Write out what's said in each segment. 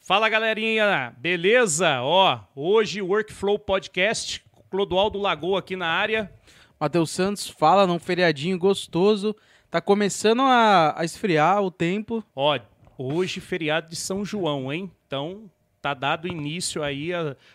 Fala galerinha, beleza? Ó, hoje Workflow Podcast, Clodoaldo Lagoa aqui na área. Matheus Santos fala num feriadinho gostoso. Tá começando a, a esfriar o tempo. Ó, hoje feriado de São João, hein? Então tá dado início aí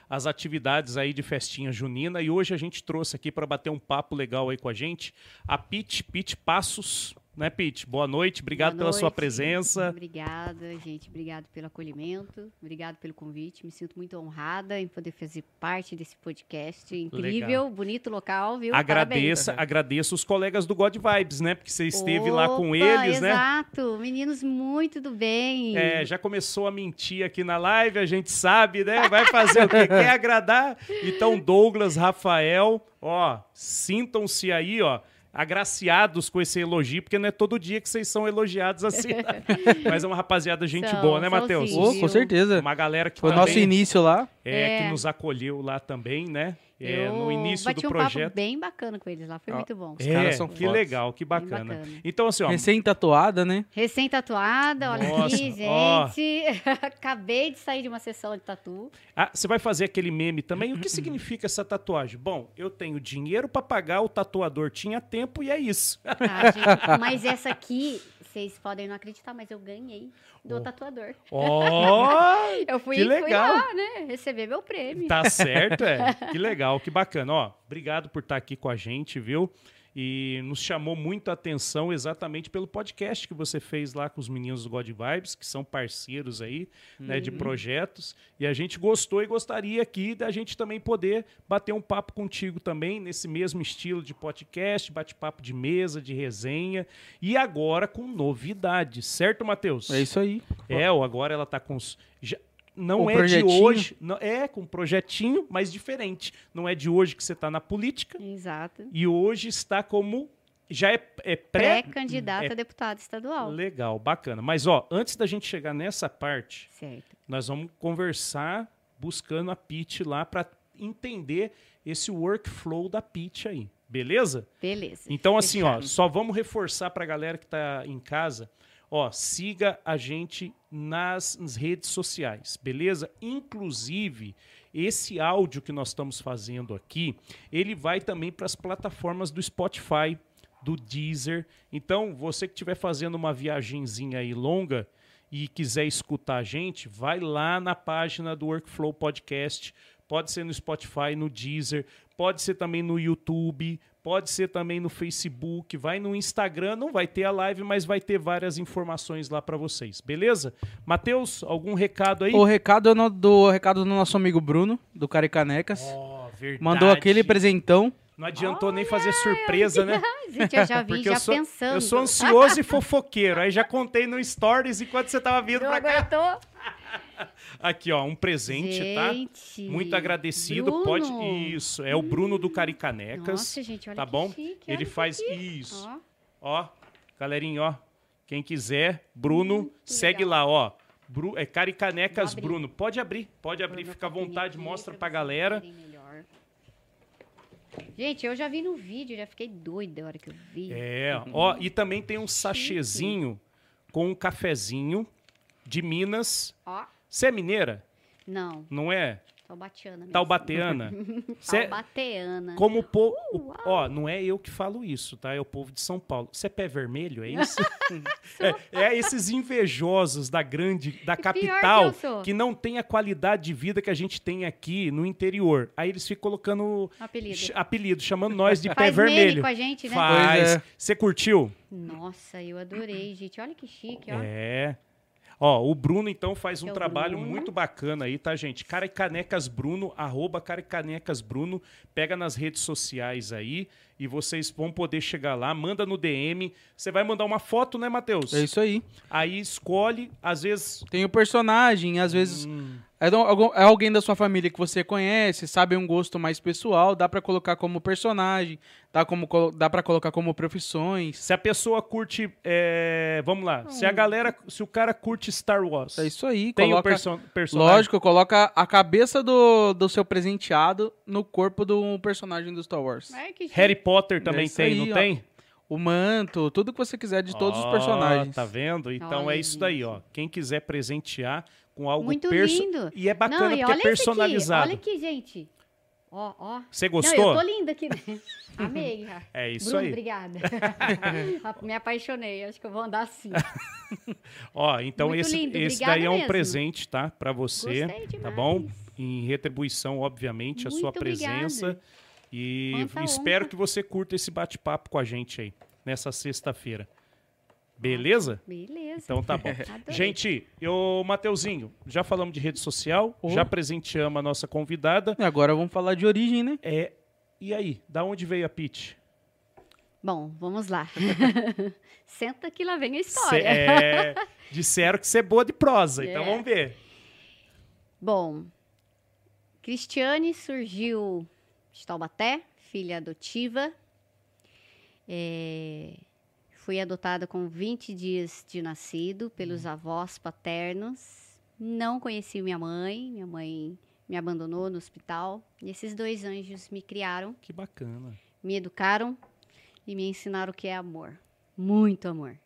as atividades aí de festinha junina e hoje a gente trouxe aqui para bater um papo legal aí com a gente a Pete, Pete Passos, né, Pete? Boa noite, obrigado Boa pela sua noite. presença. Obrigada, gente. Obrigado pelo acolhimento. Obrigado pelo convite. Me sinto muito honrada em poder fazer parte desse podcast incrível, Legal. bonito local, viu? Agradeça, agradeço os colegas do God Vibes, né? Porque você esteve lá com Opa, eles, né? Exato. Meninos muito do bem. É, já começou a mentir aqui na live, a gente sabe, né? Vai fazer o quê? Quer agradar? Então, Douglas, Rafael, ó, sintam-se aí, ó, agraciados com esse elogio, porque não é todo dia que vocês são elogiados assim. Mas é uma rapaziada gente São, boa, né, Matheus? Viu? com certeza. Uma galera que Foi o nosso início lá. é, que É. nos acolheu lá também, né? É, Eu no início bati do um projeto. papo bem bacana com eles lá. Foi Ó, muito bom. Os É, caras são que fodas. legal, que bacana. bacana. Então, assim, ó, Recém-tatuada, né? Recém-tatuada, olha Nossa, aqui, gente. Acabei de sair de uma sessão de tatu. Ah, você vai fazer aquele meme também? O que significa essa tatuagem? Bom, eu tenho dinheiro pra pagar, o tatuador tinha tempo e é isso. Tá, gente? Mas essa aqui, vocês podem não acreditar, mas eu ganhei do Oh. tatuador. Ó, Eu fui, que fui legal. lá, né? Receber meu prêmio. tá certo, é. Que legal, que bacana. Ó, obrigado por estar aqui com a gente, viu? E nos chamou muito a atenção exatamente pelo podcast que você fez lá com os meninos do God Vibes, que são parceiros aí, né, Uhum. de projetos. E a gente gostou e gostaria aqui da gente também poder bater um papo contigo também, nesse mesmo estilo de podcast, bate-papo de mesa, de resenha. E agora com novidades, certo, Matheus? É isso aí. É, ou agora ela tá com os. já- não Um é de projetinho. hoje. não- é, com um projetinho, mas diferente. Não é de hoje que você tá na política. Exato. E hoje está como. Já é, é pré. Pré-candidata é- a deputado estadual. Legal, bacana. Mas, ó, antes da gente chegar nessa parte, Certo. nós vamos conversar buscando a Pitch lá para entender esse workflow da Pitch aí. Beleza? Beleza. Então, assim, ó, só vamos reforçar pra galera que tá em casa. Ó, siga a gente nas, nas redes sociais, beleza? Inclusive, esse áudio que nós estamos fazendo aqui, ele vai também para as plataformas do Spotify, do Deezer. Então, você que estiver fazendo uma viagenzinha aí longa e quiser escutar a gente, vai lá na página do Workflow Podcast. Pode ser no Spotify, no Deezer, pode ser também no YouTube, pode ser também no Facebook, vai no Instagram, não vai ter a live, mas vai ter várias informações lá para vocês, beleza? Matheus, algum recado aí? O recado é no- do o recado do nosso amigo Bruno, do Caricanecas. Ó, verdade. Mandou aquele presentão. Não adiantou nem fazer surpresa, né? Gente, eu já vim Porque já eu sou, pensando. eu sou ansioso e fofoqueiro. Aí já contei no Stories enquanto você tava vindo Não pra cá. Aqui, ó, um presente, tá? Gente, Muito agradecido. Bruno. Pode. Isso, é o Bruno do Caricanecas. Nossa, gente, olha tá bom? chique, Ele faz isso. Ó, Ó, galerinha, ó. Quem quiser, Bruno, segue lá, ó. Bru, é Caricanecas. Bruno. Pode abrir, pode abrir, Bruno, fica à vontade, aqui mostra pra galera. melhor. Gente, eu já vi no vídeo, já fiquei doida a hora que eu vi. É, ó, e também tem um sachezinho com um cafezinho de Minas. Ó, Você é mineira? não, Não é? Taubateana mesmo. Taubateana? Cê- é Taubateana. Como o povo. Uau. Ó, não é eu que falo isso, tá? É o povo de São Paulo. Você é pé vermelho, é isso? é, é esses invejosos da grande, da que capital, sou. que não tem a qualidade de vida que a gente tem aqui no interior. Aí eles ficam colocando Apelido. ch- apelido chamando nós de pé Faz meme vermelho. com a gente, né? Faz. Pois é. Você curtiu? Nossa, eu adorei, gente. Olha que chique, ó. É. Ó, o Bruno então faz um É trabalho Bruno. muito bacana aí, tá, gente? Caricanecas Bruno, arroba Caricanecas Bruno, pega nas redes sociais aí e vocês vão poder chegar lá, manda no DM. Você vai mandar uma foto, né, Matheus? É isso aí. Aí escolhe, às vezes. Tem o personagem, às vezes hum, é, é alguém da sua família que você conhece, sabe um gosto mais pessoal, dá pra colocar como personagem, dá, como, dá pra colocar como profissões. se a pessoa curte. é, vamos lá. Se a galera. Se o cara curte Star Wars. É isso aí, Tem o coloca... perso personagem. Lógico, coloca a cabeça do, do seu presenteado no corpo do personagem do Star Wars. Chique. Harry Potter também É tem, aí, não ó. tem? o manto, tudo que você quiser de todos Ó, os personagens. Tá vendo? Então Olha, é isso daí, ó. Quem quiser presentear com algo Muito lindo. E é bacana Não, e porque é esse aqui, personalizado. Olha aqui, gente. Ó, ó. Você Não, gostou? eu tô linda aqui? Amei. É isso Bruno, aí. obrigada. Me apaixonei. Acho que eu vou andar assim. Ó, então Muito esse, lindo, esse obrigada daí é um mesmo. presente, tá? Pra você, tá bom? Em retribuição, obviamente, a sua Muito presença. obrigada. E Quanta espero que você curta esse bate-papo com a gente aí, nessa sexta-feira. Beleza? Beleza. Então tá bom. Adorei. Gente, eu, Mateuzinho, já falamos de rede social, Oh. já presenteamos a nossa convidada. E agora vamos falar de origem, né? É, e aí, da onde veio a Pete? Bom, vamos lá. Senta que lá vem a Cê- história. é, disseram que você é boa de prosa, então É. vamos ver. Bom, Cristiane surgiu de Taubaté, filha adotiva. É, fui adotada com 20 dias de nascido pelos avós paternos. Não conheci minha mãe, minha mãe me abandonou no hospital. E esses dois anjos me criaram, Que bacana. me educaram e me ensinaram o que é amor. Muito amor.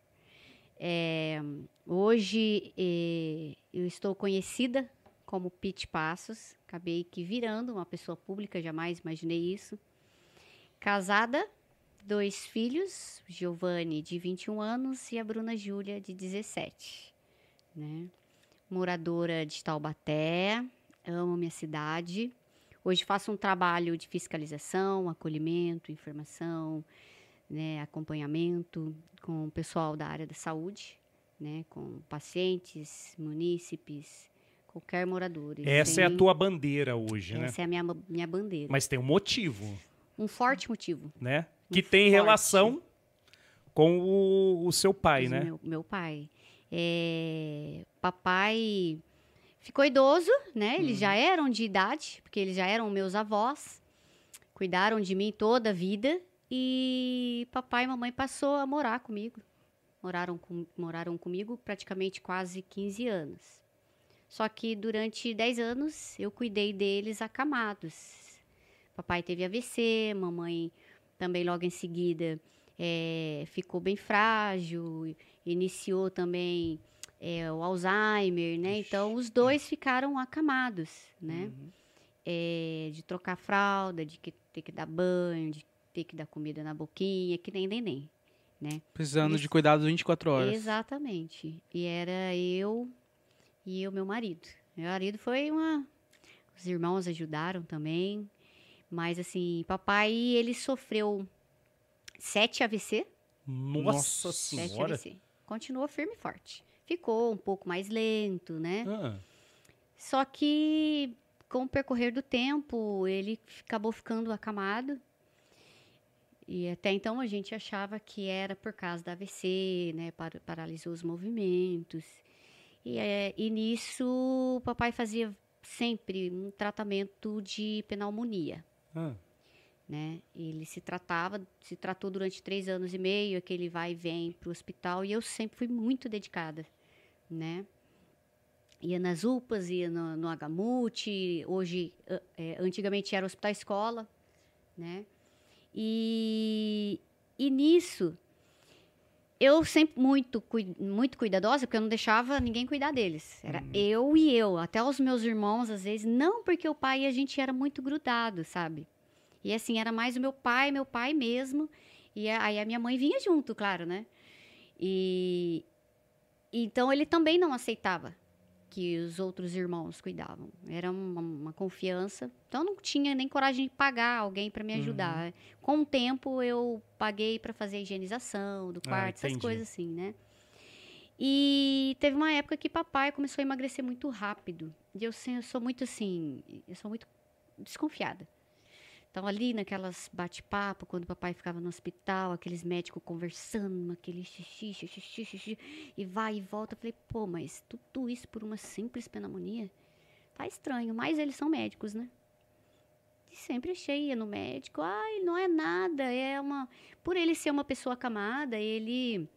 É, hoje eh, eu estou conhecida como Pete Passos. Acabei que virando uma pessoa pública, jamais imaginei isso. Casada, dois filhos, Giovanni de 21 anos e a Bruna Júlia de 17. Né? Moradora de Taubaté, amo minha cidade. Hoje faço um trabalho de fiscalização, acolhimento, informação, né, acompanhamento com o pessoal da área da saúde, né, com pacientes, munícipes, qualquer morador. Essa é a tua bandeira hoje, né? Essa é a minha, minha bandeira. Mas tem um motivo, Um forte motivo. né? Que tem forte. relação com o, o seu pai, Mas né? Meu, meu pai. É, papai ficou idoso, né? Eles Uhum. já eram de idade, porque eles já eram meus avós. Cuidaram de mim toda a vida. E papai e mamãe passou a morar comigo. Moraram, com, moraram comigo praticamente quase 15 anos. Só que durante 10 anos eu cuidei deles acamados. Papai teve AVC, mamãe também logo em seguida é, ficou bem frágil, iniciou também é, o Alzheimer, né? Então os dois ficaram acamados, né? É, de trocar fralda, de que, ter que dar banho, de ter que dar comida na boquinha, que nem neném, né? Precisando Isso. de cuidados 24 horas. Exatamente. E era eu e o meu marido. Meu marido foi uma. Os irmãos ajudaram também. Mas assim, papai, ele sofreu sete AVC. Nossa, Sete senhora. AVC. Continuou firme e forte. Ficou um pouco mais lento, né? Ah, Só que com o percorrer do tempo, ele acabou ficando acamado. E até então a gente achava que era por causa da AVC, né? par- paralisou os movimentos. E, é, e nisso o papai fazia sempre um tratamento de pneumonia ah. né? Ele se tratava, se tratou durante três anos e meio, aquele vai e vem para o hospital, e eu sempre fui muito dedicada, né? Ia nas UPAs, ia no, no Agamute, hoje, é, antigamente era hospital escola, né? E, e nisso, eu sempre muito, muito cuidadosa, porque eu não deixava ninguém cuidar deles. Era eu e eu, até os meus irmãos, às vezes, não porque o pai e a gente era muito grudado, sabe? E assim, era mais o meu pai, meu pai mesmo. E aí a minha mãe vinha junto, claro, né? E então ele também não aceitava que os outros irmãos cuidavam. Era uma, uma confiança. Então eu não tinha nem coragem de pagar alguém para me ajudar. Com o tempo eu paguei para fazer a higienização do Ah, quarto, essas entendi. coisas assim, né? E teve uma época que papai começou a emagrecer muito rápido. E eu, assim, eu sou muito assim, eu sou muito desconfiada. Então, ali naquelas bate-papo, quando o papai ficava no hospital, aqueles médicos conversando, aquele xixi, xixi, xixi, xixi, e vai e volta. Eu falei, pô, mas tudo isso por uma simples pneumonia? Tá estranho, mas eles são médicos, né? E sempre achei, ia no médico, ai, não é nada, é uma... Por ele ser uma pessoa acamada, ele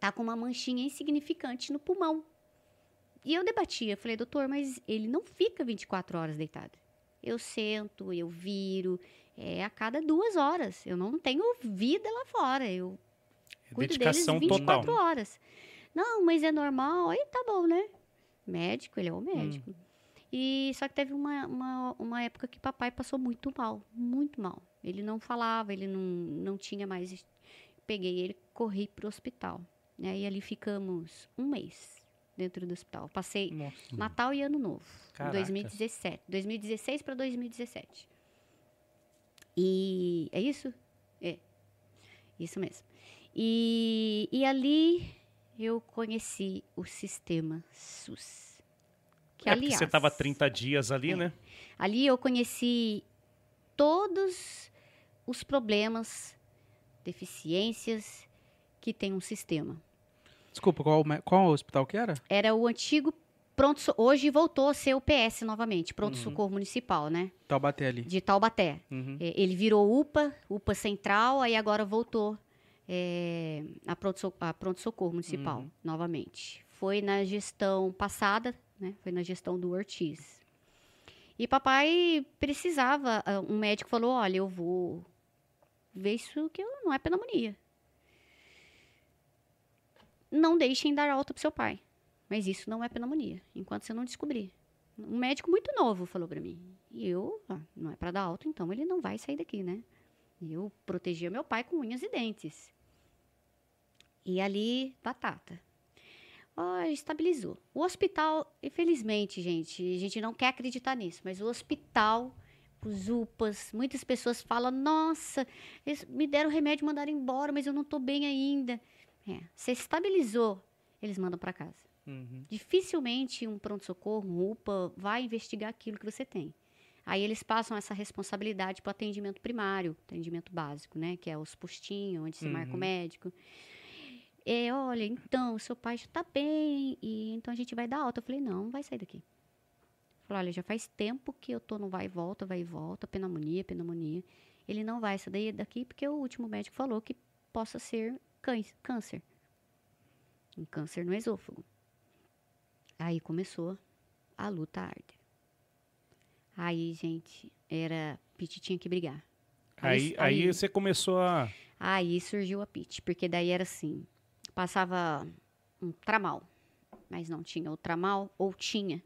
tá com uma manchinha insignificante no pulmão. E eu debatia, falei, doutor, mas ele não fica 24 horas deitado. Eu sento, eu viro, é a cada duas horas. Eu não tenho vida lá fora. Eu É cuido dedicação deles 24 total. horas. Não, mas é normal. Aí tá bom, né? Médico, ele é o médico. E só que teve uma, uma, uma época que papai passou muito mal, muito mal. Ele não falava, ele não, não tinha mais. Peguei ele, corri pro hospital. Né? E ali ficamos um mês dentro do hospital. Passei Nossa. Natal e Ano Novo, Caraca. 2017. 2016 para 2017. E é isso? É. Isso mesmo. E, e ali eu conheci o sistema SUS. Que, é aliás, você tava 30 dias ali, É. né? Ali eu conheci todos os problemas, deficiências que tem um sistema. Desculpa, qual, qual hospital que era? Era o antigo pronto hoje voltou a ser o PS novamente, pronto Uhum. socorro municipal, né? Taubaté ali. De Taubaté. Uhum. É, Ele virou UPA, UPA Central, aí agora voltou é, a pronto so- a pronto socorro municipal Uhum. novamente. Foi na gestão passada, né? Foi na gestão do Ortiz. E papai precisava, ah, um médico falou, olha, eu vou ver isso que não é pneumonia. Não deixem dar alta pro seu pai. Mas isso não é pneumonia, enquanto você não descobrir. Um médico muito novo falou para mim. E eu, não é para dar alta, então ele não vai sair daqui, né? Eu protegia meu pai com unhas e dentes. E ali, batata. Ó, estabilizou. O hospital, infelizmente, gente, a gente não quer acreditar nisso, mas o hospital, os UPAs, muitas pessoas falam: nossa, eles me deram remédio e mandaram embora, mas eu não tô bem ainda. É, você estabilizou, eles mandam para casa. Uhum. Dificilmente um pronto-socorro, um UPA, vai investigar aquilo que você tem. Aí eles passam essa responsabilidade para o atendimento primário, atendimento básico, né? Que é os postinhos, onde se marca o Uhum. médico. É, olha, então, seu pai já tá bem, e então a gente vai dar alta. Eu falei, não, não vai sair daqui. Falei, olha, já faz tempo que eu tô no vai e volta, vai e volta, pneumonia, pneumonia. Ele não vai sair daqui porque o último médico falou que possa ser câncer. Um câncer no esôfago. Aí começou a luta árdua. Aí, gente, era. Pete tinha que brigar. Aí, aí, aí- você começou a. Aí surgiu a Pete, porque daí era assim: passava um tramal, mas não tinha o tramal, ou tinha.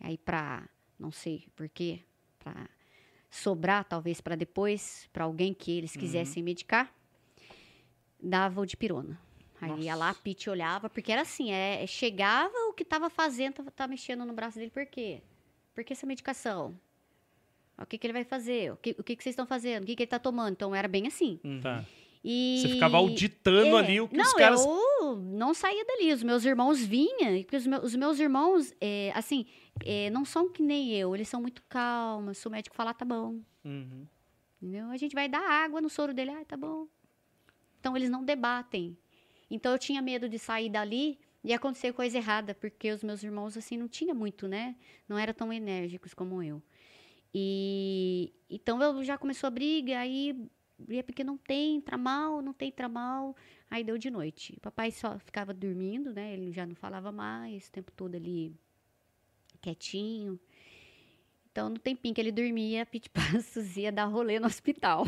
Aí, pra. Não sei por quê, pra sobrar, talvez para depois, para alguém que eles quisessem medicar, dava o de pirona. Aí ia lá, a Pete olhava, porque era assim: é, é- chegava o que tava fazendo, tava, tava mexendo no braço dele, por quê? Por que essa medicação? O que, que ele vai fazer? O que, o que, que vocês estão fazendo? O que, que ele tá tomando? Então era bem assim. Uhum. Tá. E... Você ficava auditando É, ali o que não, os caras. eu não saía dali. Os meus irmãos vinham, porque os meus, os meus irmãos, é, assim, é, não são que nem eu. Eles são muito calmos. Se o médico falar, tá bom. Uhum. Entendeu? A gente vai dar água no soro dele, ah, tá bom. Então eles não debatem. Então eu tinha medo de sair dali e acontecer coisa errada, porque os meus irmãos, assim, não tinha muito, né? Não eram tão enérgicos como eu. E então eu já começou a briga, aí é porque não tem tramal, não tem tramal. Aí deu de noite. Papai só ficava dormindo, né? Ele já não falava mais, o tempo todo ali quietinho. Então, no tempinho que ele dormia, a Pit Passos ia dar rolê no hospital.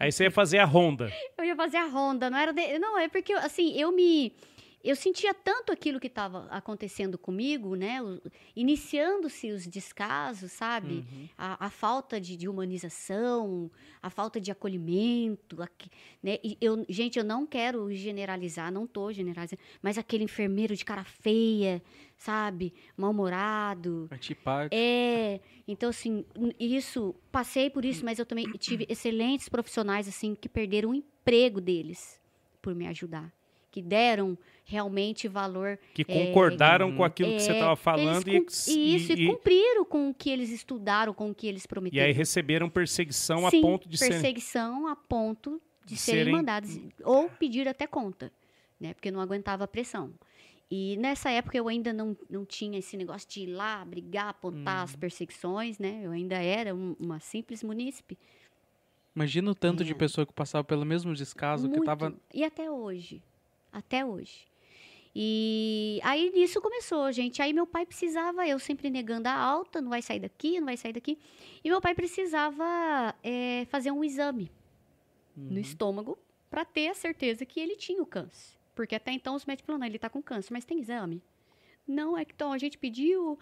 Aí você ia fazer a ronda. Eu ia fazer a ronda, não era de... não é porque assim eu me eu sentia tanto aquilo que estava acontecendo comigo, né? Iniciando-se os descasos, sabe? Uhum. A, a falta de, de humanização, a falta de acolhimento, aque- né? E eu, gente, eu não quero generalizar, não tô generalizando, mas aquele enfermeiro de cara feia, sabe? Mal-humorado, Antipático. é, então assim, isso, passei por isso, mas eu também tive excelentes profissionais assim que perderam o emprego deles por me ajudar, que deram realmente valor Que concordaram que- com aquilo que você é, estava falando eles e, cum- isso, e, e, cumpriram com o que eles estudaram, com o que eles e prometeram. aí receberam perseguição a Sim, ponto de ser. perseguição a ponto de, de serem, serem- mandados ou pedir até conta, né? Porque não aguentava a pressão. E nessa época eu ainda não, não tinha esse negócio de ir lá, brigar, apontar Uhum. as perseguições, né? Eu ainda era um- uma simples munícipe. Imagina o tanto de É. pessoa que passava pelo mesmo descaso, que Muito. tava. E até hoje. Até hoje. E aí nisso começou, gente. Aí meu pai precisava, eu sempre negando a alta, não vai sair daqui, não vai sair daqui. E meu pai precisava é, fazer um exame no estômago para ter a certeza que ele tinha o câncer. Porque até então os médicos falaram, não, ele tá com câncer, mas tem exame. Não, é que então a gente pediu.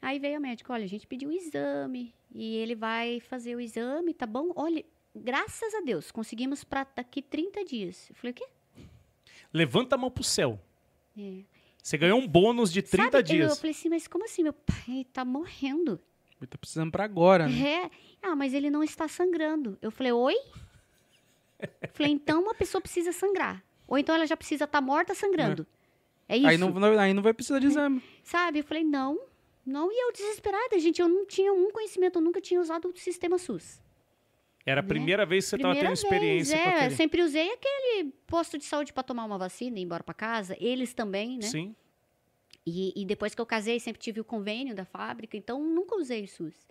Aí veio a médica, olha, a gente pediu o exame e ele vai fazer o exame, tá bom? Olha, graças a Deus, conseguimos para daqui 30 dias. Eu falei, o quê? Levanta a mão pro céu. É. Você ganhou um bônus de 30 Sabe, Eu dias. falei assim, mas como assim? Meu pai tá morrendo. Ele tá precisando pra agora, né? É. Ah, mas ele não está sangrando. Eu falei, oi? falei, então uma pessoa precisa sangrar. Ou então ela já precisa estar morta sangrando. É, isso. Aí não, não- aí não vai precisar de exame. Sabe? Eu falei, não. Não, e eu desesperada, gente. Eu não tinha um conhecimento, eu nunca tinha usado o sistema SUS. Era a né? primeira vez que você estava tendo experiência vez, com é, aquele. sempre usei aquele posto de saúde para tomar uma vacina e ir embora para casa. Eles também, né? Sim. E, e depois que eu casei, sempre tive o convênio da fábrica, então nunca usei o SUS.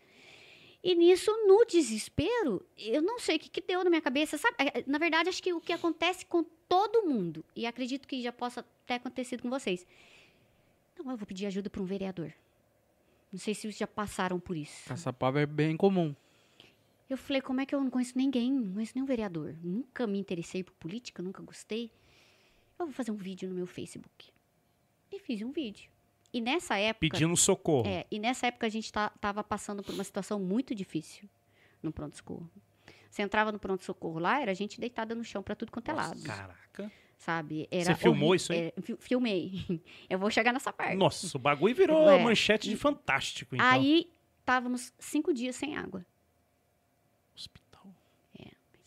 E nisso, no desespero, eu não sei o que, que deu na minha cabeça, sabe? É, Na verdade, acho que o que acontece com todo mundo, e acredito que já possa ter acontecido com vocês. Não, eu vou pedir ajuda para um vereador. Não sei se vocês já passaram por isso. Caçapava é bem comum. Eu falei, como é que eu não conheço ninguém? Não conheço nenhum vereador. Nunca me interessei por política, nunca gostei. Eu vou fazer um vídeo no meu Facebook. E fiz um vídeo. E nessa época. Pedindo socorro. É, e nessa época a gente tá, tava passando por uma situação muito difícil no pronto-socorro. Você entrava no pronto-socorro lá, era gente deitada no chão para tudo quanto é lado. Caraca. Sabe? Era Você filmou horri- isso aí? é, fi- filmei. Eu vou chegar nessa parte. Nossa, o bagulho virou É. manchete de fantástico, então. Aí estávamos cinco dias sem água. Hospital.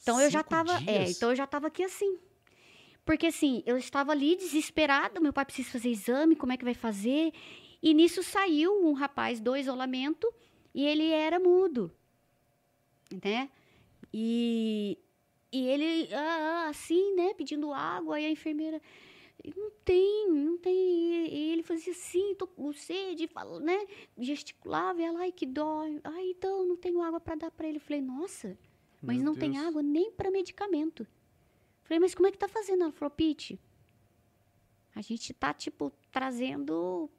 Então eu já Cinco tava, é, então eu já tava aqui assim. Porque assim, eu estava ali desesperada, meu pai precisa fazer exame, como é que vai fazer? E nisso saiu um rapaz do isolamento e ele era mudo, né? E, e ele, ah, ah, assim, né, pedindo água, e a enfermeira, não tem, não tem. E ele fazia assim, tô com sede, fala, né? Gesticulava, e ela, ai, que dói. Ai, então, não tenho água para dar para ele. Eu falei, nossa, mas Meu não tem Deus. água nem para medicamento. Falei, mas como é que tá fazendo? Ela falou, Pete, a gente tá, tipo, trazendo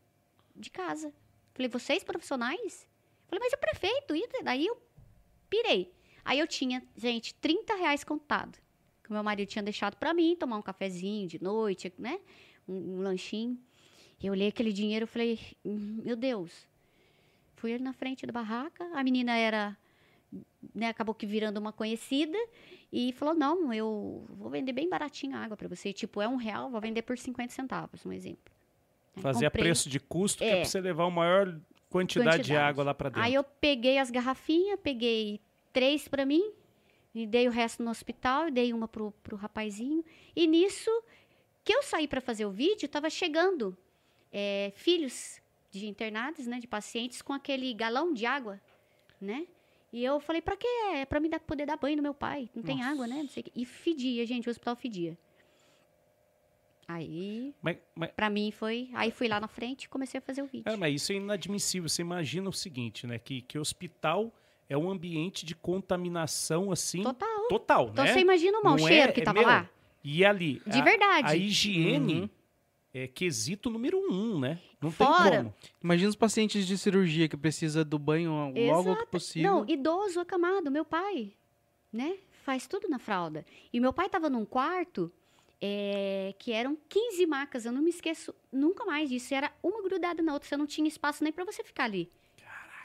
de casa. Falei, vocês profissionais? Falei, mas o prefeito, e daí eu pirei. Aí eu tinha, gente, 30 reais contado. Que meu marido tinha deixado para mim, tomar um cafezinho de noite, né? Um, um lanchinho. Eu olhei aquele dinheiro e falei, "Hum, meu Deus. Fui ali na frente da barraca, a menina era, né, acabou que virando uma conhecida e falou, não, eu vou vender bem baratinho a água para você. Tipo, é um real, vou vender por 50 centavos, um exemplo. Comprei. preço de custo, que é É. pra você levar a maior quantidade, de Quantidade. água lá pra dentro. Aí eu peguei as garrafinhas, peguei três para mim, e dei o resto no hospital, e dei uma pro, pro rapazinho. E nisso, que eu saí para fazer o vídeo, tava chegando é, filhos de internados, né, de pacientes, com aquele galão de água, né? E eu falei, pra quê? É pra me dar, poder dar banho no meu pai. Não tem Nossa. água, né? Não sei o quê. E fedia, gente, o hospital fedia. Aí, Mas, mas- pra mim foi... Aí fui lá na frente e comecei a fazer o vídeo. é, mas isso é inadmissível. Você imagina o seguinte, né? Que, que hospital é um ambiente de contaminação, assim, Total. total, Então né? você imagina o mau Não é- cheiro que é, tava meu, lá? E ali, De a- verdade. a higiene Uhum. É quesito número um, né? Não Fora- tem como. Imagina os pacientes de cirurgia que precisa do banho logo que possível. Não, idoso acamado, meu pai, né? Faz tudo na fralda. E meu pai tava num quarto é, que eram 15 macas, eu não me esqueço nunca mais disso. Era uma grudada na outra, você não tinha espaço nem para você ficar ali.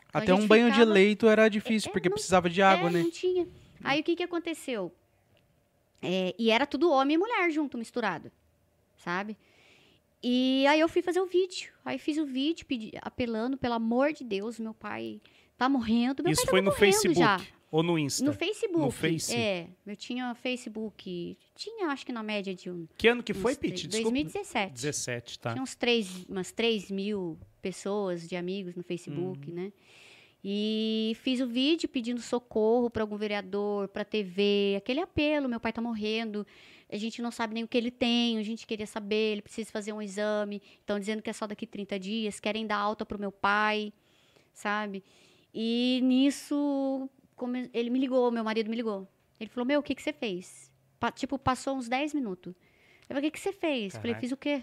Então, a Até um banho de ficava- leito era difícil, É, porque não- precisava de água, é, né? não tinha. Aí o que que aconteceu? É, e era tudo homem e mulher junto, misturado, sabe? E aí eu fui fazer o vídeo. Aí fiz o vídeo pedi- apelando, pelo amor de Deus, meu pai tá morrendo. Meu Isso foi no Facebook já. ou no Insta? No Facebook. No Face? É, eu tinha Facebook. Tinha, acho que na média de um. Que ano que foi, Pete? três- Desculpa. 2017. 17, tá. Tinha uns três, umas 3 mil pessoas de amigos no Facebook, né? E fiz o vídeo pedindo socorro para algum vereador, para TV, aquele apelo, meu pai tá morrendo, a gente não sabe nem o que ele tem, a gente queria saber, ele precisa fazer um exame, estão dizendo que é só daqui 30 dias, querem dar alta pro meu pai, sabe? E nisso, ele me ligou, meu marido me ligou. Ele falou, meu, o que que você fez? Pa- tipo, passou uns 10 minutos. Eu falei, o que que você fez? Falei, Caraca. fiz o quê?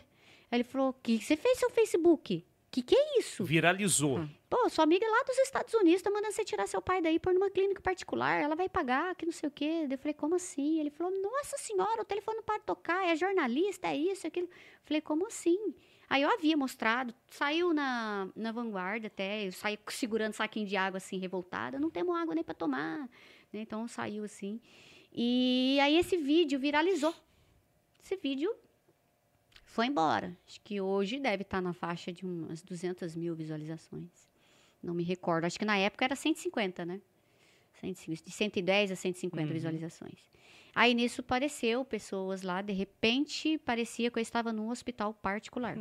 Aí ele falou: O que que você fez seu Facebook? Que que é isso? Viralizou. Pô, sua amiga é lá dos Estados Unidos tá mandando você tirar seu pai daí pôr numa clínica particular, ela vai pagar, que não sei o quê. Eu falei, como assim? Ele falou, nossa senhora, o telefone não para de tocar, é jornalista, é isso, é aquilo. Eu falei, como assim? Aí eu havia mostrado, saiu na, na vanguarda até, eu saí segurando saquinho de água assim, revoltada, não temos água nem para tomar, né? Então saiu assim. E aí esse vídeo viralizou. Esse vídeo foi embora. Acho que hoje deve estar na faixa de umas 200 mil visualizações. Não me recordo. Acho que na época era 150, né? 150, de 110 a 150 Uhum. visualizações. Aí nisso apareceu pessoas lá, de repente parecia que eu estava num hospital particular.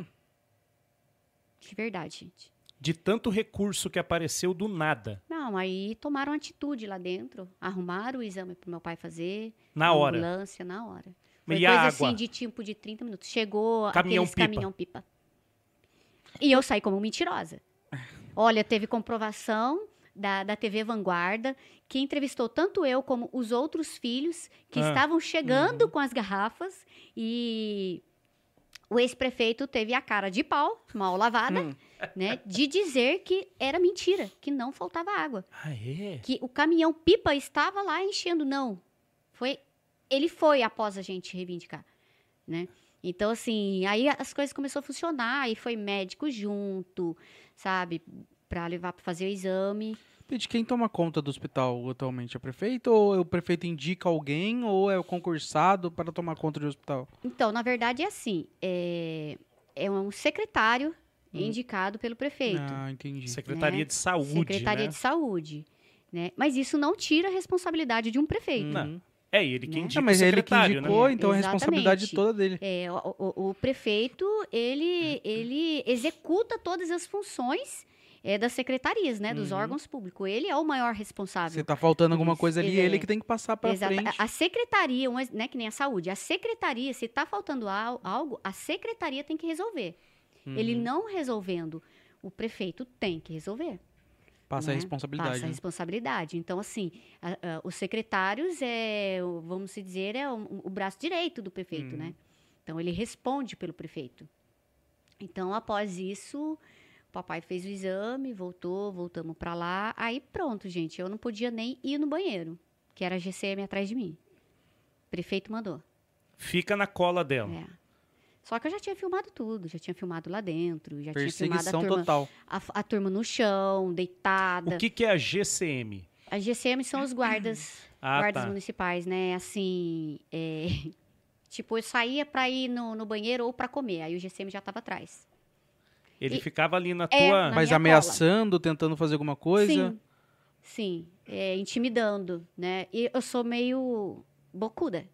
De verdade, gente. De tanto recurso que apareceu do nada. Não, aí tomaram atitude lá dentro, arrumaram o exame para meu pai fazer. Na hora. Ambulância, na hora. Foi E coisa a água? assim de tipo de 30 minutos. Chegou Caminhão pipa. caminhão pipa. E eu saí como mentirosa. Olha, teve comprovação da, da TV Vanguarda, que entrevistou tanto eu como os outros filhos que Ah. estavam chegando com as garrafas e o ex-prefeito teve a cara de pau, mal lavada, Hum. né, de dizer que era mentira, que não faltava água Ah, é? que o caminhão pipa estava lá enchendo, não. Foi, ele foi após a gente reivindicar, né? Então assim, aí as coisas começaram a funcionar, aí foi médico junto, sabe, Pra levar para fazer o exame. Pete, quem toma conta do hospital atualmente é o prefeito? Ou o prefeito indica alguém? Ou é o concursado para tomar conta do hospital? Então, na verdade é assim, é, é um secretário Hum. indicado pelo prefeito. Ah, entendi. Secretaria né? de Saúde, Secretaria né? de Saúde, né? Mas isso não tira a responsabilidade de um prefeito. Não. Uhum. É ele que Né? indica Ah, mas o é ele que indicou, né? então a responsabilidade Exatamente. toda dele. É, o, o- o prefeito, ele, ele executa todas as funções é, das secretarias, né? Dos Uhum. órgãos públicos. Ele é o maior Se responsável. tá faltando alguma coisa ali, ele é ele é. que tem que passar para frente. A a secretaria, um ex- né, que nem a saúde, a secretaria, se tá faltando al- algo, a secretaria tem que resolver. Ele Uhum. não resolvendo, o prefeito tem que resolver. Passa a né? responsabilidade. Passa a né? responsabilidade. Então, assim, a- a- os secretários, é, vamos dizer, é o, o braço direito do prefeito, Uhum. né? Então, ele responde pelo prefeito. Então, após isso, o papai fez o exame, voltou, voltamos para lá. Aí, pronto, gente, eu não podia nem ir no banheiro, que era a GCM atrás de mim. O prefeito mandou. Fica na cola dela. É. Só que eu já tinha filmado tudo, já tinha filmado lá dentro, já tinha filmado a turma, total. a, a turma no chão, deitada. O que, que é a GCM? A GCM são os guardas, Ah, guardas tá. municipais, né? Assim, é, tipo, eu saía pra ir no, no banheiro ou pra comer, aí o GCM já tava atrás. Ele E- ficava ali na É, tua. na Mas ameaçando, tentando fazer alguma coisa. Sim, sim, é, intimidando, né? E eu sou meio bocuda.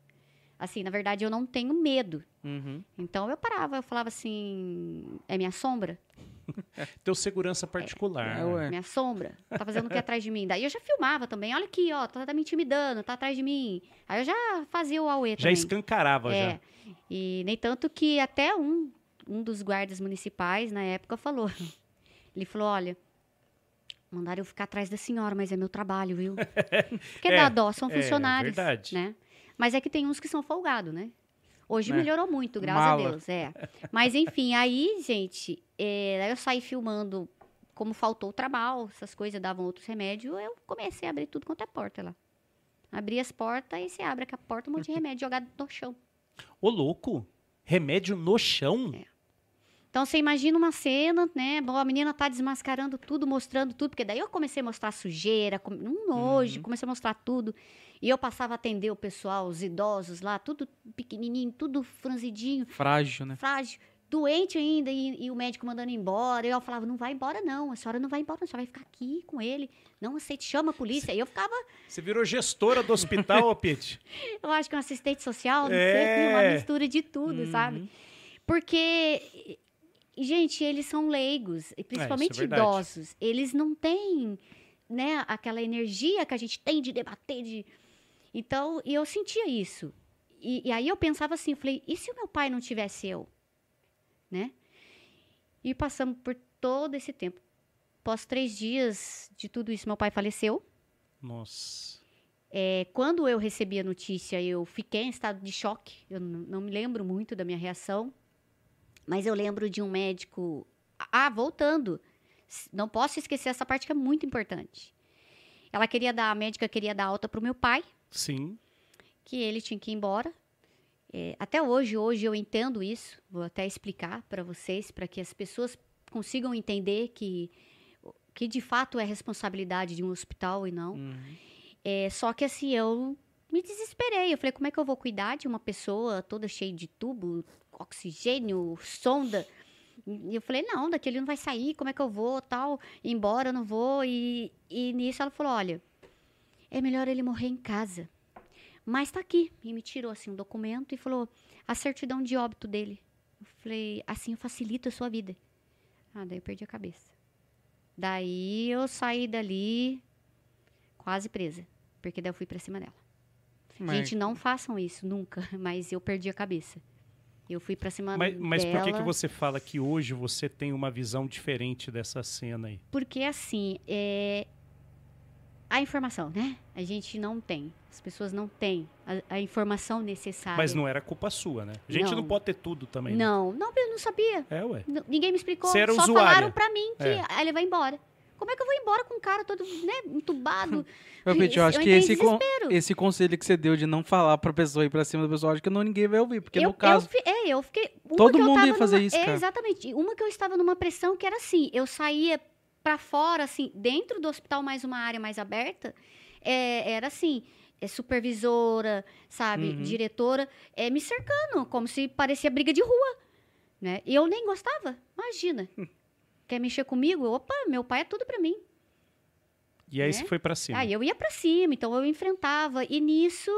Assim, na verdade, eu não tenho medo. Uhum. Então eu parava, eu falava assim, é minha sombra? Teu segurança particular. É. Minha sombra. Tá fazendo o que atrás de mim? Daí eu já filmava também. Olha aqui, ó, tá, tá me intimidando, tá atrás de mim. Aí eu já fazia o auê Já também. escancarava, É. já. E nem tanto que até um, um dos guardas municipais na época falou. Ele falou: olha, mandaram eu ficar atrás da senhora, mas é meu trabalho, viu? Porque É, dá dó, são é funcionários. verdade. Né? Mas é que tem uns que são folgados, né? Hoje Né? melhorou muito, graças Mala. a Deus. É. Mas enfim, aí, gente, é, eu saí filmando como faltou o trabalho, essas coisas davam outros remédios, eu comecei a abrir tudo quanto é porta lá. Abri as portas e você abre a porta um monte de remédio jogado no chão. Ô, louco. Remédio no chão? É. Então você imagina uma cena, né? Bom, a menina tá desmascarando tudo, mostrando tudo, porque daí eu comecei a mostrar sujeira, um nojo, Uhum. comecei a mostrar tudo. E eu passava a atender o pessoal, os idosos lá, tudo pequenininho, tudo franzidinho, Frágil, né? frágil, doente ainda, e, e o médico mandando embora. E eu falava, não vai embora não, a senhora não vai embora, a senhora vai ficar aqui com ele. Não aceite, chama a polícia. E eu ficava, Você virou gestora do hospital, ô Pete? eu acho que um assistente social, não É. sei, uma mistura de tudo, Uhum. sabe? Porque, gente, eles são leigos, e principalmente verdade. idosos. Eles não têm, né, aquela energia que a gente tem de debater, de... Então, eu sentia isso. E, e aí eu pensava assim, falei, e se o meu pai não tivesse eu? Né? E passamos por todo esse tempo. Após três dias de tudo isso, meu pai faleceu. Nossa. É, quando eu recebi a notícia, eu fiquei em estado de choque. Eu não me lembro muito da minha reação. Mas eu lembro de um médico. Ah, voltando. Não posso esquecer essa parte que é muito importante. Ela queria dar, a médica queria dar alta pro meu pai, Sim. que ele tinha que ir embora. É, até hoje, hoje eu entendo isso. Vou até explicar para vocês, para que as pessoas consigam entender que, que de fato é responsabilidade de um hospital e não. Uhum. É, só que assim, eu me desesperei. Eu falei, como é que eu vou cuidar de uma pessoa toda cheia de tubo, oxigênio, sonda? E eu falei, não, daqui ele não vai sair, como é que eu vou, tal, embora, eu não vou. E, e nisso ela falou, olha, é melhor ele morrer em casa. Mas tá aqui. E me tirou, assim, um documento e falou, a certidão de óbito dele. Eu falei, assim eu facilito a sua vida. Ah, daí eu perdi a cabeça. Daí eu saí dali quase presa. Porque daí eu fui pra cima dela. Mas- Gente, não façam isso nunca, mas eu perdi a cabeça. Eu fui pra cima Mas, mas por que, que dela, você fala que hoje você tem uma visão diferente dessa cena aí? Porque assim, é... a informação, né? A gente não tem. As pessoas não têm a, a informação necessária. Mas não era culpa sua, né? A gente não, Não. pode ter tudo também. né? Não, não, eu não sabia. É, ué. N- Ninguém me explicou. Você era só usuária. falaram pra mim que É. aí ele vai embora. Como é que eu vou embora com um cara todo, né, entubado? Ô, Pete, eu acho que esse, con- esse conselho que você deu de não falar pra pessoa ir pra cima da pessoa, acho que não, ninguém vai ouvir. Porque eu, no caso. eu, é, eu fiquei. Todo eu mundo ia fazer numa- isso, é, cara. Exatamente. Uma que eu estava numa pressão que era assim: eu saía pra fora, assim, dentro do hospital, mais uma área mais aberta, é, era assim. é, supervisora, sabe, Uhum. diretora, é, me cercando, como se parecia briga de rua, né? E eu nem gostava, imagina. Quer mexer comigo? Opa, meu pai é tudo pra mim. E aí Né? você foi pra cima. Aí eu ia pra cima, então eu enfrentava. E nisso,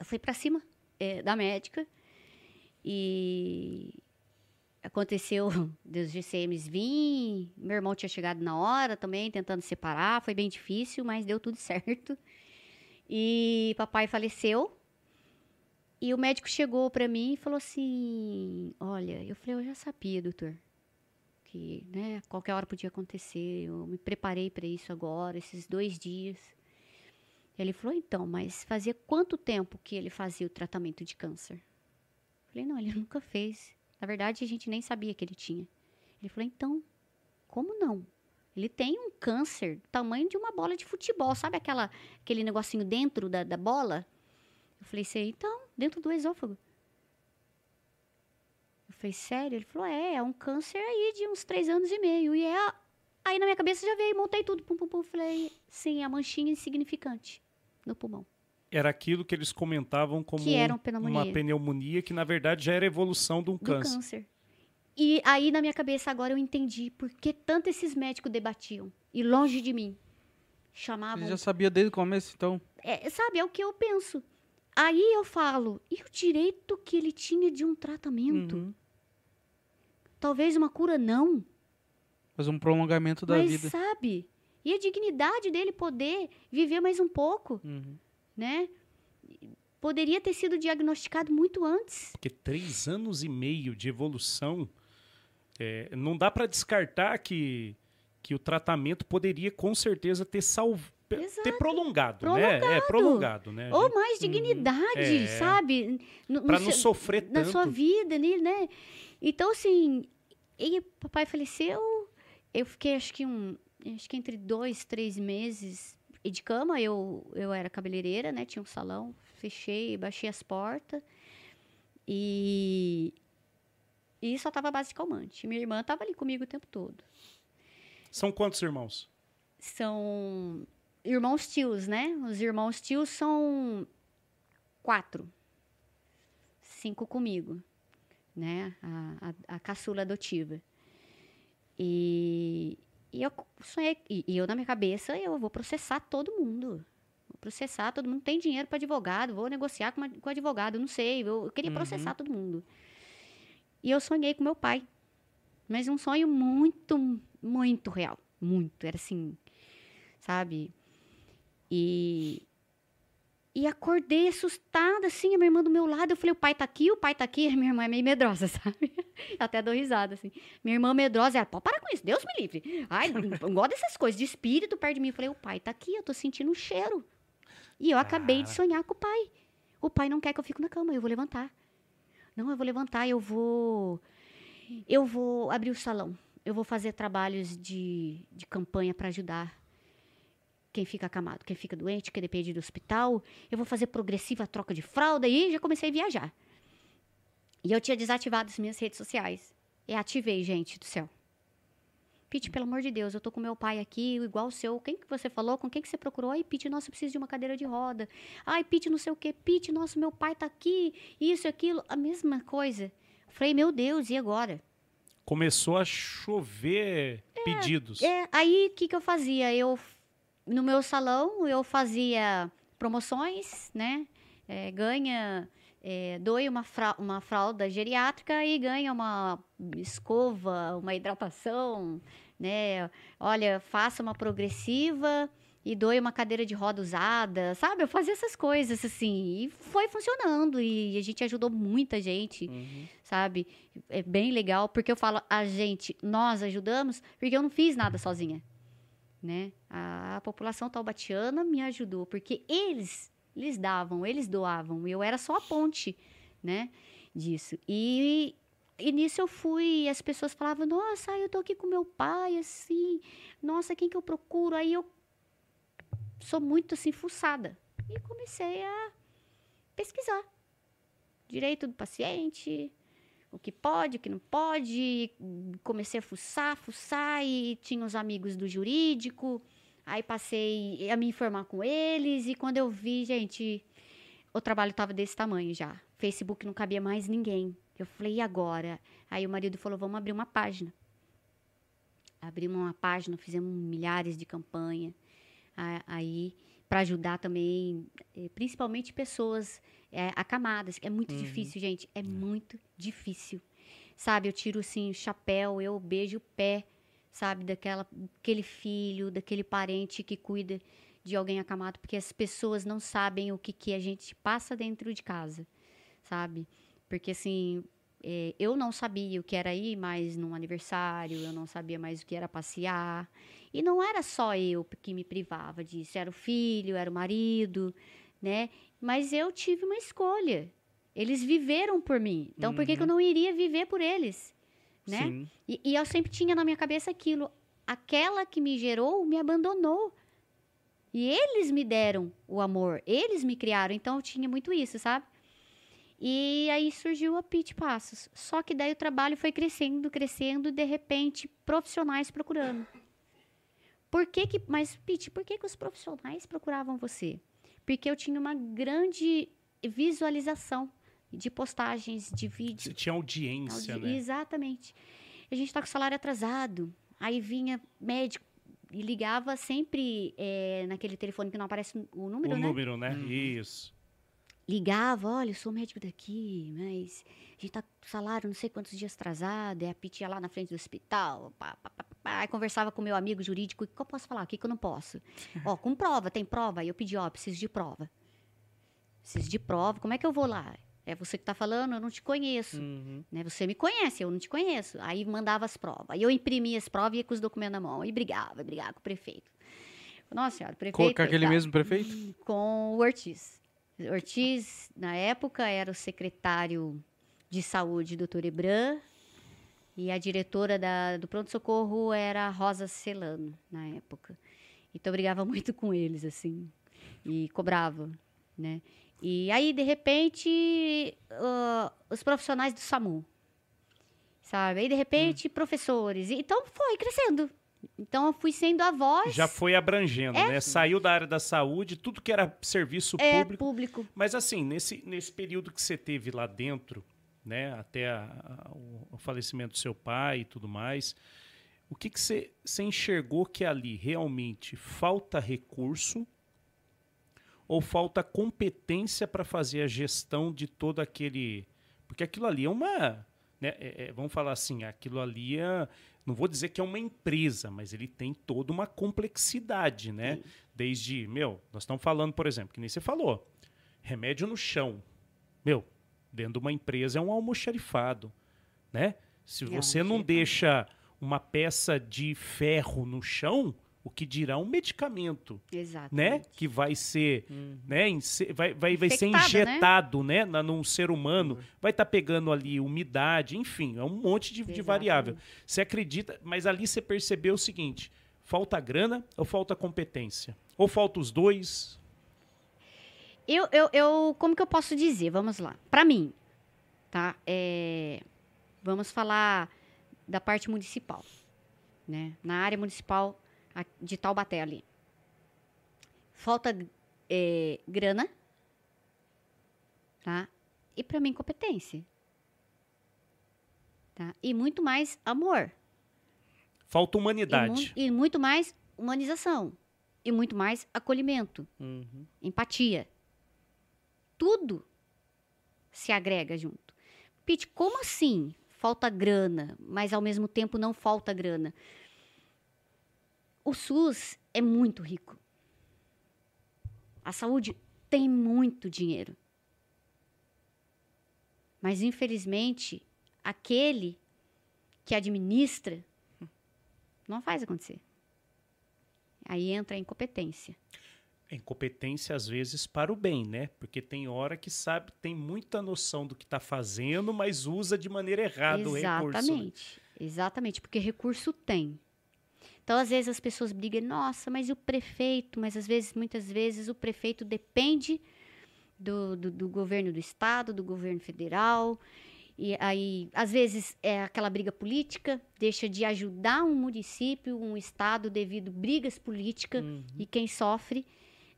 eu fui pra cima é, da médica. E aconteceu dos GCMs vir. Meu irmão tinha chegado na hora também, tentando separar. Foi bem difícil, mas deu tudo certo. E papai faleceu. E o médico chegou pra mim e falou assim: Olha, eu falei, eu já sabia, doutor que né, qualquer hora podia acontecer. Eu me preparei para isso agora, esses dois dias. Ele falou, então, mas fazia quanto tempo que ele fazia o tratamento de câncer? Eu falei, não, ele nunca fez. Na verdade, a gente nem sabia que ele tinha. Ele falou, então, como não? Ele tem um câncer do tamanho de uma bola de futebol. Sabe aquela, aquele negocinho dentro da, da bola? Eu falei, sei, então, dentro do esôfago. Eu falei, sério? Ele falou, é, é um câncer aí de uns três anos e meio. E é. Aí na minha cabeça já veio, montei tudo, pum, pum, pum. Falei, sim, a manchinha insignificante no pulmão. Era aquilo que eles comentavam como Que era uma uma pneumonia. pneumonia, que na verdade já era evolução de um Do câncer. câncer. E aí na minha cabeça agora eu entendi por que tanto esses médicos debatiam. E longe de mim. Chamavam. Ele já sabia desde o começo, então. É, sabe, é o que eu penso. Aí eu falo, e o direito que ele tinha de um tratamento? Uhum. Talvez uma cura não. Mas um prolongamento da mas vida. sabe? E a dignidade dele poder viver mais um pouco, Uhum. Né? Poderia ter sido diagnosticado muito antes. Porque três anos e meio de evolução, é, não dá para descartar que, que o tratamento poderia com certeza ter salvo, ter Exato. prolongado, né? É prolongado, né? Ou mais dignidade, É. sabe? Para não sofrer na tanto. sua vida, né? Então, assim, e papai faleceu, eu fiquei acho que um, acho que entre dois, três meses de cama, eu, eu era cabeleireira, né? Tinha um salão, fechei, baixei as portas e, e só tava a base de calmante. Minha irmã tava ali comigo o tempo todo. São quantos irmãos? São irmãos tios, né? Os irmãos tios são quatro. Cinco comigo, né? A, a, a caçula adotiva. E, e eu sonhei, e, e eu na minha cabeça, eu vou processar todo mundo. Vou processar todo mundo. Tem dinheiro para advogado, vou negociar com, uma- com advogado, não sei. Eu, eu queria processar todo mundo. E eu sonhei com meu pai. Mas um sonho muito, muito real. Muito. Era assim, sabe? E, e acordei assustada, assim, a minha irmã do meu lado. Eu falei, o pai tá aqui, o pai tá aqui. A minha irmã é meio medrosa, sabe? Até dou risada, assim. Minha irmã medrosa, ela, pode parar com isso, Deus me livre. Ai, não gosto dessas coisas, de espírito perto de mim. Eu falei, o pai tá aqui, eu tô sentindo um cheiro. E eu acabei de sonhar com o pai. O pai não quer que eu fique na cama, eu vou levantar. Não, eu vou levantar, eu vou eu vou abrir o salão. Eu vou fazer trabalhos de, de campanha para ajudar quem fica acamado, quem fica doente, quem depende do hospital. Eu vou fazer progressiva troca de fralda e já comecei a viajar. E eu tinha desativado as minhas redes sociais. E ativei, gente do céu. Pete, pelo amor de Deus, eu tô com meu pai aqui, igual o seu. Quem que você falou? Com quem que você procurou? Ai, Pete, nossa, eu preciso de uma cadeira de roda. Ai, Pete, não sei o quê. Pete, nossa, meu pai tá aqui. Isso, aquilo. A mesma coisa. Falei, meu Deus, e agora? Começou a chover pedidos. É, aí o que, que eu fazia? Eu, no meu salão, eu fazia promoções, né? É, ganha, é, doe uma, fra uma fralda geriátrica e ganha uma escova, uma hidratação, né? Olha, faça uma progressiva e doe uma cadeira de roda usada, sabe? Eu fazia essas coisas assim e foi funcionando e a gente ajudou muita gente, Uhum. sabe? É bem legal porque eu falo a gente, nós ajudamos porque eu não fiz nada sozinha, né? A, população taubatiana me ajudou porque eles eles davam, eles doavam, eu era só a ponte, né? Disso e e nisso eu fui, as pessoas falavam, nossa, eu tô aqui com meu pai, assim, nossa, quem que eu procuro? Aí eu sou muito assim, fuçada. E comecei a pesquisar. Direito do paciente, o que pode, o que não pode. Comecei a fuçar, fuçar, e tinha os amigos do jurídico. Aí passei a me informar com eles, e quando eu vi, gente, o trabalho estava desse tamanho já. Facebook não cabia mais ninguém. Eu falei, e agora? Aí o marido falou, vamos abrir uma página. Abrimos uma página, fizemos milhares de campanha. Aí, para ajudar também, eh, principalmente pessoas é, acamadas, é muito difícil, gente. É muito difícil. Sabe, eu tiro assim o chapéu, eu beijo o pé, sabe, daquela, daquele filho, daquele parente que cuida de alguém acamado, porque as pessoas não sabem o que, que a gente passa dentro de casa, sabe? Porque assim, é, eu não sabia o que era ir mais num aniversário, eu não sabia mais o que era passear. E não era só eu que me privava disso, era o filho, era o marido, né? Mas eu tive uma escolha. Eles viveram por mim. Então, por que, que eu não iria viver por eles? Né? Sim. E, e eu sempre tinha na minha cabeça aquilo. Aquela que me gerou me abandonou. E eles me deram o amor. Eles me criaram. Então, eu tinha muito isso, sabe? E aí surgiu a Pit Passos. Só que daí o trabalho foi crescendo, crescendo, e de repente, profissionais procurando. Por que que... Mas, Pit, por que que os profissionais procuravam você? Porque eu tinha uma grande visualização de postagens, de vídeos. Você tinha audiência, Audi- né? Exatamente. A gente está com salário atrasado. Aí vinha médico e ligava sempre eh, naquele telefone que não aparece o número, O né? número, né? Isso. Ligava, olha, eu sou médico daqui, mas a gente tá com salário não sei quantos dias atrasado, é a pitia lá na frente do hospital. Pá, pá, pá, pá. Aí conversava com meu amigo jurídico, o que eu posso falar, o que, que eu não posso? ó, com prova, tem prova? Aí eu pedi, ó, preciso de prova. Preciso de prova, como é que eu vou lá? É você que tá falando, eu não te conheço. Uhum. Né? Você me conhece, eu não te conheço. Aí mandava as provas. Aí eu imprimia as provas e ia com os documentos na mão. E brigava, brigava com o prefeito. Nossa senhora, o prefeito. Com aquele tá, mesmo prefeito? Com o Ortiz. Ortiz, na época, era o secretário de saúde, doutor Ebran. E a diretora da, do pronto-socorro era a Rosa Celano, na época. Então, eu brigava muito com eles, assim. E cobrava, né? E aí, de repente, ah, os profissionais do SAMU, sabe? Aí, de repente, professores. E- Então, foi crescendo. Então, eu fui sendo a voz. Já foi abrangendo, né? Saiu da área da saúde, tudo que era serviço é, público. público. Mas assim, nesse, nesse período que você teve lá dentro, né, até a- a- o, o falecimento do seu pai e tudo mais, o que, que você, você enxergou que ali realmente falta recurso ou falta competência para fazer a gestão de todo aquele. Porque aquilo ali é uma. né, é- é, vamos falar assim, aquilo ali é. Não vou dizer que é uma empresa, mas ele tem toda uma complexidade, né? Desde, meu, nós estamos falando, por exemplo, que nem você falou, remédio no chão. Meu, dentro de uma empresa é um almoxarifado, né? Se É você não deixa uma peça de ferro no chão, O que dirá um medicamento, Exato. né? Que vai ser, né? inse- Vai, vai, vai ser né? injetado, né? na- num ser humano. Vai estar pegando ali umidade, enfim, é um monte de, de variável. Você acredita, mas ali você percebeu o seguinte: falta grana ou falta competência? Ou falta os dois? Eu, eu, eu, como que eu posso dizer? Vamos lá. Para mim, tá? É, vamos falar da parte municipal, né? Na área municipal de Taubaté ali. Falta é, grana, tá? E para mim competência, tá? E muito mais amor. Falta E, mu- humanidade. e muito mais humanização. E muito mais acolhimento Uhum. empatia. Tudo se agrega junto. Pete, como assim? Falta grana, mas ao mesmo tempo não falta grana. O SUS é muito rico. A saúde tem muito dinheiro. Mas, infelizmente, aquele que administra não faz acontecer. Aí entra a incompetência. Incompetência, às vezes, para o bem, né? Porque tem hora que sabe, tem muita noção do que está fazendo, mas usa de maneira errada o recurso. né? Exatamente. Exatamente, porque recurso tem. Então, às vezes as pessoas brigam, nossa, mas e o prefeito? Mas às vezes, muitas vezes, o prefeito depende do, do, do governo do estado, do governo federal. E aí, às vezes, é aquela briga política, deixa de ajudar um município, um estado, devido brigas políticas, e quem sofre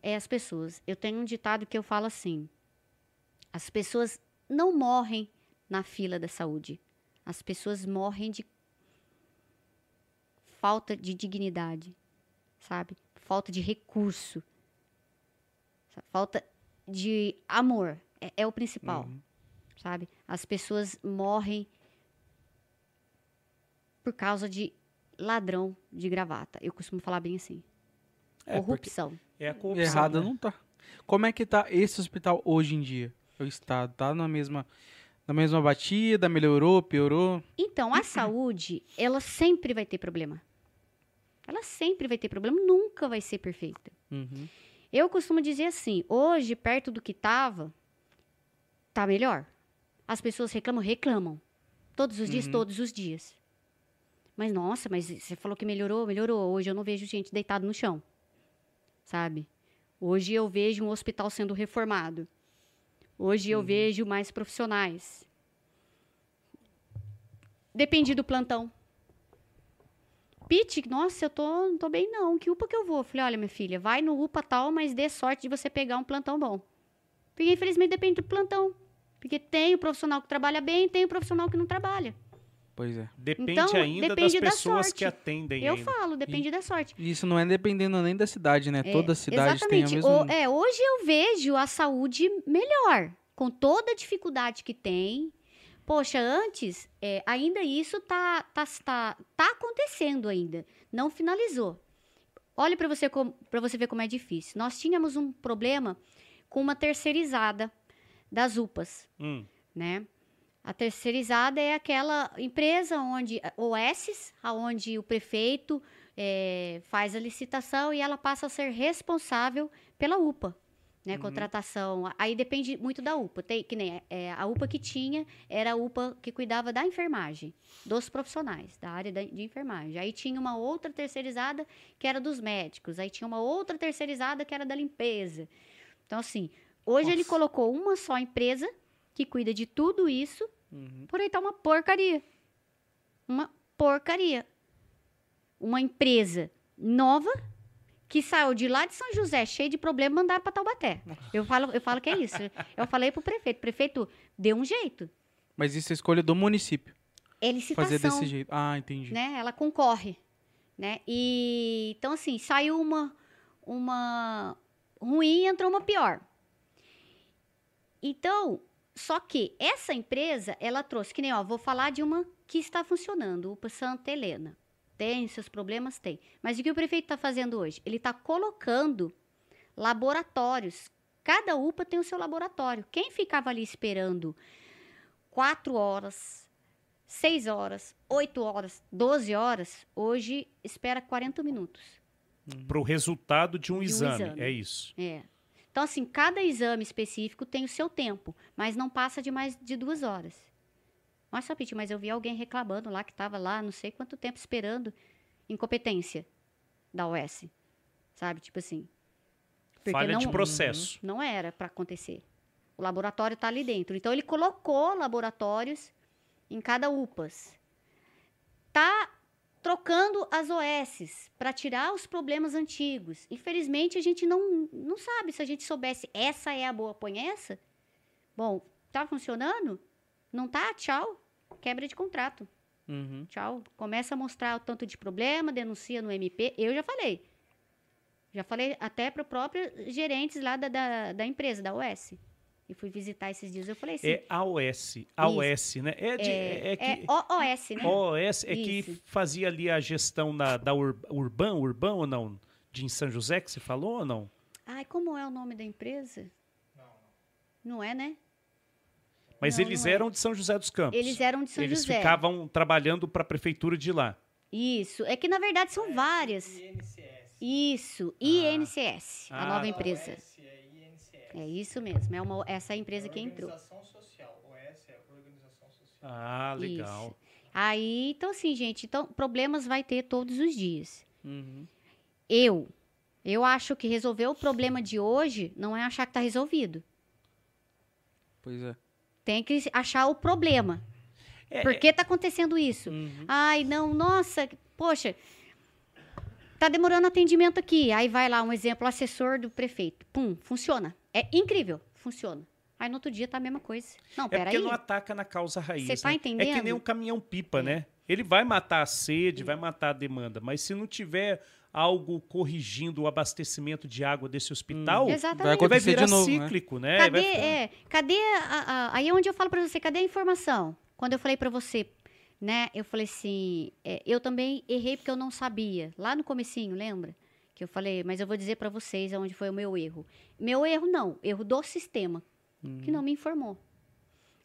é as pessoas. Eu tenho um ditado que eu falo assim: as pessoas não morrem na fila da saúde. As pessoas morrem de falta de dignidade, sabe? Falta de recurso, falta de amor. É, é o principal, sabe? As pessoas morrem por causa de ladrão de gravata. Eu costumo falar bem assim. É, Corrupção. é a corrupção. Errada né? não tá. Como é que tá esse hospital hoje em dia? O estado tá na mesma na mesma batida, melhorou, piorou? Então, a saúde, ela sempre vai ter problema. Ela sempre vai ter problema, nunca vai ser perfeita. Uhum. Eu costumo dizer assim, hoje, perto do que tava, tá melhor. As pessoas reclamam, reclamam. Todos os dias, todos os dias. Mas, nossa, mas você falou que melhorou, melhorou. Hoje eu não vejo gente deitada no chão. Sabe? Hoje eu vejo um hospital sendo reformado. Hoje eu vejo mais profissionais. Depende do plantão. Pete, nossa, eu tô, não tô bem não. Que UPA que eu vou? Falei, olha, minha filha, vai no UPA tal, mas dê sorte de você pegar um plantão bom. Porque infelizmente depende do plantão. Porque tem o profissional que trabalha bem, tem o profissional que não trabalha. Pois é. Depende Então, ainda depende da das pessoas sorte. que atendem Eu ainda. falo, depende da sorte. E Isso não é dependendo nem da cidade, né? É, Toda cidade tem a exatamente. mesma. O- é, hoje eu vejo a saúde melhor, com toda a dificuldade que tem. Poxa, antes, é, ainda isso tá, tá, tá, tá acontecendo ainda. Não finalizou. Olha para você, pra você ver como é difícil. Nós tínhamos um problema com uma terceirizada das UPAs Hum, né? A terceirizada é aquela empresa onde, OS, onde o prefeito eh, faz a licitação e ela passa a ser responsável pela UPA, né? Contratação. Aí depende muito da UPA. Tem, que nem eh, a UPA que tinha era a UPA que cuidava da enfermagem, dos profissionais, da área da- de enfermagem. Aí tinha uma outra terceirizada que era dos médicos. Aí tinha uma outra terceirizada que era da limpeza. Então, assim, hoje ele Nossa. colocou uma só empresa que cuida de tudo isso, porém tá uma porcaria. Uma porcaria. Uma empresa nova que saiu de lá de São José, cheio de problema, mandaram para Taubaté. Eu falo, eu falo que é isso. Eu falei pro prefeito, prefeito, dê um jeito. Mas isso é escolha do município. É licitação Fazer desse jeito. Ah, entendi. né? Ela concorre, né? E então assim, saiu uma uma ruim e entrou uma pior. Então, só que essa empresa, ela trouxe, que nem, ó, vou falar de uma que está funcionando, UPA Santa Helena. Tem seus problemas? Tem. Mas o que o prefeito está fazendo hoje? Ele está colocando laboratórios. Cada UPA tem o seu laboratório. Quem ficava ali esperando quatro horas, seis horas, oito horas, 12 horas, hoje espera 40 minutos. Para o resultado de um, De um exame. exame. É isso. É. Então, assim, cada exame específico tem o seu tempo, mas não passa de mais de duas horas. Nossa, Pete, mas eu vi alguém reclamando lá que estava lá não sei quanto tempo esperando incompetência da OS. Sabe? Tipo assim. Porque Falha de não- processo. Não era para acontecer. O laboratório está ali dentro. Então, ele colocou laboratórios em cada UPAs. Tá trocando as OS para tirar os problemas antigos. Infelizmente, a gente não, não sabe. Se a gente soubesse essa é a boa, põe essa. Bom, tá funcionando? Não tá? Tchau. Quebra de contrato. Uhum. Tchau. Começa a mostrar o tanto de problema, denuncia no MP. Eu já falei. Já falei até para próprios gerentes lá da, da, da empresa, da OS. E fui visitar esses dias. Eu falei assim. É AOS. AOS, né? É, de, é, é, que. OOS, né? OS é que Isso. fazia ali a gestão da, da Ur, Urban, Urban ou não? De em São José que você falou ou não? Ai, como é o nome da empresa? Não, é, né? Mas Não, eles não é. eram de São José dos Campos. Eles eram de São Eles José. ficavam trabalhando para a prefeitura de lá. Isso. É que, na verdade, são várias. Isso. INCS, a Ah, nova tá. empresa. É isso mesmo. É uma, essa é a empresa que entrou. social. OS é Organização Social. Ah, legal. Aí, então, assim, gente, então, problemas vai ter todos os dias. Uhum. Eu, eu acho que resolver o problema de hoje não é achar que tá resolvido. Pois é. Tem que achar o problema. É, Por que tá acontecendo isso? Uhum. Ai, não, nossa, poxa, tá demorando atendimento aqui. Aí vai lá, um exemplo, assessor do prefeito. Pum, funciona. É incrível, funciona. Aí no outro dia tá a mesma coisa. Não, É porque peraí. não ataca na causa raiz. Cê tá né? É entendendo? que nem um caminhão-pipa, né? Ele vai matar a sede, vai matar a demanda, mas se não tiver algo corrigindo o abastecimento de água desse hospital, Vai Exatamente. vai acontecer virar de novo, né? cíclico, né? Cadê, Vai ficar- é, cadê a, a- aí é onde eu falo pra você, cadê a informação? Quando eu falei pra você, né, eu falei assim, é, eu também errei porque eu não sabia, lá no comecinho, lembra? Que eu falei, mas eu vou dizer pra vocês onde foi o meu erro. Meu erro não, erro do sistema, que não me informou.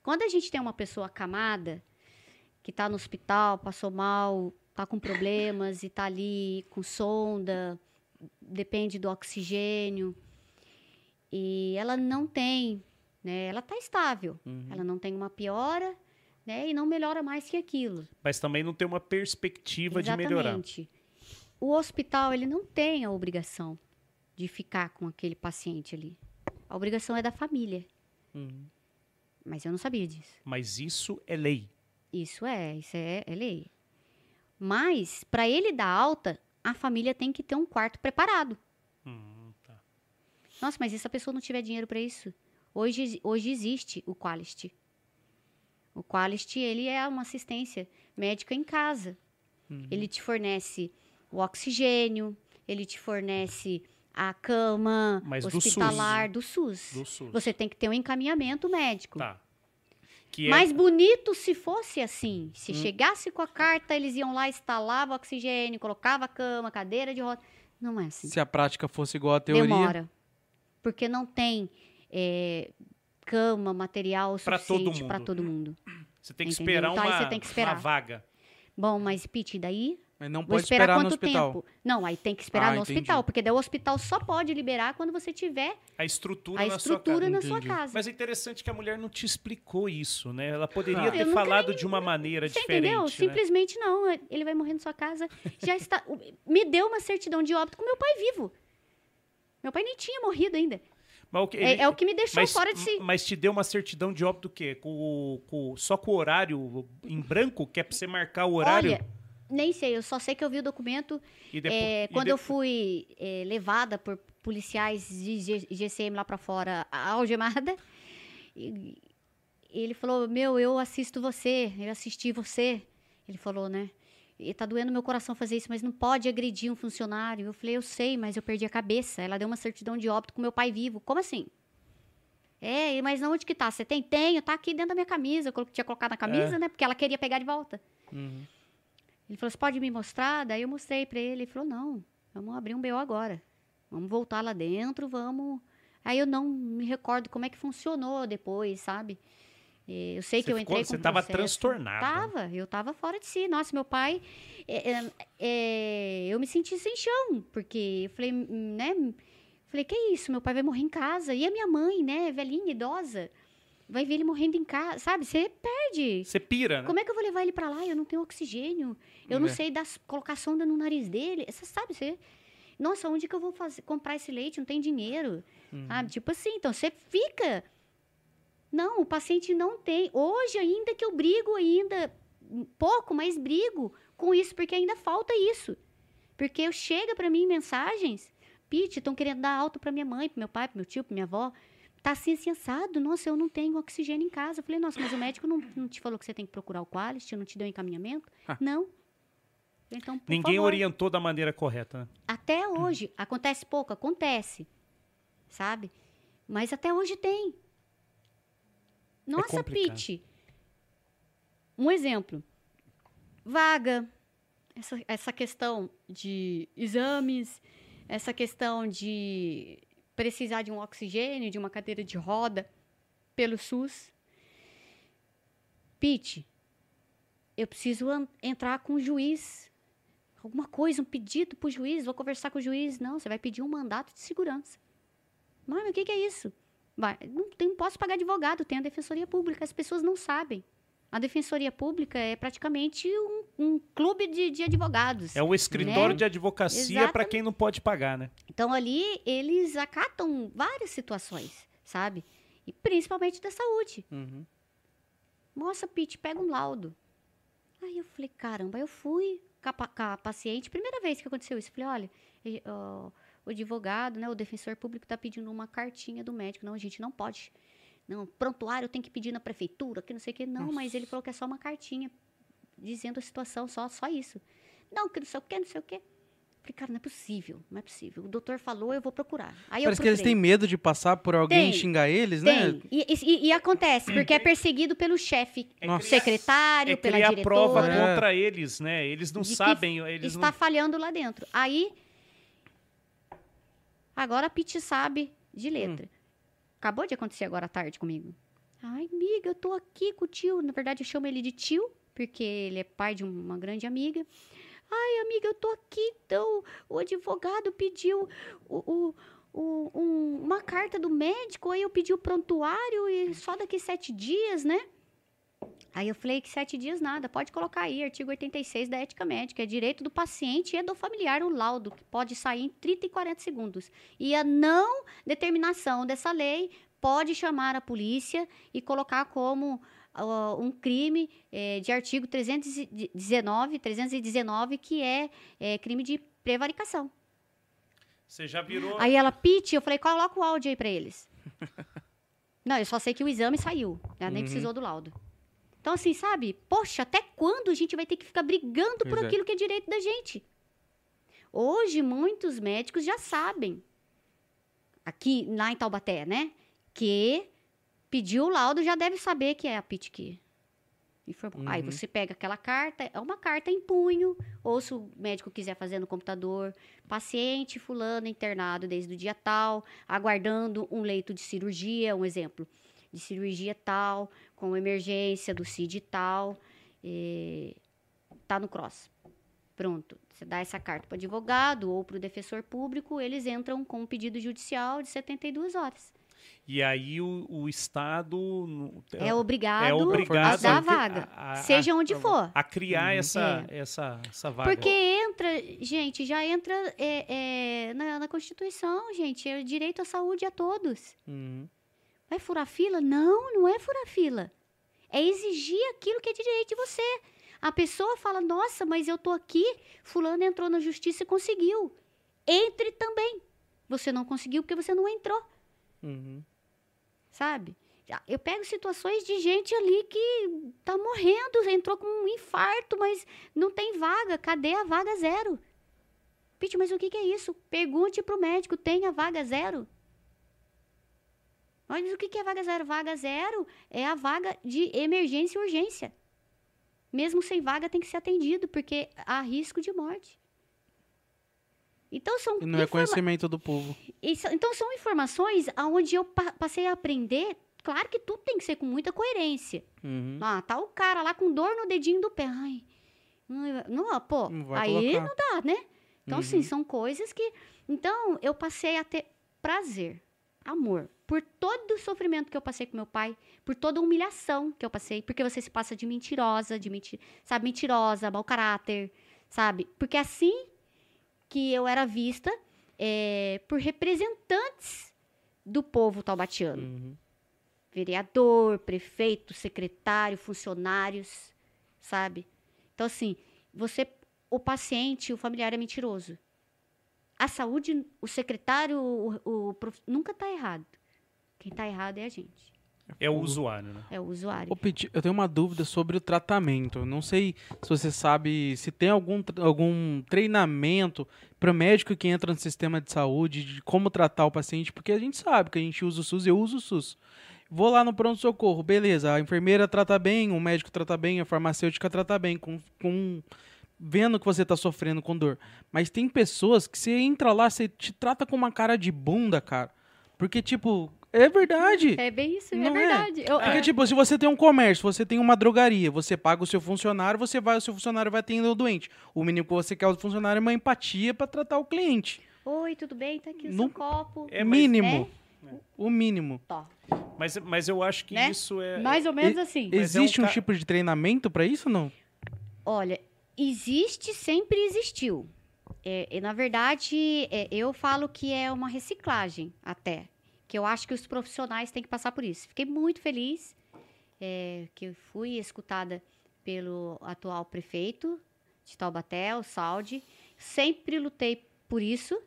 Quando a gente tem uma pessoa acamada, que tá no hospital, passou mal, tá com problemas e tá ali com sonda, depende do oxigênio, e ela não tem, né? Ela tá estável. Ela não tem uma piora, né? E não melhora mais que aquilo. Mas também não tem uma perspectiva de melhorar. Exatamente. O hospital, ele não tem a obrigação de ficar com aquele paciente ali. A obrigação é da família. Uhum. Mas eu não sabia disso. Mas isso é lei. Isso é, isso é, é lei. Mas, para ele dar alta, a família tem que ter um quarto preparado. Hum, tá. Nossa, mas e se a pessoa não tiver dinheiro para isso? Hoje, hoje existe o Qualist. O Qualist, ele é uma assistência médica em casa. Ele te fornece o oxigênio, ele te fornece a cama Mas do hospitalar do SUS. Do SUS. Você tem que ter um encaminhamento médico. Tá. Que é- Mais bonito se fosse assim. Se chegasse com a carta, eles iam lá, instalavam oxigênio, colocava a cama, cadeira de roda. Não é assim. Se a prática fosse igual à teoria. Demora. Porque não tem é, cama, material todo suficiente para mundo. todo mundo. você tem que entendeu? esperar Então, uma, tem que esperar. uma vaga. Bom, mas Pete, daí Mas não vou pode esperar, esperar, no quanto hospital. tempo? Não, aí tem que esperar Ah, no entendi. hospital, porque daí o hospital só pode liberar quando você tiver A estrutura a na estrutura sua casa. na sua casa. Mas é interessante que a mulher não te explicou isso, né? Ela poderia Ah. ter Eu nunca falado de uma maneira Você diferente. entendeu? né? Simplesmente não. Ele vai morrer na sua casa. Já está. o- Me deu uma certidão de óbito com meu pai vivo. Meu pai nem tinha morrido ainda. Mas o que- É, ele- é o que me deixou mas, fora de si. Mas te deu uma certidão de óbito do quê? Com, o- com- só com o horário em branco, que é pra você marcar o horário? Olha, nem sei, eu só sei que eu vi o documento e depois, é, quando eu fui é, levada por policiais de G- GCM lá pra fora, a- algemada. E, ele falou: Meu, eu assisto você, eu assisti você. Ele falou, né? E tá doendo meu coração fazer isso, mas não pode agredir um funcionário. Eu falei, eu sei, mas eu perdi a cabeça. Ela deu uma certidão de óbito com meu pai vivo. Como assim? É, mas onde que tá? Você tem? Tenho, tá aqui dentro da minha camisa. Eu tinha colocado na camisa, né? Porque ela queria pegar de volta. Uhum. Ele falou, você pode me mostrar? Daí eu mostrei pra ele. Ele falou, não, vamos abrir um BO agora. Vamos voltar lá dentro, vamos... Aí eu não me recordo como é que funcionou depois, sabe? Eu sei Você que eu ficou- entrei você com tava processo. transtornada. Tava, eu tava fora de si. Nossa, meu pai, é, é, é, eu me senti sem chão, porque eu falei, hum, né? Falei, que isso? Meu pai vai morrer em casa. E a minha mãe, né, velhinha, idosa, vai ver ele morrendo em casa, sabe? Você perde. Você pira, né? Como é que eu vou levar ele pra lá? Eu não tenho oxigênio. Eu não É. sei dar, colocar sonda no nariz dele. Você sabe, você... Nossa, onde que eu vou fazer, comprar esse leite? Não tem dinheiro. Sabe? Tipo assim, então você fica... Não, o paciente não tem. Hoje ainda que eu brigo ainda pouco, mas brigo com isso, porque ainda falta isso. Porque eu chega pra mim mensagens, Pete, estão querendo dar alta pra minha mãe, pro meu pai, pro meu tio, pra minha avó. Tá assim, assim, assado. Nossa, eu não tenho oxigênio em casa. Eu falei, nossa, mas o médico não, não te falou que você tem que procurar o Quality, não te deu encaminhamento? Ah. Não. Então, Ninguém favor. orientou da maneira correta, né? Até hoje, acontece pouco, acontece, sabe? Mas até hoje tem. Nossa, complicado. Pete. Um exemplo. Vaga. Essa, essa questão de exames, essa questão de precisar de um oxigênio, de uma cadeira de roda pelo SUS. Pete, eu preciso entrar com o juiz alguma coisa, um pedido para o juiz, vou conversar com o juiz. Não, você vai pedir um mandato de segurança. Mas o que, que é isso? Vai, não, não posso pagar advogado, tem a defensoria pública, as pessoas não sabem. A defensoria pública é praticamente um, um clube de, de advogados. É o escritório Né? de advocacia para quem não pode pagar, né? Então ali eles acatam várias situações, sabe? E principalmente da saúde. Uhum. Moça, Pete, pega um laudo. Aí eu falei, caramba, eu fui com a, paciente, primeira vez que aconteceu isso, falei, olha, e, ó, o advogado, né, o defensor público está pedindo uma cartinha do médico. Não, a gente não pode. Não, prontuário tem que pedir na prefeitura, que não sei o que. Não, mas ele falou que é só uma cartinha dizendo a situação, só, só isso. Não, que não sei o que, não sei o que. Falei, cara, não é possível, não é possível. O doutor falou, eu vou procurar. Aí Parece eu que eles têm medo de passar por alguém Tem, xingar eles, né? Tem. E, e- e acontece, porque é perseguido pelo chefe, Nossa. secretário, É pela criar diretora. prova É. contra eles, né? Eles não sabem, eles está não... falhando lá dentro. Aí, agora a Pete sabe de letra. Acabou de acontecer agora à tarde comigo. Ai, amiga, eu tô aqui com o tio. Na verdade, eu chamo ele de tio, porque ele é pai de uma grande amiga. Ai, amiga, eu tô aqui, então o advogado pediu o, o- o- um- uma carta do médico, aí eu pedi o prontuário e só daqui sete dias, né? Aí eu falei que sete dias nada, pode colocar aí, artigo 86 da ética médica, é direito do paciente e do familiar o laudo, que pode sair em 30 e 40 segundos. E a não determinação dessa lei pode chamar a polícia e colocar como ah, um crime eh, de artigo 319, 319, que é, eh, crime de prevaricação. Você já virou... Aí ela, Pete, eu falei, coloca o áudio aí pra eles. Não, eu só sei que o exame saiu. Ela nem Uhum. precisou do laudo. Então, assim, sabe? Poxa, até quando a gente vai ter que ficar brigando por Pois é. aquilo que é direito da gente? Hoje, muitos médicos já sabem, aqui lá em Taubaté, né? Que pediu o laudo já deve saber que é a PITQ. Informou. Aí Uhum. você pega aquela carta, é uma carta em punho, ou se o médico quiser fazer no computador, paciente fulano internado desde o dia tal, aguardando um leito de cirurgia, um exemplo, de cirurgia tal, com emergência do CID tal, eh, tá no CROSS. Pronto, você dá essa carta para o advogado ou para o defensor público, eles entram com um pedido judicial de 72 horas. E aí o, o Estado É obrigado, é obrigado a dar a vaga, a- a- seja onde for. a criar essa, É. essa, essa vaga. Porque entra, gente, já entra é, é, na, na Constituição, gente, é direito à saúde a todos. Uhum. Vai furar fila? Não, não é furar fila. É exigir aquilo que é de direito de você. A pessoa fala, nossa, mas eu tô aqui, fulano entrou na justiça e conseguiu. Entre também. Você não conseguiu porque você não entrou, Uhum. sabe? Eu pego situações de gente ali que tá morrendo, entrou com um infarto, mas não tem vaga. Cadê a vaga zero? Pete, mas o que, que é isso? Pergunte pro médico, tem a vaga zero? Mas o que, é vaga zero? Vaga zero é a vaga de emergência e urgência. Mesmo sem vaga tem que ser atendido, porque há risco de morte. Então são E no informa- reconhecimento do povo. então são informações aonde eu pa- passei a aprender claro que tudo tem que ser com muita coerência. Uhum. Ah, tá o cara lá com dor no dedinho do pé. Ai, não, pô, Não aí colocar. não dá, né? Então, Uhum. são coisas que. Então, eu passei a ter prazer, amor, por todo o sofrimento que eu passei com meu pai, por toda a humilhação que eu passei, porque você se passa de mentirosa, de menti sabe, mentirosa, mau caráter, sabe? Porque assim que eu era vista é, por representantes do povo taubatiano Uhum. vereador, prefeito, secretário, funcionários, sabe? Então, assim, você, o paciente, o familiar é mentiroso. A saúde, o secretário, o, o prof- nunca está errado. Quem está errado é a gente, É o usuário, né? é o usuário. Eu tenho uma dúvida sobre o tratamento. Não sei se você sabe se tem algum, algum treinamento para o médico que entra no sistema de saúde de como tratar o paciente, porque a gente sabe que a gente usa o SUS, eu uso o SUS. Vou lá no pronto-socorro, beleza, a enfermeira trata bem, o médico trata bem, a farmacêutica trata bem, com, com vendo que você tá sofrendo com dor. Mas tem pessoas que você entra lá, você te trata com uma cara de bunda, cara. Porque, tipo, é verdade. É bem isso, Não é é? verdade. Eu- Porque, tipo, se você tem um comércio, você tem uma drogaria, você paga o seu funcionário, você vai, o seu funcionário vai atender o doente. O mínimo que você quer do funcionário é uma empatia pra tratar o cliente. Oi, tudo bem? Tá aqui o Não- seu copo. É, mínimo. O mínimo. Tó. Mas, mas eu acho que Né? isso é. Mais ou menos assim. Mas é um Existe um, ca- tipo de treinamento pra isso ou não? Olha, existe, sempre existiu. É, e, na verdade, é, eu falo que é uma reciclagem até. Que eu acho que os profissionais têm que passar por isso. Fiquei muito feliz é, que fui escutada pelo atual prefeito de Taubaté, o Saldi. Sempre lutei por isso,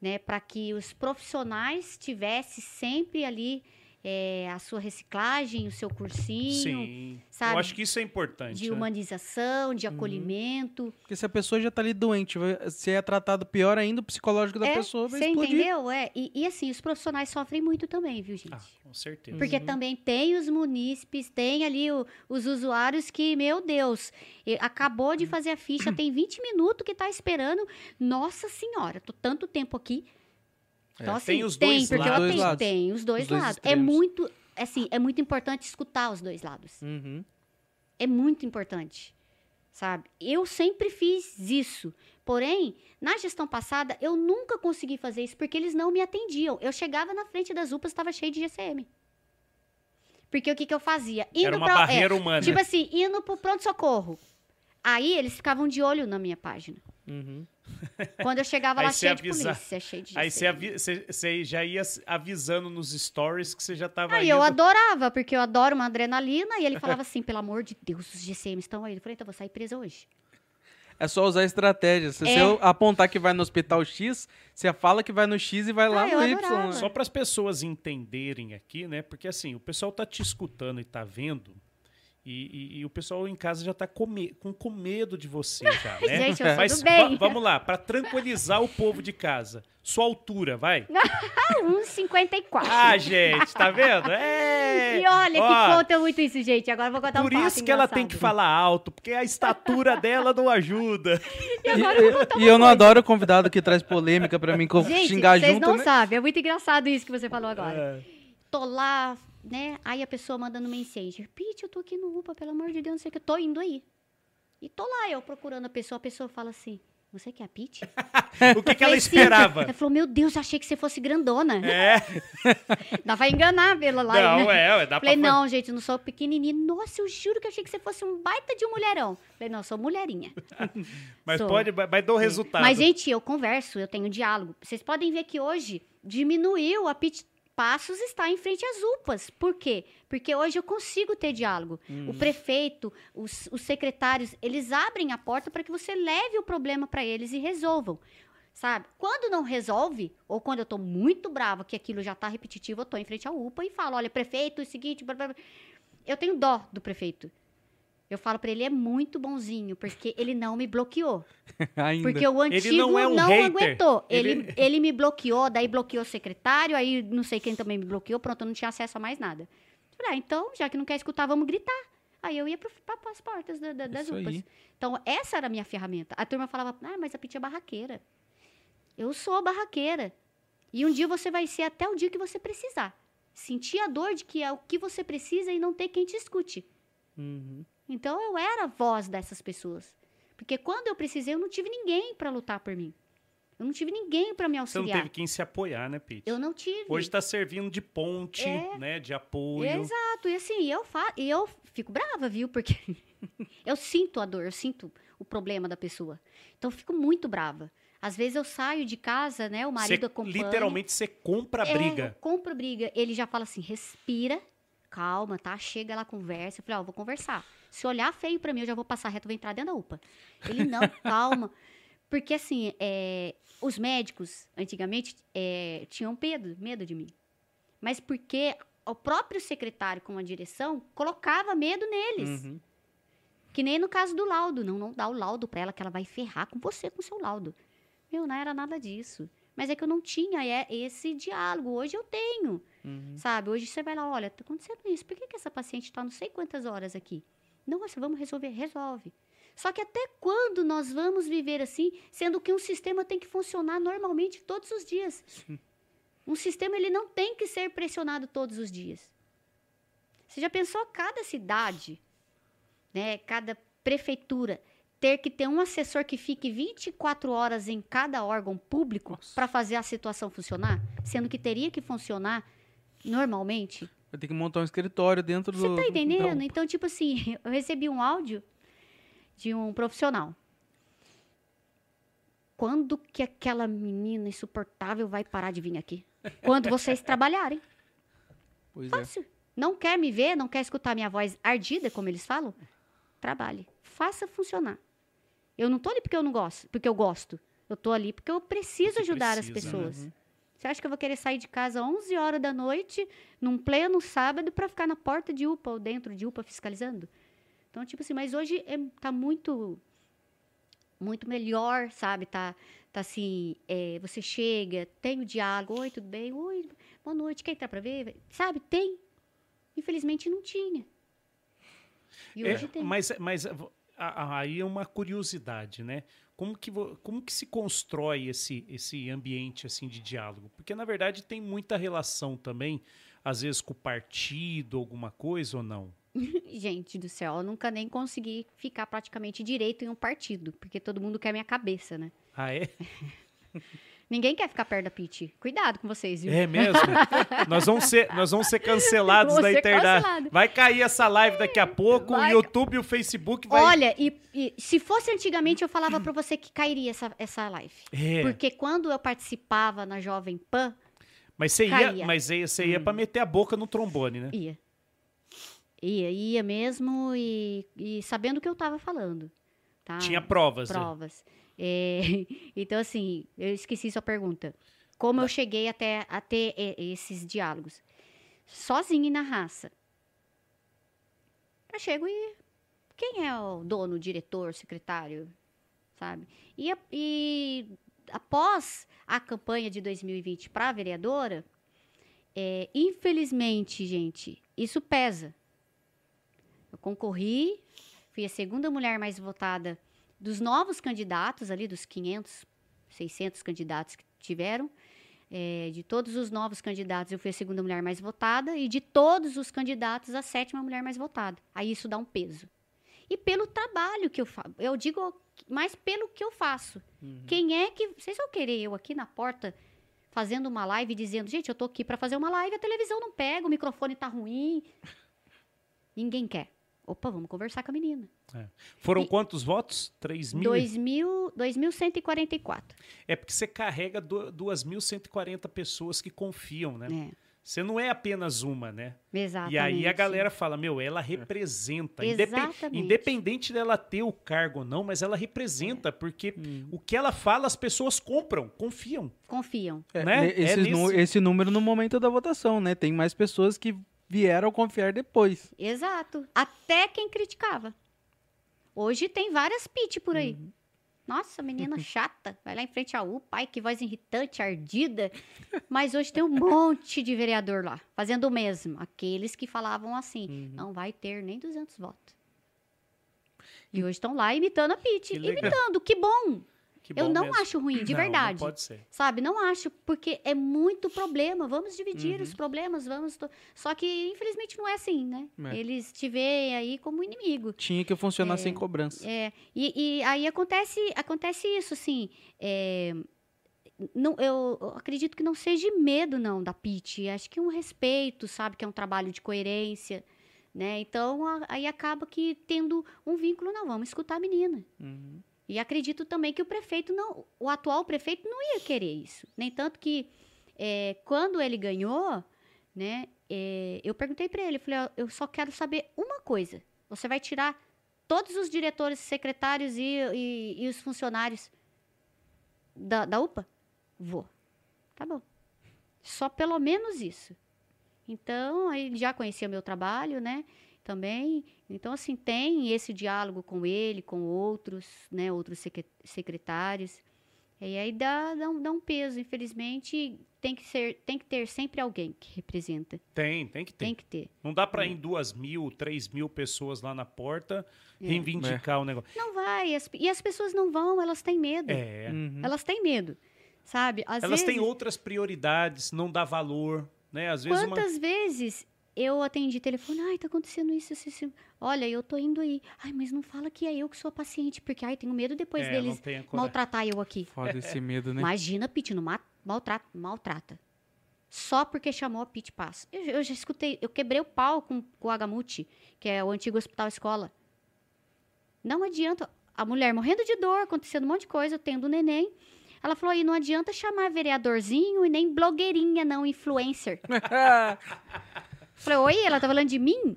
né? Para que os profissionais tivessem sempre ali é, a sua reciclagem, o seu cursinho Sim. sabe? Eu acho que isso é importante. de né? humanização, de acolhimento. Porque se a pessoa já tá ali doente, vai- se é tratado pior ainda, o psicológico da É, pessoa vai Você explodir. entendeu? É, e, e assim, os profissionais sofrem muito também, viu, gente? Ah, com certeza. Porque também tem os munícipes, tem ali o- os usuários que, meu Deus, acabou de fazer a ficha, tem 20 minutos que tá esperando. Nossa senhora, tô tanto tempo aqui. Então, É, assim, tem os dois porque lados. tem, lados. tem os dois Os dois lados. É extremos. muito, assim, é muito importante escutar os dois lados. Uhum. É muito importante, sabe? Eu sempre fiz isso. Porém, na gestão passada, eu nunca consegui fazer isso porque eles não me atendiam. Eu chegava na frente das UPAs, estava cheio de GCM. Porque o que, que eu fazia? Indo Era uma pra- é, barreira humana. Tipo assim, indo pro pronto-socorro. Aí eles ficavam de olho na minha página. Uhum. Quando eu chegava Aí lá cheio de avisa- polícia, cheio de Aí você, avi- já ia avisando nos stories que você já tava Aí indo. eu adorava, porque eu adoro uma adrenalina. E ele falava assim, pelo amor de Deus, os GCM estão aí. Eu falei, então eu vou sair presa hoje. É só usar estratégia. Se É. você apontar que vai no hospital X, você fala que vai no X e vai lá Ah, no Y. adorava. né? Só para as pessoas entenderem aqui, né? Porque assim, o pessoal tá te escutando e tá vendo. E, e- e o pessoal em casa já tá com, me- com, com medo de você já, né? Gente, eu Mas bem. va- vamos lá, para tranquilizar o povo de casa. Sua altura, vai. Ah, 1,54. Ah, gente, tá vendo? É. E olha Ó, que conta muito isso, gente. Agora eu vou contar Por um fato isso que ela tem engraçado. que falar alto, porque a estatura dela não ajuda. E agora eu vou E, eu não adoro convidado que traz polêmica pra mim, Gente, xingar vocês junto, não né? sabem. É muito engraçado isso que você falou agora. É. Tô lá, né? Aí a pessoa mandando mensagem. Pete, eu tô aqui no UPA, pelo amor de Deus, não sei o que. Eu tô indo aí. E tô lá, eu procurando a pessoa. A pessoa fala assim, você que é a Pete? O que, que ela esperava? Ela falou, meu Deus, achei que você fosse grandona. É, Dá pra enganar pela lá, não, né? é, dá Falei, pra não, gente, não sou pequenininha. Nossa, eu juro que achei que você fosse um baita de um mulherão. Falei, não, sou mulherinha. Mas Sou. pode, mas dá o resultado. Mas, gente, eu converso, eu tenho diálogo. Vocês podem ver que hoje diminuiu a Pit Passos está em frente às UPAs. Por quê? Porque hoje eu consigo ter diálogo. O prefeito, os, os secretários, eles abrem a porta para que você leve o problema para eles e resolvam. Sabe? Quando não resolve, ou quando eu tô muito brava que aquilo já tá repetitivo, eu tô em frente à UPA e falo: olha, prefeito, é o seguinte. blá, blá, blá. Eu tenho dó do prefeito. Eu falo para ele, é muito bonzinho, porque ele não me bloqueou. Ainda. Porque o antigo não não, é um hater. aguentou. Ele... Ele- Ele... me bloqueou, daí bloqueou o secretário, aí não sei quem também me bloqueou, pronto, eu não tinha acesso a mais nada. Falei, ah, então, já que não quer escutar, vamos gritar. Aí eu ia para as portas da- da- das Isso UPAs. aí. Então, essa era a minha ferramenta. A turma falava, ah, mas a Piti é barraqueira. Eu sou barraqueira. E um dia você vai ser até o dia que você precisar. Sentir a dor de que é o que você precisa e não ter quem te escute. Uhum. Então eu era a voz dessas pessoas. Porque quando eu precisei, eu não tive ninguém para lutar por mim. Eu não tive ninguém para me Você não auxiliar. teve quem se apoiar, né, Pete? Eu não tive. Hoje está servindo de ponte, É. né? De apoio. Exato, e assim, eu, fa eu fico brava, viu? Porque eu sinto a dor, eu sinto o problema da pessoa. Então eu fico muito brava. Às vezes eu saio de casa, né? O marido Você- acompanha. literalmente você compra a É, briga. eu compro briga. Ele já fala assim: respira, calma, tá? Chega lá, conversa. Eu falei: Ó, vou conversar. Se olhar feio pra mim, eu já vou passar reto, vou entrar dentro da UPA. Ele, não, calma. Porque assim, é, os médicos, antigamente, é, tinham medo, medo de mim. Mas porque o próprio secretário com a direção colocava medo neles. Uhum. Que nem no caso do laudo. Não, não dá o laudo pra ela, que ela vai ferrar com você com o seu laudo. Meu, não era nada disso. Mas é que eu não tinha é, esse diálogo. Hoje eu tenho. Uhum. Sabe? Hoje você vai lá, olha, tá acontecendo isso. Por que, que essa paciente está não sei quantas horas aqui? Nossa, vamos resolver. Resolve. Só que até quando nós vamos viver assim, sendo que um sistema tem que funcionar normalmente todos os dias? Um sistema ele não tem que ser pressionado todos os dias. Você já pensou cada cidade, né, cada prefeitura ter que ter um assessor que fique 24 horas em cada órgão público para fazer a situação funcionar, sendo que teria que funcionar normalmente? Vai ter que montar um escritório dentro do. Você tá entendendo? da- Então, tipo assim, eu recebi um áudio de um profissional. Quando que aquela menina insuportável vai parar de vir aqui? Quando vocês trabalharem. Pois é. Fácil. Não quer me ver, não quer escutar minha voz ardida, como eles falam? Trabalhe. Faça funcionar. Eu não tô ali porque eu não gosto, porque eu gosto. Eu tô ali porque eu preciso ajudar as precisa, pessoas. né? Você acha que eu vou querer sair de casa 11 horas da noite, num pleno sábado, para ficar na porta de UPA ou dentro de UPA fiscalizando? Então, tipo assim, mas hoje é, tá muito muito melhor, sabe? Tá, tá assim, é, você chega, tem o diálogo, oi, tudo bem? Oi, boa noite, quer entrar para ver? Sabe? Tem. Infelizmente não tinha. E É, hoje tem. Mas, mas aí é uma curiosidade, né? Como que, como que se constrói esse, esse ambiente assim de diálogo? Porque, na verdade, tem muita relação também, às vezes, com o partido, alguma coisa ou não? Gente do céu, eu nunca nem consegui ficar praticamente direito em um partido, porque todo mundo quer minha cabeça, né? Ah, é? Ninguém quer ficar perto da Pete. Cuidado com vocês, viu? É mesmo? nós, vamos ser, nós vamos ser cancelados da ser internet. cancelado. Vai cair essa live daqui a pouco, Vai. o YouTube e o Facebook vai... Olha, e, e se fosse antigamente, eu falava pra você que cairia essa, essa live. É, Porque quando eu participava na Jovem Pan, mas você ia, caía. mas você ia pra meter a boca no trombone, né? ia. Ia, ia mesmo e, e sabendo o que eu tava falando. Tá? Tinha provas. né? provas. É, então, assim, eu esqueci sua pergunta. Como eu cheguei até a ter esses diálogos? Sozinha e na raça. Eu chego e. Quem é o dono, o diretor, secretário? Sabe? E, e após a campanha de 2020 para vereadora, é, infelizmente, gente, isso pesa. Eu concorri, fui a segunda mulher mais votada dos novos candidatos ali, dos 500, 600 candidatos que tiveram. é, de todos os novos candidatos, eu fui a segunda mulher mais votada. E de todos os candidatos, a sétima mulher mais votada. Aí isso dá um peso. E pelo trabalho que eu faço. Eu digo mais pelo que eu faço. Quem é que. Vocês vão querer eu aqui na porta fazendo uma live dizendo, gente, eu tô aqui para fazer uma live, a televisão não pega, o microfone tá ruim. Ninguém quer. Opa, vamos conversar com a menina. Foram E- quantos votos? 3 mil? 2000, 2144. É porque você carrega du- 2.140 pessoas que confiam, né? É, Você não é apenas uma, né? exatamente. E aí a galera fala, meu, ela representa. Indepen- Exatamente. independente dela ter o cargo ou não, mas ela representa, porque Hum. o que ela fala, as pessoas compram, confiam. Confiam. É, né? É nesse- Esse número no momento da votação, né? Tem mais pessoas que vieram confiar depois. Exato. Até quem criticava. Hoje tem várias pit por aí. Uhum. Nossa, menina chata. Vai lá em frente ao UPA. Ai, que voz irritante, ardida. Mas hoje tem um monte de vereador lá, fazendo o mesmo. Aqueles que falavam assim, Uhum. não vai ter nem 200 votos. E hoje estão lá imitando a legal. Imitando, que bom. Que Eu não mesmo. acho ruim, de Não, não verdade. pode ser. Sabe? Não acho, porque é muito problema. Vamos dividir Uhum. os problemas, vamos. to- Só que, infelizmente, não é assim, né? É. Eles te veem aí como inimigo. Tinha que funcionar sem cobrança. É, e, e aí acontece, acontece isso, assim. é, não, eu, eu acredito que não seja medo, não, da Pete. Acho que um respeito, sabe? Que é um trabalho de coerência, né? Então, a- aí acaba que tendo um vínculo, não, vamos escutar a menina. Uhum. E acredito também que o prefeito não, o atual prefeito não ia querer isso. Nem tanto que é, quando ele ganhou, né, é, eu perguntei para ele, falei, ó, eu só quero saber uma coisa. Você vai tirar todos os diretores, secretários e, e- e os funcionários da, da UPA? Vou. Tá bom. Só pelo menos isso. Então, ele já conhecia meu trabalho, né? Também. Então, assim, tem esse diálogo com ele, com outros, né? Outros secre- secretários. E aí dá, dá, um, dá um peso. Infelizmente, tem que, ser, tem que ter sempre alguém que representa. Tem, tem que ter. Tem que ter. Não dá pra ir em duas mil, três mil pessoas lá na porta É. reivindicar o negócio. Não vai. as- e as pessoas não vão, elas têm medo. É. Uhum. Elas têm medo. Sabe? Às Elas têm vezes, outras prioridades, não dá valor, né? Às vezes uma... Quantas vezes eu atendi telefone, ai, tá acontecendo isso, isso, isso. Olha, eu tô indo aí. Ai, mas não fala que é eu que sou a paciente, porque ai, tenho medo depois É, deles maltratar eu aqui. Foda esse medo, né? Imagina, Pete, não ma- maltrata, maltrata. Só porque chamou a Pete Pass. Eu, eu já escutei, eu quebrei o pau com, com o Agamute, que é o antigo hospital escola. Não adianta. A mulher morrendo de dor, acontecendo um monte de coisa, tendo neném. Ela falou aí, não adianta chamar vereadorzinho e nem blogueirinha, não, influencer. Falei, oi, ela tá falando de mim?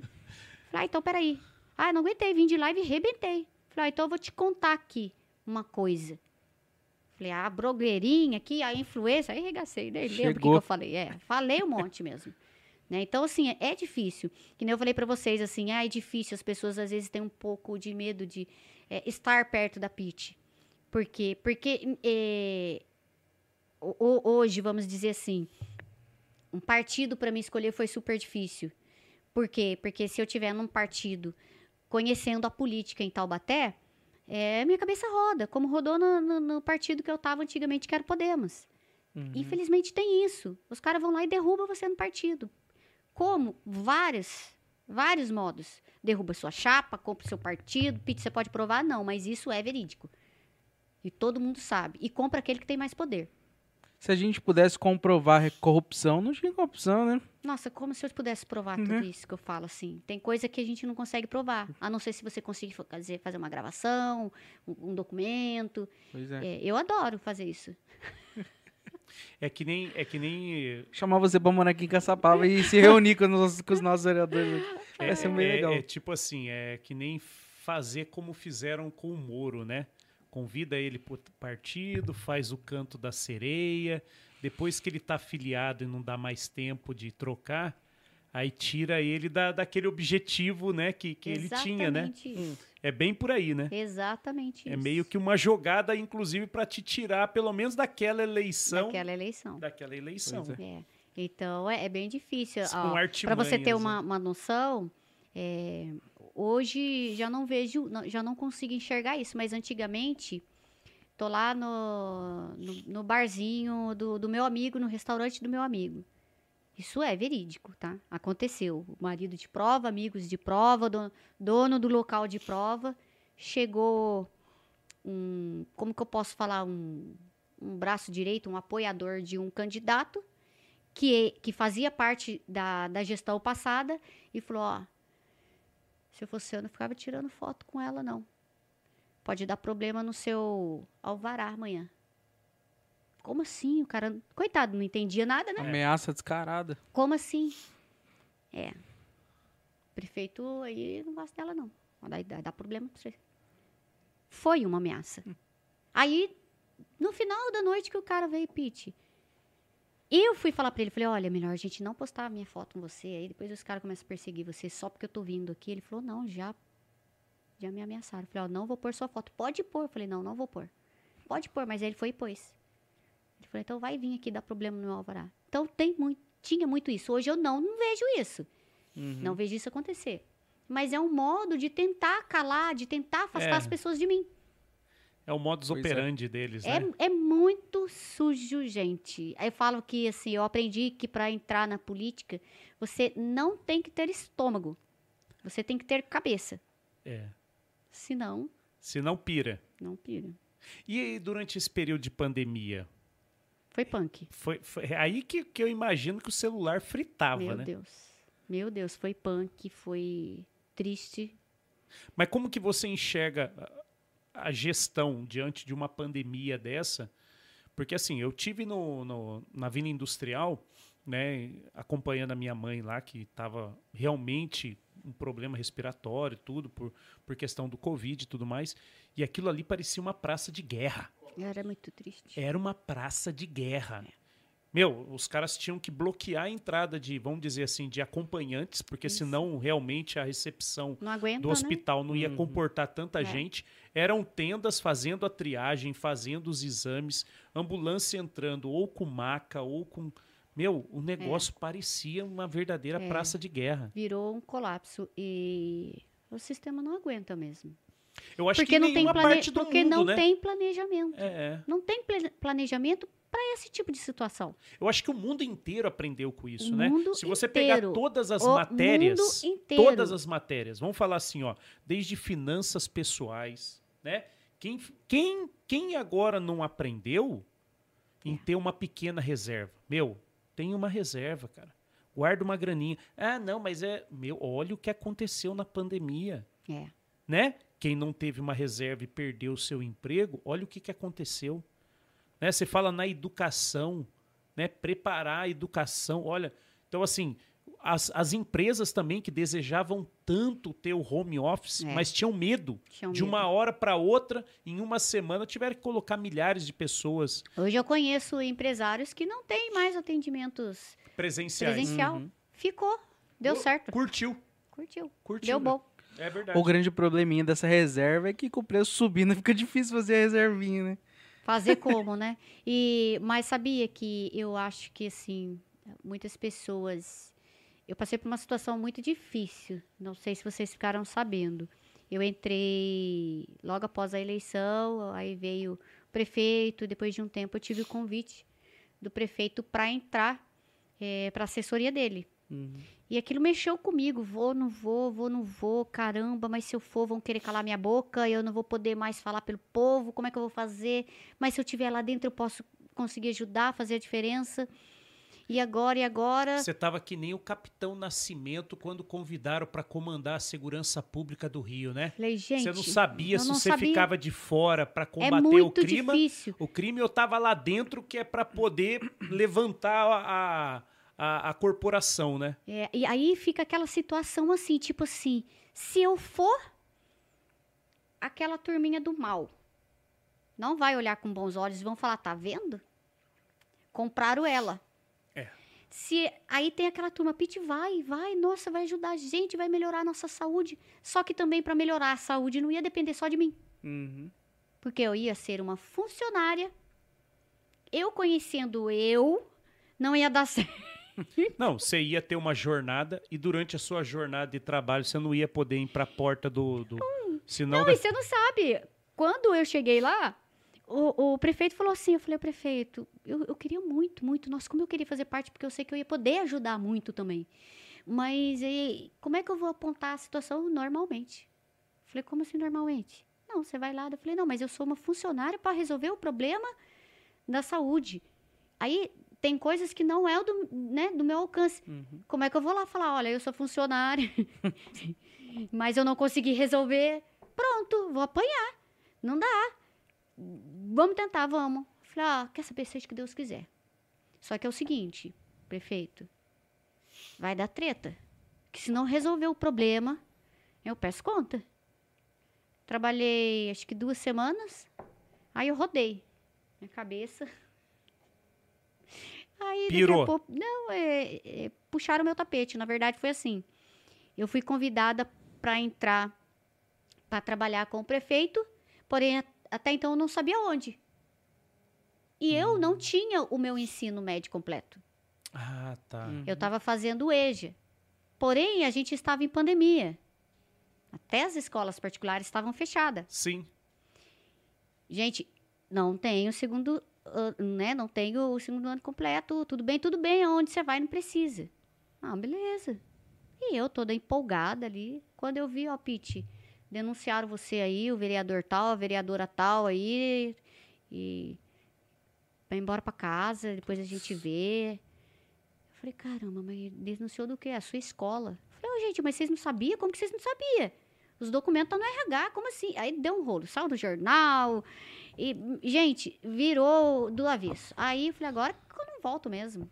Falei, ah, então peraí. Ah, não aguentei, vim de live e rebentei. Falei, ah, então eu vou te contar aqui uma coisa. Falei, ah, blogueirinha aqui, a influência, aí regacei, nem lembro o que, que Chegou. eu falei. É, falei um monte mesmo. Né? Então, assim, é, é difícil. Que nem eu falei pra vocês, assim, ah, é difícil, as pessoas às vezes têm um pouco de medo de é, estar perto da Pete. Por quê? Porque é, ho- ho- hoje, vamos dizer assim, um partido para mim escolher foi super difícil. Por quê? Porque se eu tiver num partido conhecendo a política em Taubaté, é, minha cabeça roda, como rodou no, no- no partido que eu estava antigamente, que era o Podemos. Uhum. Infelizmente tem isso. Os caras vão lá e derrubam você no partido. Como? Vários, vários modos. Derruba sua chapa, compra seu partido, Pete, você pode provar? Não, mas isso é verídico. E todo mundo sabe. E compra aquele que tem mais poder. Se a gente pudesse comprovar corrupção, não tinha corrupção, né? Nossa, como se eu pudesse provar Né? tudo isso que eu falo, assim. Tem coisa que a gente não consegue provar. A não ser se você conseguir fa- fazer, fazer uma gravação, um, um documento. Pois é. É, eu adoro fazer isso. É que nem... É que nem Chamar você pra morar aqui em Caçapava e se reunir com os, nossos- com os nossos vereadores. Vai ser bem é, legal. é tipo assim, é que nem fazer como fizeram com o Moro, né? Convida ele pro partido, faz o canto da sereia, depois que ele tá afiliado e não dá mais tempo de trocar, aí tira ele da, daquele objetivo, né, que, que ele tinha, né? Exatamente isso. É bem por aí, né? Exatamente É isso. meio que uma jogada, inclusive, para te tirar pelo menos daquela eleição. Daquela eleição. Daquela eleição. Pois É. Então, é, é bem difícil. Para você ter né? uma, uma noção, é, hoje já não vejo, já não consigo enxergar isso, mas antigamente, tô lá no, no, no barzinho do, do meu amigo, no restaurante do meu amigo. Isso é verídico, tá? Aconteceu. O marido de prova, amigos de prova, do- dono do local de prova, chegou um, como que eu posso falar, um, um braço direito, um apoiador de um candidato, que, que fazia parte da, da gestão passada e falou: Ó, se eu fosse eu, não ficava tirando foto com ela, não. Pode dar problema no seu alvará amanhã. Como assim? O cara, coitado, não entendia nada, né? Ameaça descarada. Como assim? É. O prefeito aí não gosta dela, não. Vai dar, dar problema pra você. Foi uma ameaça. Aí, no final da noite que o cara veio, Pete. Eu fui falar pra ele, falei, olha, melhor a gente não postar a minha foto com você. Aí depois os caras começam a perseguir você só porque eu tô vindo aqui. Ele falou, não, já, já me ameaçaram. Eu falei, ó, não vou pôr sua foto. Pode pôr. Eu falei, não, não vou pôr. Pode pôr, mas aí ele foi e pôs. Ele falou, então vai vir aqui dar problema no meu alvará. Então tem muito, tinha muito isso. Hoje eu não, não vejo isso. Uhum. Não vejo isso acontecer. Mas é um modo de tentar calar, de tentar afastar É. as pessoas de mim. É o modus Pois é. operandi deles, É, né? é muito sujo, gente. Aí eu falo que, assim, eu aprendi que para entrar na política, você não tem que ter estômago. Você tem que ter cabeça. É. Senão, Se não pira. não pira. E aí, durante esse período de pandemia, Foi punk. foi, foi aí que, que eu imagino que o celular fritava, Meu né? Deus. Meu Deus, foi punk, foi triste. Mas como que você enxerga a- gestão diante de uma pandemia dessa? Porque assim, eu tive no, no- na Vila Industrial, né, acompanhando a minha mãe lá, que estava realmente um problema respiratório, tudo, por, por questão do Covid e tudo mais, e aquilo ali parecia uma praça de guerra. Era muito triste. Era uma praça de guerra. Meu, os caras tinham que bloquear a entrada de, vamos dizer assim, de acompanhantes, porque Isso. senão realmente a recepção Não aguenta, do né? hospital não ia Uhum. comportar tanta É. gente. Eram tendas fazendo a triagem, fazendo os exames, ambulância entrando ou com maca ou com. Meu, o negócio parecia uma verdadeira É. praça de guerra. Virou um colapso e o sistema não aguenta mesmo. Eu acho porque que não tem plane... parte do porque mundo, não né? tem planejamento. É, é. Não tem planejamento para esse tipo de situação. Eu acho que o mundo inteiro aprendeu com isso, O né? Se você inteiro. pegar todas as matérias, todas as matérias, vamos falar assim, ó, desde finanças pessoais, né? Quem, quem, quem agora não aprendeu em ter uma pequena reserva? Meu, tem uma reserva, cara. Guarda uma graninha. Ah, não, mas é. Meu, olha o que aconteceu na pandemia, É. né? Quem não teve uma reserva e perdeu o seu emprego, olha o que, que aconteceu. Né? Você fala na educação, né? Preparar a educação. Olha, então assim, as, as empresas também que desejavam tanto ter o home office, É. mas tinham medo. Tinham de medo. uma hora para outra, em uma semana, tiveram que colocar milhares de pessoas Hoje eu conheço empresários que não têm mais atendimentos presenciais. presencial. Uhum. Ficou. Deu certo. Curtiu. Curtiu. Curtiu. Deu né? bom. É verdade. O grande probleminha dessa reserva é que com o preço subindo fica difícil fazer a reservinha, né? Fazer como, né? E, mas sabia que eu acho que, assim, muitas pessoas. Eu passei por uma situação muito difícil. Não sei se vocês ficaram sabendo. Eu entrei logo após a eleição, aí veio o prefeito, depois de um tempo eu tive o convite do prefeito para entrar para a assessoria dele. Uhum. E aquilo mexeu comigo. Vou, não vou, vou, não vou. Caramba, mas se eu for, vão querer calar minha boca. Eu não vou poder mais falar pelo povo. Como é que eu vou fazer? Mas se eu estiver lá dentro, eu posso conseguir ajudar, fazer a diferença. E agora, e agora? Você estava que nem o Capitão Nascimento quando convidaram para comandar a segurança pública do Rio, né? Falei, gente. Você não sabia se não você sabia. ficava de fora para É combater muito o crime. difícil. O crime eu tava lá dentro que é para poder levantar a, a, a corporação, né? É, e aí fica aquela situação assim, tipo assim, se eu for aquela turminha do mal, não vai olhar com bons olhos e vão falar, tá vendo? Compraram ela. É. Se aí tem aquela turma, Pete, vai, vai, nossa, vai ajudar a gente, vai melhorar a nossa saúde. Só que também para melhorar a saúde não ia depender só de mim, Uhum. porque eu ia ser uma funcionária. Eu conhecendo eu, não ia dar certo. Não, você ia ter uma jornada e durante a sua jornada de trabalho você não ia poder ir para a porta do, do senão Não, da- e você não sabe. Quando eu cheguei lá, o, o prefeito falou assim, eu falei, prefeito, eu, eu queria muito, muito, nossa, como eu queria fazer parte, porque eu sei que eu ia poder ajudar muito também. Mas e, como é que eu vou apontar a situação normalmente? Falei, como assim normalmente? Não, você vai lá. Eu falei, não, mas eu sou uma funcionária para resolver o problema da saúde. Aí tem coisas que não é do, né, do meu alcance. Uhum. Como é que eu vou lá falar, olha, eu sou funcionária, mas eu não consegui resolver. Pronto, vou apanhar. Não dá. Vamos tentar, vamos. Falei, ah, quer saber, seja o que Deus quiser. Só que é o seguinte, prefeito, vai dar treta. Que se não resolver o problema, eu peço conta. Trabalhei, acho que duas semanas, aí eu rodei. Minha cabeça. Aí, daqui a Pirou. pouco- não, é, é, puxaram meu tapete. Na verdade, foi assim. Eu fui convidada para entrar para trabalhar com o prefeito, porém até então eu não sabia onde. E eu não tinha o meu ensino médio completo. Ah, tá. Uhum. Eu estava fazendo o EJA. Porém, a gente estava em pandemia. Até as escolas particulares estavam fechadas. Sim. Gente, não tenho o segundo, né? Não tenho o segundo ano completo. Tudo bem, tudo bem. Aonde você vai, não precisa. Ah, beleza. E eu toda empolgada ali. Quando eu vi, ó, Pete, denunciaram você aí, o vereador tal, a vereadora tal aí. E vai embora pra casa, depois a gente vê. Eu falei, caramba, mas denunciou do quê? A sua escola. Eu falei, ô, gente, mas vocês não sabiam? Como que vocês não sabiam? Os documentos estão no RH, como assim? Aí deu um rolo, saiu no jornal. E, gente, virou do avesso. Aí eu falei, agora que eu não volto mesmo.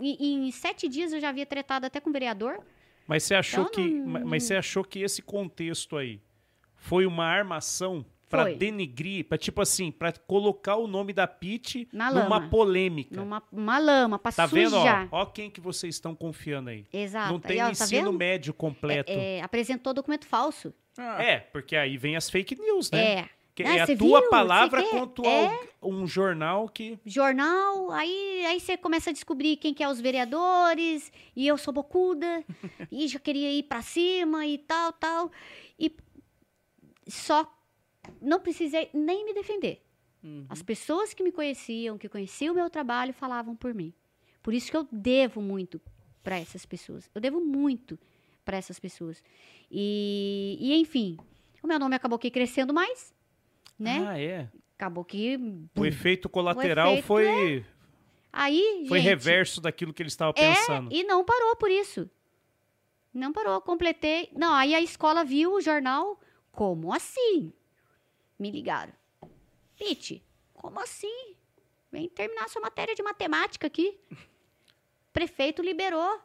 Em, em sete dias eu já havia tretado até com o vereador. Mas você achou Então, que, não- ma- mas você achou que esse contexto aí foi uma armação para Foi. denegrir, para tipo assim, para colocar o nome da Pete Na numa lama. polêmica. Numa uma lama, pra Tá vendo, ó? sujar. Ó quem que vocês estão confiando aí. Exato. Não tem Aí, ó, tá ensino vendo? médio completo. É, É, apresentou documento falso. porque aí vem as fake news, né? É. Que Ah, é a tua viu? palavra contra É. um jornal que jornal, aí aí você começa a descobrir quem que é os vereadores, e eu sou bocuda, e já queria ir pra cima e tal, tal. E só não precisei nem me defender. As pessoas que me conheciam, que conheciam o meu trabalho, falavam por mim. Por isso que eu devo muito para essas pessoas. Eu devo muito para essas pessoas. E, e, enfim, o meu nome acabou aqui crescendo mais, né? Ah, é. Acabou que O efeito colateral efeito foi aí, foi gente, reverso daquilo que ele estava É, pensando. e não parou por isso. Não parou, completei. Não, aí a escola viu o jornal. Como assim? Me ligaram. Pete, como assim? Vem terminar sua matéria de matemática aqui. Prefeito liberou.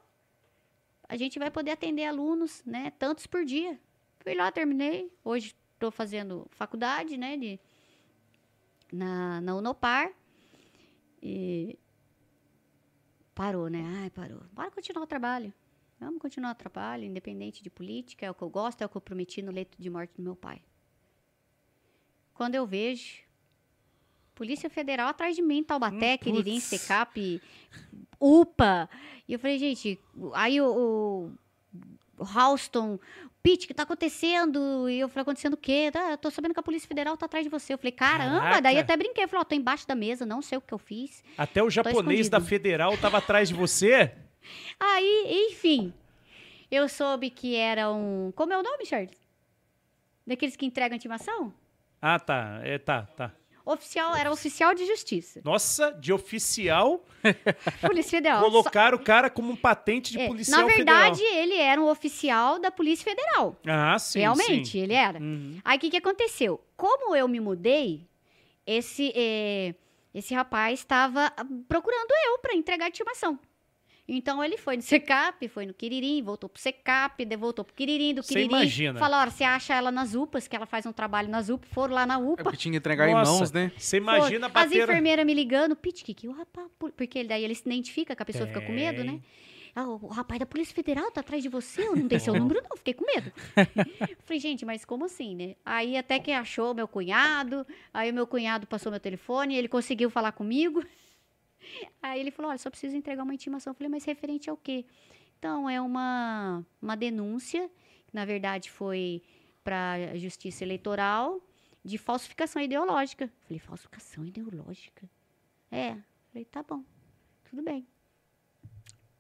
A gente vai poder atender alunos, né? Tantos por dia. Fui lá, terminei. Hoje estou fazendo faculdade, né? De, na, na Unopar. E parou, né? Ai, parou. Bora continuar o trabalho. Vamos continuar o trabalho, independente de política, é o que eu gosto, é o que eu prometi no leito de morte do meu pai. Quando eu vejo Polícia Federal atrás de mim, Taubaté, Hum, Quiririm, putz. Secap, UPA. E eu falei, gente, aí o, o, o Halston, Pete, o que tá acontecendo? E eu falei, acontecendo o quê? Tá, eu tô sabendo que a Polícia Federal tá atrás de você. Eu falei, caramba, Caraca. daí até brinquei. Eu falei, ó, tô embaixo da mesa, não sei o que eu fiz. Até o japonês da. Federal tava atrás de você? Aí, enfim, eu soube que era um. Como é o nome, Charles? Daqueles que entregam intimação? Ah, tá. É, tá, tá. Oficial, era oficial de justiça. Nossa, de oficial, Polícia Federal. colocaram o cara como um patente de Só- é, policial na verdade, ele era um oficial da Polícia Federal. federal. Ah, sim, Realmente, sim. ele era. Uhum. Aí o que, que aconteceu? Como eu me mudei, esse, eh, esse rapaz estava procurando eu para entregar intimação. Então ele foi no Secap, foi no Quiririm, voltou pro Secap, voltou pro Quiririm, do Você Quiririm. imagina. Falou, olha, você acha ela nas UPAs, que ela faz um trabalho nas UPAs, foram lá na É UPA. porque tinha que entregar em Nossa, mãos, né? Você imagina Foi. As enfermeiras me ligando, Pit, que, que o rapaz. Porque daí ele se identifica, que a pessoa fica com medo, né? Ah, o o rapaz da Polícia Federal tá atrás de você, eu não dei seu número, não, fiquei com medo. Falei, gente, mas como assim, né? Aí até que achou meu cunhado, aí o meu cunhado passou meu telefone, ele conseguiu falar comigo. Aí ele falou: olha, só preciso entregar uma intimação. Eu falei, mas referente ao quê? Então, é uma, uma denúncia, que na verdade foi para a Justiça Eleitoral, de falsificação ideológica. Eu falei, falsificação ideológica? É. Falei, tá bom, tudo bem.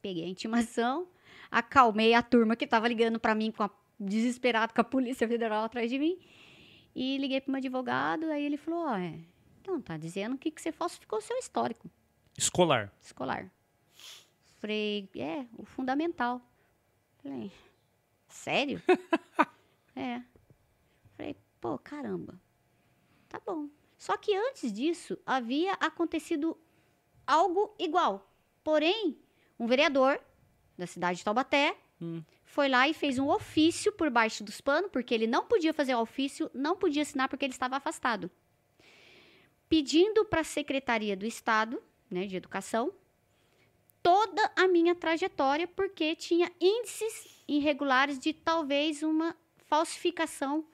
Peguei a intimação, acalmei a turma que estava ligando para mim com a, desesperado com a Polícia Federal atrás de mim. E liguei para um advogado, aí ele falou, ó, é, então, tá dizendo que, que você falsificou o seu histórico Escolar. escolar. Falei, é, o fundamental. Falei, sério? é. Falei, pô, caramba. Tá bom. Só que antes disso, havia acontecido algo igual. Porém, um vereador da cidade de Taubaté Hum. foi lá e fez um ofício por baixo dos panos, porque ele não podia fazer o ofício, não podia assinar porque ele estava afastado. Pedindo para a Secretaria do Estado, né, de Educação, toda a minha trajetória, porque tinha índices irregulares de talvez uma falsificação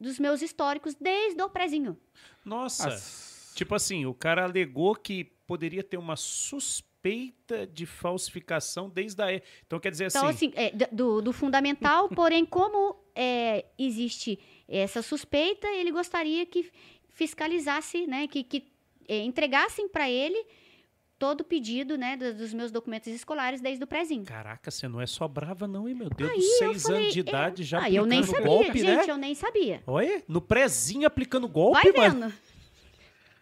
dos meus históricos desde o prezinho. Nossa. As- Tipo assim, o cara alegou que poderia ter uma suspeita de falsificação desde a... Então quer dizer Então, assim... assim, é, do, do fundamental, porém, como é, existe essa suspeita, ele gostaria que fiscalizasse, né, que, que entregassem para ele todo o pedido, né, do- dos meus documentos escolares desde o prézinho. Caraca, você não é só brava, não, hein, meu Deus? Aí dos eu seis falei, anos de é, idade já ah, eu nem aplicando sabia, golpe, gente, né? eu nem sabia. Olha, no prézinho aplicando golpe, Vai vendo.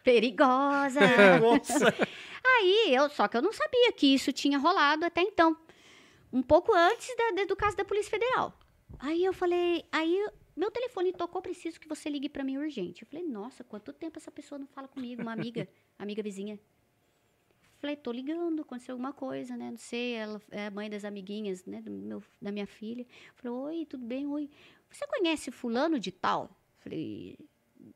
Perigosa. Nossa. Aí, eu, só que eu não sabia que isso tinha rolado até então. Um pouco antes da- do caso da Polícia Federal. Aí eu falei, aí eu- meu telefone tocou, preciso que você ligue pra mim urgente. Eu falei, nossa, quanto tempo essa pessoa não fala comigo, uma amiga, amiga vizinha. Falei, tô ligando, aconteceu alguma coisa, né? Não sei, ela é a mãe das amiguinhas, né? Do meu, da minha filha. Falei, oi, tudo bem? Oi. Você conhece fulano de tal? Falei,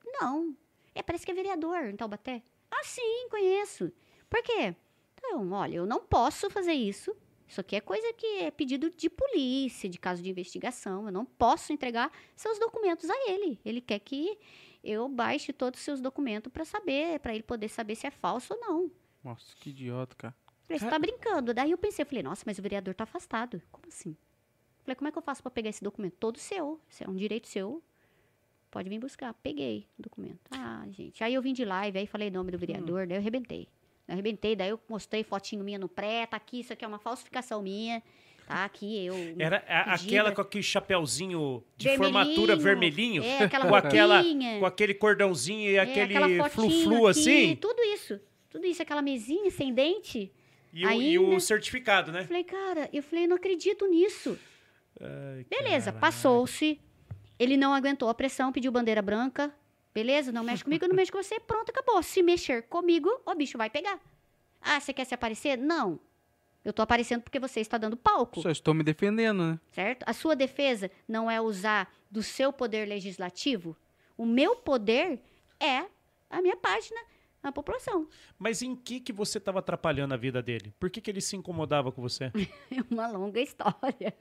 não. É, parece que é vereador em Taubaté. Ah, sim, conheço. Por quê? Então, olha, eu não posso fazer isso. Isso aqui é coisa que é pedido de polícia, de caso de investigação. Eu não posso entregar seus documentos a ele. Ele quer que eu baixe todos os seus documentos para saber, para ele poder saber se é falso ou não. Nossa, que idiota, cara. Falei, você tá brincando. Daí eu pensei, eu falei, nossa, mas o vereador tá afastado. Como assim? Falei, como é que eu faço para pegar esse documento? Todo seu. Isso é um direito seu. Pode vir buscar. Peguei o documento. Ah, gente. Aí eu vim de live, aí falei nome do vereador, daí eu arrebentei. Eu arrebentei, daí eu mostrei fotinho minha no pré, tá aqui, isso aqui é uma falsificação minha. Tá aqui, eu. Era a- aquela com aquele chapeuzinho de Vermelhinho. formatura vermelhinho, É, aquela com aquela com aquele cordãozinho e É, aquele flu-flu assim, Tudo isso. Tudo isso, aquela mesinha sem dente. e o, e o Ainda. certificado, Eu né? falei, cara, eu falei, não acredito nisso. Ai, Beleza, passou-se. Ele não aguentou a pressão, pediu bandeira branca. Beleza, não mexe comigo, eu não mexo com você. Pronto, acabou. Se mexer comigo, o bicho vai pegar. Ah, você quer se aparecer? Não. Eu tô aparecendo porque você está dando palco, Só estou me defendendo, né? certo? A sua defesa não é usar do seu poder legislativo. O meu poder é a minha página, a população. Mas em que que você estava atrapalhando a vida dele? Por que, que ele se incomodava com você? É uma longa história.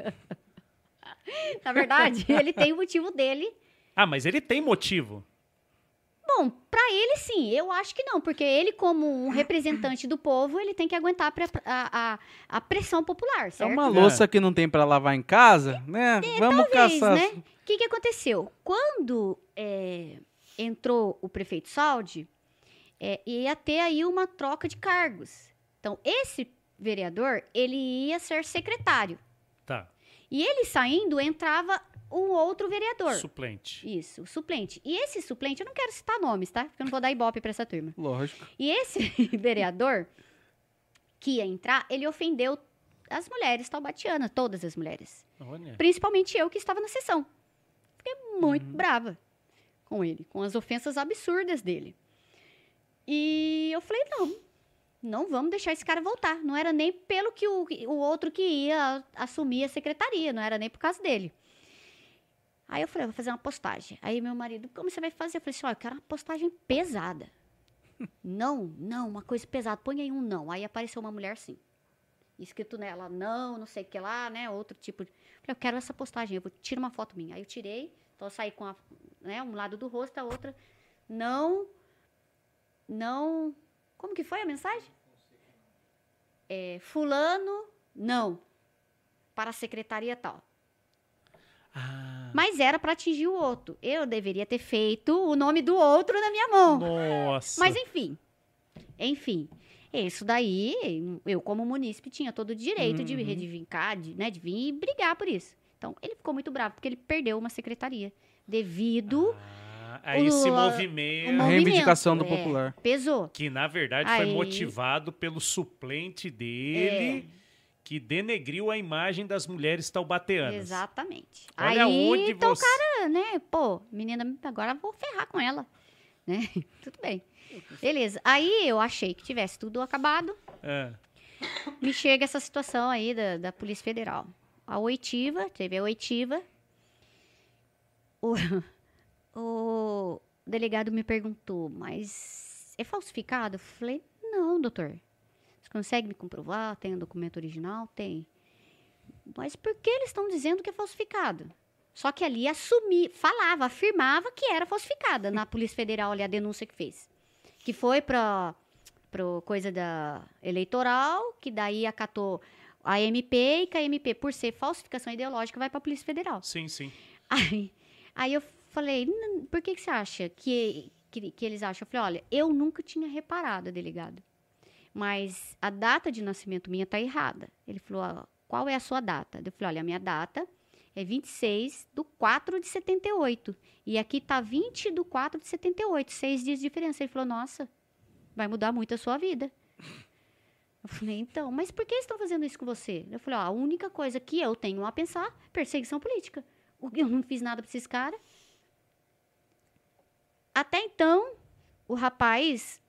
Na verdade, ele tem o motivo dele Ah, mas ele tem motivo. Bom, pra ele sim, eu acho que não, porque ele, como um representante do povo, ele tem que aguentar a, a- a- a pressão popular, É certo? uma louça que não tem pra lavar em casa, né? Vamos Talvez, caçar. né? O que, que aconteceu? Quando é, entrou o prefeito Saldi, é, ia ter aí uma troca de cargos. Então, esse vereador, ele ia ser secretário. Tá. E ele saindo, entrava um outro vereador. Suplente. Isso, suplente. E esse suplente, eu não quero citar nomes, tá? Porque eu não vou dar ibope pra essa turma. Lógico. E esse vereador que ia entrar, ele ofendeu as mulheres taubatianas, todas as mulheres. Olha. Principalmente eu que estava na sessão. Fiquei muito brava com ele, com as ofensas absurdas dele. E eu falei, não, não vamos deixar esse cara voltar. Não era nem pelo que o, o outro que ia assumir a secretaria, não era nem por causa dele. Aí eu falei, eu vou fazer uma postagem. Aí meu marido, como você vai fazer? Eu falei assim, ó, eu quero uma postagem pesada. não, não, uma coisa pesada. Põe aí um não. Aí apareceu uma mulher assim. Escrito nela, não, não sei o que lá, né? Outro tipo de. Falei, eu quero essa postagem, eu vou tirar uma foto minha. Aí eu tirei, então eu saí com a, né, um lado do rosto, a outra. Não. Não. Como que foi a mensagem? É, fulano, não. Para a secretaria tal. Ah, Mas era para atingir o outro. Eu deveria ter feito o nome do outro na minha mão. nossa. Mas enfim. Enfim. Isso daí, eu como munícipe tinha todo o direito de Uhum. reivindicar, de, né, de vir e brigar por isso. Então, ele ficou muito bravo, porque ele perdeu uma secretaria. Devido Ah, a esse o- movimento. ao A movimento. reivindicação do É, popular. Pesou. Que na verdade foi Aí- motivado pelo suplente dele, que denegriu a imagem das mulheres taubateanas. Exatamente. Olha Aí, onde então, você. cara, né, pô, menina, agora vou ferrar com ela. Né? Tudo bem. Beleza. Aí eu achei que tivesse tudo acabado. É. me chega essa situação aí da, da Polícia Federal. A oitiva, teve a oitiva. O, o delegado me perguntou, mas é falsificado? Eu falei, não, doutor. Consegue me comprovar? Tem um documento original? Tem. Mas por que eles estão dizendo que é falsificado? Só que ali assumi, falava, afirmava que era falsificada na Polícia Federal ali a denúncia que fez. Que foi para pro coisa da eleitoral, que daí acatou a MP e que a MP, por ser falsificação ideológica, vai para a Polícia Federal. Sim, sim. Aí, aí eu falei, "N- por que, que você acha que, que, que eles acham? Eu falei, olha, eu nunca tinha reparado, delegado. Mas a data de nascimento minha tá errada. Ele falou, qual é a sua data? Eu falei, olha, a minha data é 26 do 4 de 78. E aqui tá 20 do 4 de 78. Seis dias de diferença. Ele falou, nossa, vai mudar muito a sua vida. Eu falei, então, mas por que estão fazendo isso com você? Eu falei, ó, a única coisa que eu tenho a pensar, perseguição política. Eu não fiz nada para esses caras. Até então, o rapaz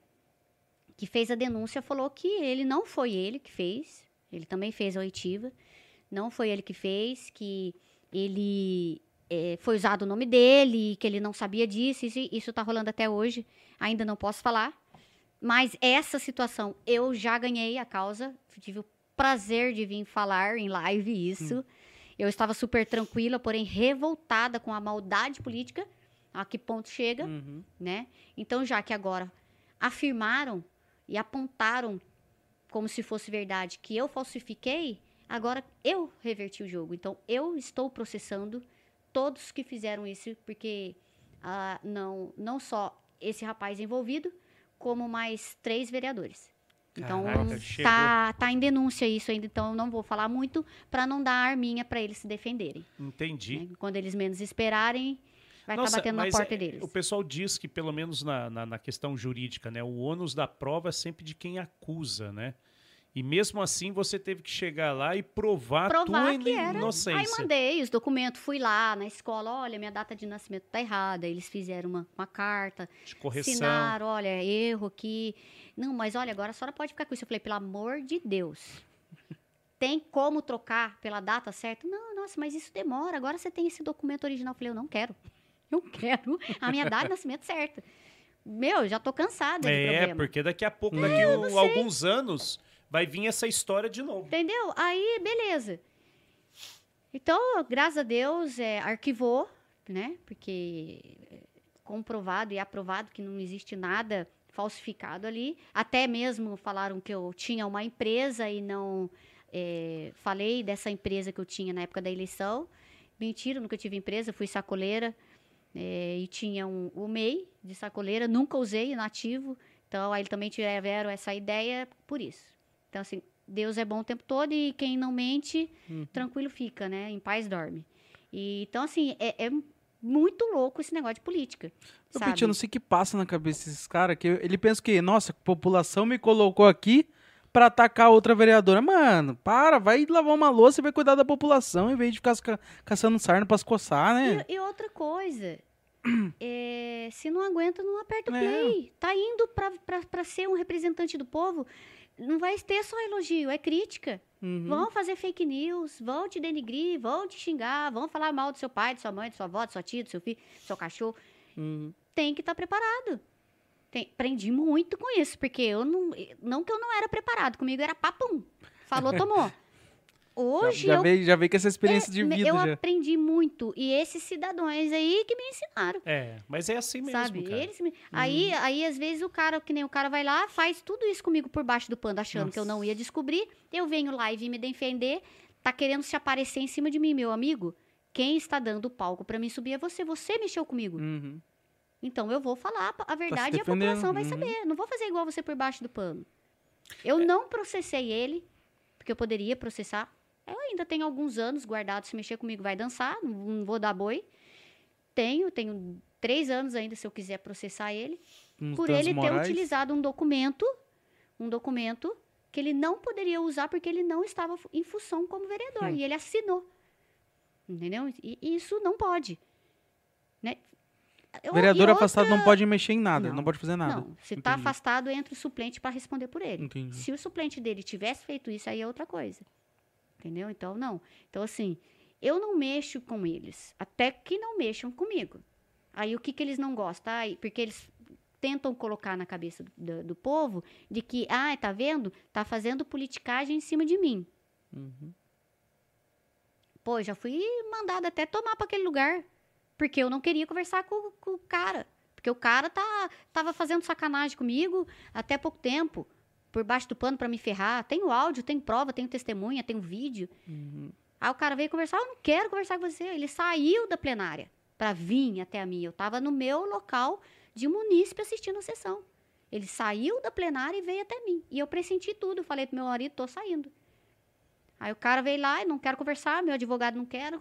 que fez a denúncia falou que ele não foi ele que fez, ele também fez a oitiva, não foi ele que fez, que ele é, foi usado o nome dele, que ele não sabia disso, isso, isso tá rolando até hoje, ainda não posso falar. Mas essa situação, eu já ganhei a causa, tive o prazer de vir falar em live isso. Hum. Eu estava super tranquila, porém revoltada com a maldade política a que ponto chega, uhum. né? Então, já que agora afirmaram e apontaram como se fosse verdade que eu falsifiquei, agora eu reverti o jogo. Então, eu estou processando todos que fizeram isso, porque uh, não, não só esse rapaz envolvido, como mais três vereadores. Então, Caraca, tá, tá em denúncia isso ainda, então eu não vou falar muito para não dar arminha para eles se defenderem. Entendi. Né? Quando eles menos esperarem, vai estar tá batendo na porta é, deles. O pessoal diz que, pelo menos na, na, na, questão jurídica, né, o ônus da prova é sempre de quem acusa, né? E mesmo assim você teve que chegar lá e provar, provar tua que era. inocência. Aí mandei os documentos, fui lá na escola, olha, minha data de nascimento tá errada. Eles fizeram uma, uma carta, de correção. assinaram, olha, erro aqui. Não, mas olha, agora a senhora pode ficar com isso. Eu falei, pelo amor de Deus. Tem como trocar pela data certa? Não, nossa, mas isso demora. Agora você tem esse documento original. Eu falei, eu não quero. Eu quero a minha data de nascimento certa. Meu, já tô cansada é, de problema. porque daqui a pouco, daqui é, um, alguns anos, vai vir essa história de novo. Entendeu? Aí, beleza. Então, graças a Deus, é, arquivou, né? Porque é comprovado e aprovado que não existe nada falsificado ali. Até mesmo falaram que eu tinha uma empresa e não é, falei dessa empresa que eu tinha na época da eleição. Mentira, nunca tive empresa, fui sacoleira. É, e tinha um, o MEI de sacoleira, nunca usei inativo. Então, aí também tiveram essa ideia por isso. Então, assim, Deus é bom o tempo todo e quem não mente, uhum. tranquilo fica, né? Em paz dorme. E, então, assim, é, é muito louco esse negócio de política. Eu, sabe? eu não sei o que passa na cabeça desses caras, que ele pensa que, nossa, a população me colocou aqui para atacar outra vereadora. Mano, para, vai lavar uma louça e vai cuidar da população em vez de ficar ca caçando sarna pra se coçar, né? E, e outra coisa, é, se não aguenta, não aperta o é. play. É. Tá indo para ser um representante do povo não vai ter só elogio, é crítica. Uhum. Vão fazer fake news, vão te denigrir, vão te xingar, vão falar mal do seu pai, de sua mãe, de sua avó, de sua tia, do seu filho, do seu cachorro. Uhum. Tem que estar tá preparado. Tem, aprendi muito com isso, porque eu não. Não que eu não era preparado, comigo era papum. Falou, tomou. Hoje já, já eu, veio, já veio com essa experiência é, de vida. Eu já. aprendi muito. E esses cidadãos aí que me ensinaram. É, mas é assim mesmo. Sabe? Cara. Eles me... Uhum. aí, aí, às vezes, o cara, que nem o cara vai lá, faz tudo isso comigo por baixo do pano, achando Nossa. que eu não ia descobrir. Eu venho lá e vim me defender. Tá querendo se aparecer em cima de mim, meu amigo. Quem está dando palco para mim subir é você. Você mexeu comigo. Uhum. Então eu vou falar a tá verdade tá e a população vai uhum. saber. Não vou fazer igual você por baixo do pano. Eu é. não processei ele, porque eu poderia processar eu ainda tenho alguns anos guardados. Se mexer comigo, vai dançar. Não, vou dar boi. Tenho, tenho três anos ainda se eu quiser processar ele. Uns por ele ter utilizado um documento, um documento que ele não poderia usar porque ele não estava em função como vereador. Hum. E ele assinou. Entendeu? E isso não pode. Né? Vereador outra... afastado não pode mexer em nada, não, não pode fazer nada. Não, se está afastado, entra o suplente para responder por ele. Entendi. Se o suplente dele tivesse feito isso, aí é outra coisa entendeu? Então, não. Então, assim, eu não mexo com eles, até que não mexam comigo. Aí, o que, que eles não gostam? Porque eles tentam colocar na cabeça do, do, povo de que, ah, tá vendo? Tá fazendo politicagem em cima de mim. Uhum. Pô, já fui mandada até tomar para aquele lugar, porque eu não queria conversar com, com o cara. Porque o cara tá, tava fazendo sacanagem comigo até pouco tempo por baixo do pano para me ferrar. Tenho áudio, tenho prova, tenho testemunha, tenho vídeo. Uhum. Aí o cara veio conversar, eu não quero conversar com você. Ele saiu da plenária para vir até a mim. Eu estava no meu local de munícipe assistindo a sessão. Ele saiu da plenária e veio até mim. E eu pressenti tudo. Falei pro meu marido, tô saindo. Aí o cara veio lá e não quero conversar, meu advogado não quer.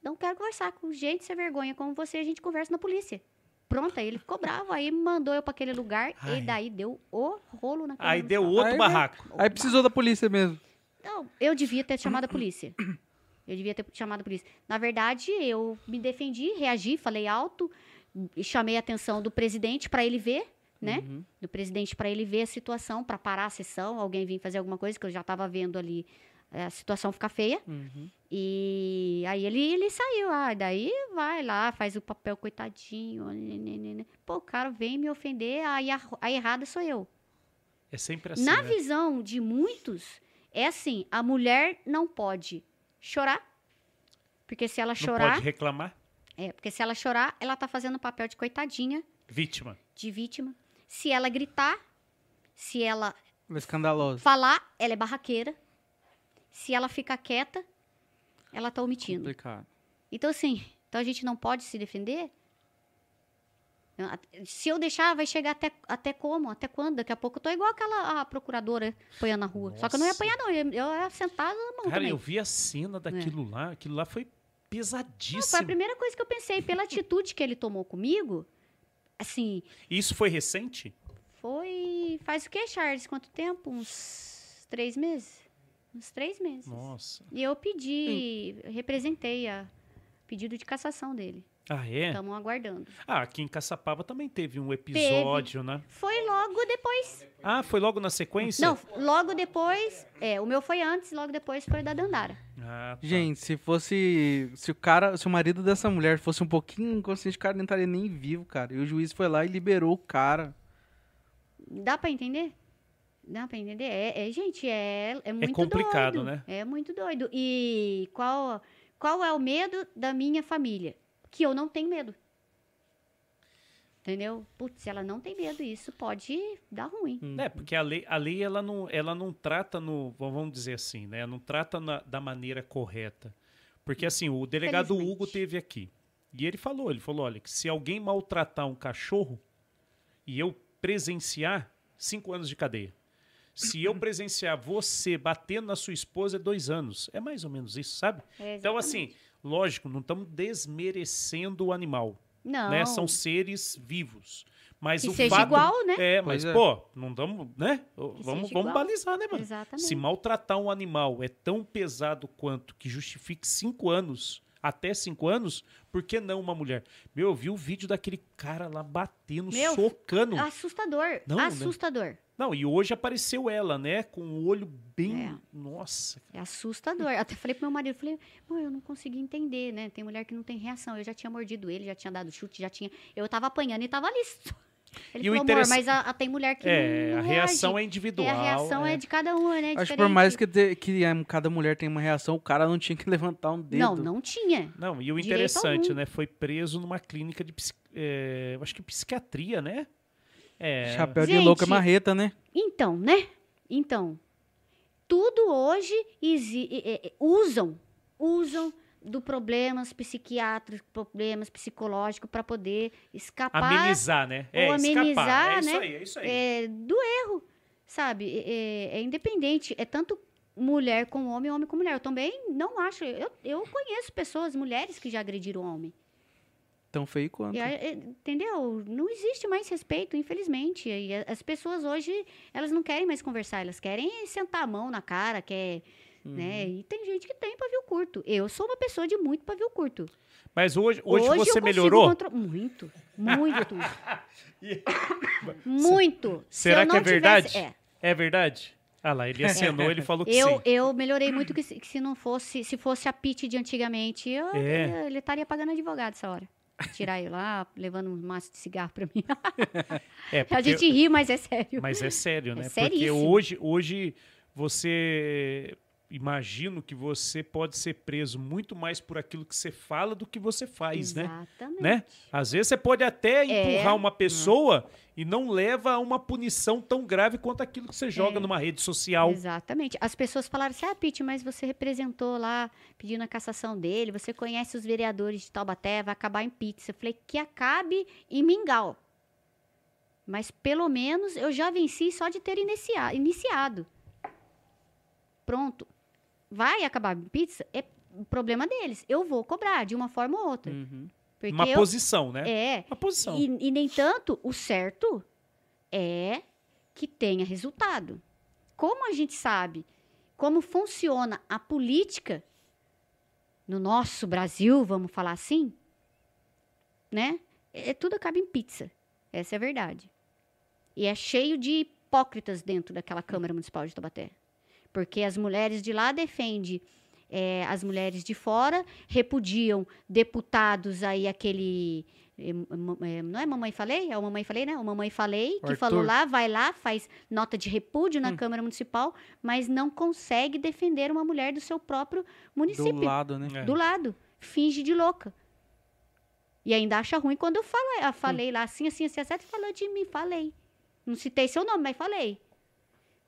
Não quero conversar com gente sem vergonha como você, a gente conversa na polícia. Pronto, aí ele ficou bravo, aí mandou eu para aquele lugar Ai. e daí deu o rolo na Aí deu outro Aí, barraco. Aí precisou da polícia mesmo. Não, eu devia ter chamado a polícia. Eu devia ter chamado a polícia. Na verdade, eu me defendi, reagi, falei alto, e chamei a atenção do presidente para ele ver, né? Uhum. Do presidente para ele ver a situação, para parar a sessão, alguém vir fazer alguma coisa, que eu já estava vendo ali eh, a situação ficar feia. Uhum. E aí ele, ele saiu. Ah, daí vai lá, faz o papel coitadinho. nenenene. Pô, o cara vem me ofender, aí a, a errada sou eu. É sempre assim. Na né? visão de muitos, é assim: a mulher não pode chorar. Porque se ela Não chorar. pode reclamar. É, porque se ela chorar, ela tá fazendo o papel de coitadinha, Vítima. de vítima. Se ela gritar, se ela escandalosa. falar, ela é barraqueira. Se ela ficar quieta, ela tá omitindo. Complicado. Então, assim, então a gente não pode se defender? Se eu deixar, vai chegar até, até como? Até quando? Daqui a pouco eu tô igual aquela a procuradora apanhando na rua. Só que eu não ia Nossa. apanhar, não. Eu ia, sentar na mão Cara, também. eu vi a cena daquilo lá. Aquilo lá foi Não, foi a pesadíssimo. primeira coisa que eu pensei. Pela atitude que ele tomou comigo, assim, Isso foi recente? foi... Faz o quê, Charles? Quanto tempo? Uns três meses? Uns três meses. Nossa. E eu pedi, representei a pedido de cassação dele. Ah, é? Estamos aguardando. Ah, aqui em Caçapava também teve um episódio, né? Foi logo depois. Ah, foi logo na sequência? Não, logo depois. É, o meu foi antes, logo depois foi da Dandara. Ah, tá. Gente, se fosse. Se o cara. Se o marido dessa mulher fosse um pouquinho inconsciente, o cara não estaria nem vivo, cara. E o juiz foi lá e liberou o cara. Dá pra entender? Dá pra entender? É, é, gente, é, é muito complicado, doido. né? É muito doido. E qual, qual é o medo da minha família? Que eu não tenho medo. Entendeu? Putz, ela não tem medo, isso pode dar ruim. É, porque a lei, a lei ela, não, ela não trata no. Vamos dizer assim, né? Não trata na- da maneira correta. Porque assim, o delegado. Hugo teve aqui. E ele falou, ele falou, olha, que se alguém maltratar um cachorro e eu presenciar, cinco anos de cadeia. Se eu presenciar você batendo na sua esposa, é dois anos. É mais ou menos isso, sabe? É, Então, assim, lógico, não estamos desmerecendo o animal. não. né? São seres vivos. Mas Que o seja fato, igual, né? É, mas, é. pô, não damos, né? Vamos, seja vamos igual. balizar, né, mano? Exatamente. Se maltratar um animal é tão pesado quanto que justifique cinco anos, até cinco anos, por que não uma mulher? Meu, eu vi o vídeo daquele cara lá batendo, Meu, socando. Assustador. Não, né? Não, e hoje apareceu ela, né? Com o olho bem. É. Nossa. É assustador. Até falei pro meu marido, falei, mãe, eu não consegui entender, né? Tem mulher que não tem reação. Eu já tinha mordido ele, já tinha dado chute, já tinha. Eu tava apanhando e tava ali. Ele E o falou, interessa- amor, mas a, a- tem mulher que É, não, a reação reage. é individual. É, a reação é. de cada uma, né? Acho que por mais que, te- que eh, cada mulher tenha uma reação, o cara não tinha que levantar um dedo. Não, não tinha. Não, e o Direito interessante, algum. né? Foi preso numa clínica de é, eu acho que psiquiatria, né? É, Chapéu de Gente, louca marreta, né? Então, né? Então, tudo hoje exi- é, é, usam, usam do problemas psiquiátricos, problemas psicológicos para poder escapar amenizar, né? É, ou escapar. amenizar, é isso né? aí, é isso aí. é, do erro, sabe? É, é- é independente, é tanto mulher com homem, homem com mulher. Eu também não acho. Eu, eu conheço pessoas, mulheres que já agrediram homem. Tão feio quanto. E, é, é, entendeu? Não existe mais respeito, infelizmente. E as pessoas hoje, elas não querem mais conversar, elas querem sentar a mão na cara, quer, né? Uhum. E tem gente que tem pavio curto. Eu sou uma pessoa de muito pavio curto. Mas hoje, hoje, eu você melhorou? contro- Muito, muito. muito. Se Será eu que é verdade? tivesse- é. É verdade? Ah lá, ele acenou, ele falou que Eu, sim. eu melhorei muito que se, que se não fosse, se fosse a Pete de antigamente, eu- É. ele estaria pagando advogado essa hora. Tirar ele lá, levando um maço de cigarro pra mim. É, A porque- gente ri, mas é sério. Mas é sério, né? É porque hoje, hoje você imagino que você pode ser preso muito mais por aquilo que você fala do que você faz, né? Exatamente. né? Às vezes você pode até empurrar É. uma pessoa e não leva a uma punição tão grave quanto aquilo que você joga É. numa rede social. Exatamente. As pessoas falaram assim: ah, Pete, mas você representou lá pedindo a cassação dele, você conhece os vereadores de Taubaté, vai acabar em pizza. Eu falei: que acabe em Mingau. Mas pelo menos eu já venci só de ter inicia iniciado. Pronto. Vai acabar a pizza? É o problema deles. Eu vou cobrar de uma forma ou outra. Uhum. Porque Uma eu, posição, né? É. Uma posição. E, e nem tanto, o certo é que tenha resultado. Como a gente sabe como funciona a política no nosso Brasil, vamos falar assim, né? É, tudo acaba em pizza. Essa é a verdade. E é cheio de hipócritas dentro daquela Câmara Municipal de Taubaté. Porque as mulheres de lá defendem é, as mulheres de fora, repudiam deputados aí, aquele. é, é, não é Mamãe Falei? É o Mamãe Falei, né? O Mamãe Falei, que Arthur. falou lá, vai lá, faz nota de repúdio na Câmara Municipal, mas não consegue defender uma mulher do seu próprio município Do lado, né? É. do lado, finge de louca. E ainda acha ruim quando eu falei, eu falei lá assim, assim, assim, certo, falou de mim, falei. Não citei seu nome, mas falei.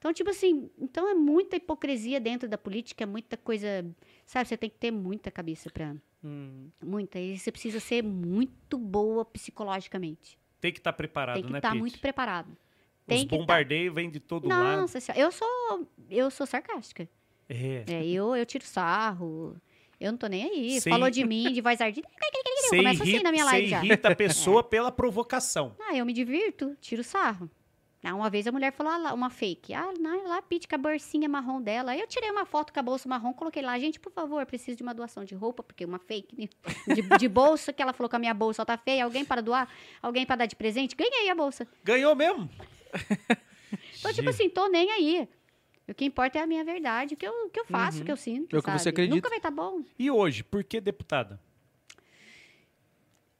Então, tipo assim, então é muita hipocrisia dentro da política, é muita coisa, sabe, você tem que ter muita cabeça pra, Hum. muita, e você precisa ser muito boa psicologicamente. Tem que estar preparado, tem que né, estar Pete? muito preparado. Os Tem tá. bombardeios vêm de todo lado. Nossa, eu sou, eu sou sarcástica. É. É, eu, eu tiro sarro, eu não tô nem aí. Cê Falou de mim, de voz ardida, começa assim na minha live já. irrita a pessoa pela provocação. Ah, eu me divirto, tiro sarro. Ah, uma vez a mulher falou ah, lá, uma fake. Ah, não, lá, Pete, com a bolsinha marrom dela. Aí eu tirei uma foto com a bolsa marrom, coloquei lá. Gente, por favor, preciso de uma doação de roupa, porque uma fake né, de, de bolsa, que ela falou que a minha bolsa tá feia. Alguém para doar? Alguém para dar de presente? Ganhei a bolsa. Ganhou mesmo? Então, tipo assim, tô nem aí. O que importa é a minha verdade, o que eu, o que eu faço, Uhum. o que eu sinto. É o que você acredita. Nunca vai estar bom. E hoje, por que deputada?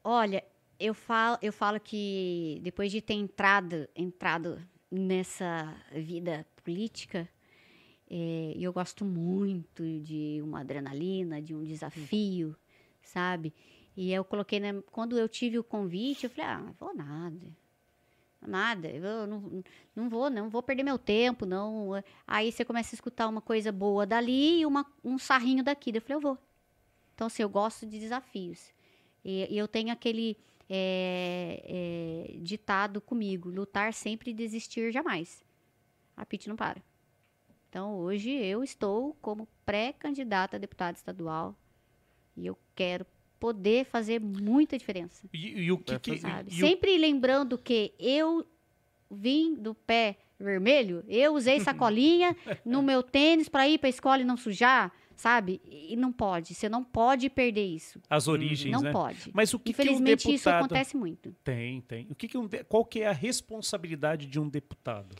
Olha, eu falo, eu falo que depois de ter entrado, entrado nessa vida política, eh, eu gosto muito de uma adrenalina, de um desafio, sabe? E eu coloquei, na, quando eu tive o convite, eu falei, ah, não vou nada. Nada, eu não, não vou, não vou perder meu tempo, não. Aí você começa a escutar uma coisa boa dali e uma, um sarrinho daqui. Eu falei, eu vou. Então, assim, eu gosto de desafios. E, e eu tenho aquele é, é, ditado comigo: lutar sempre e desistir jamais. A Pete não para. Então, hoje eu estou como pré-candidata a deputada estadual e eu quero poder fazer muita diferença. E, e o que, que Sabe? e o- Sempre lembrando que eu vim do pé vermelho, eu usei sacolinha no meu tênis para ir para a escola e não sujar, sabe? E não pode, você não pode perder isso. as origens, não né? pode. Mas o que, que um Infelizmente isso deputado acontece muito. tem, tem. O que, que um de- qual que é a responsabilidade de um deputado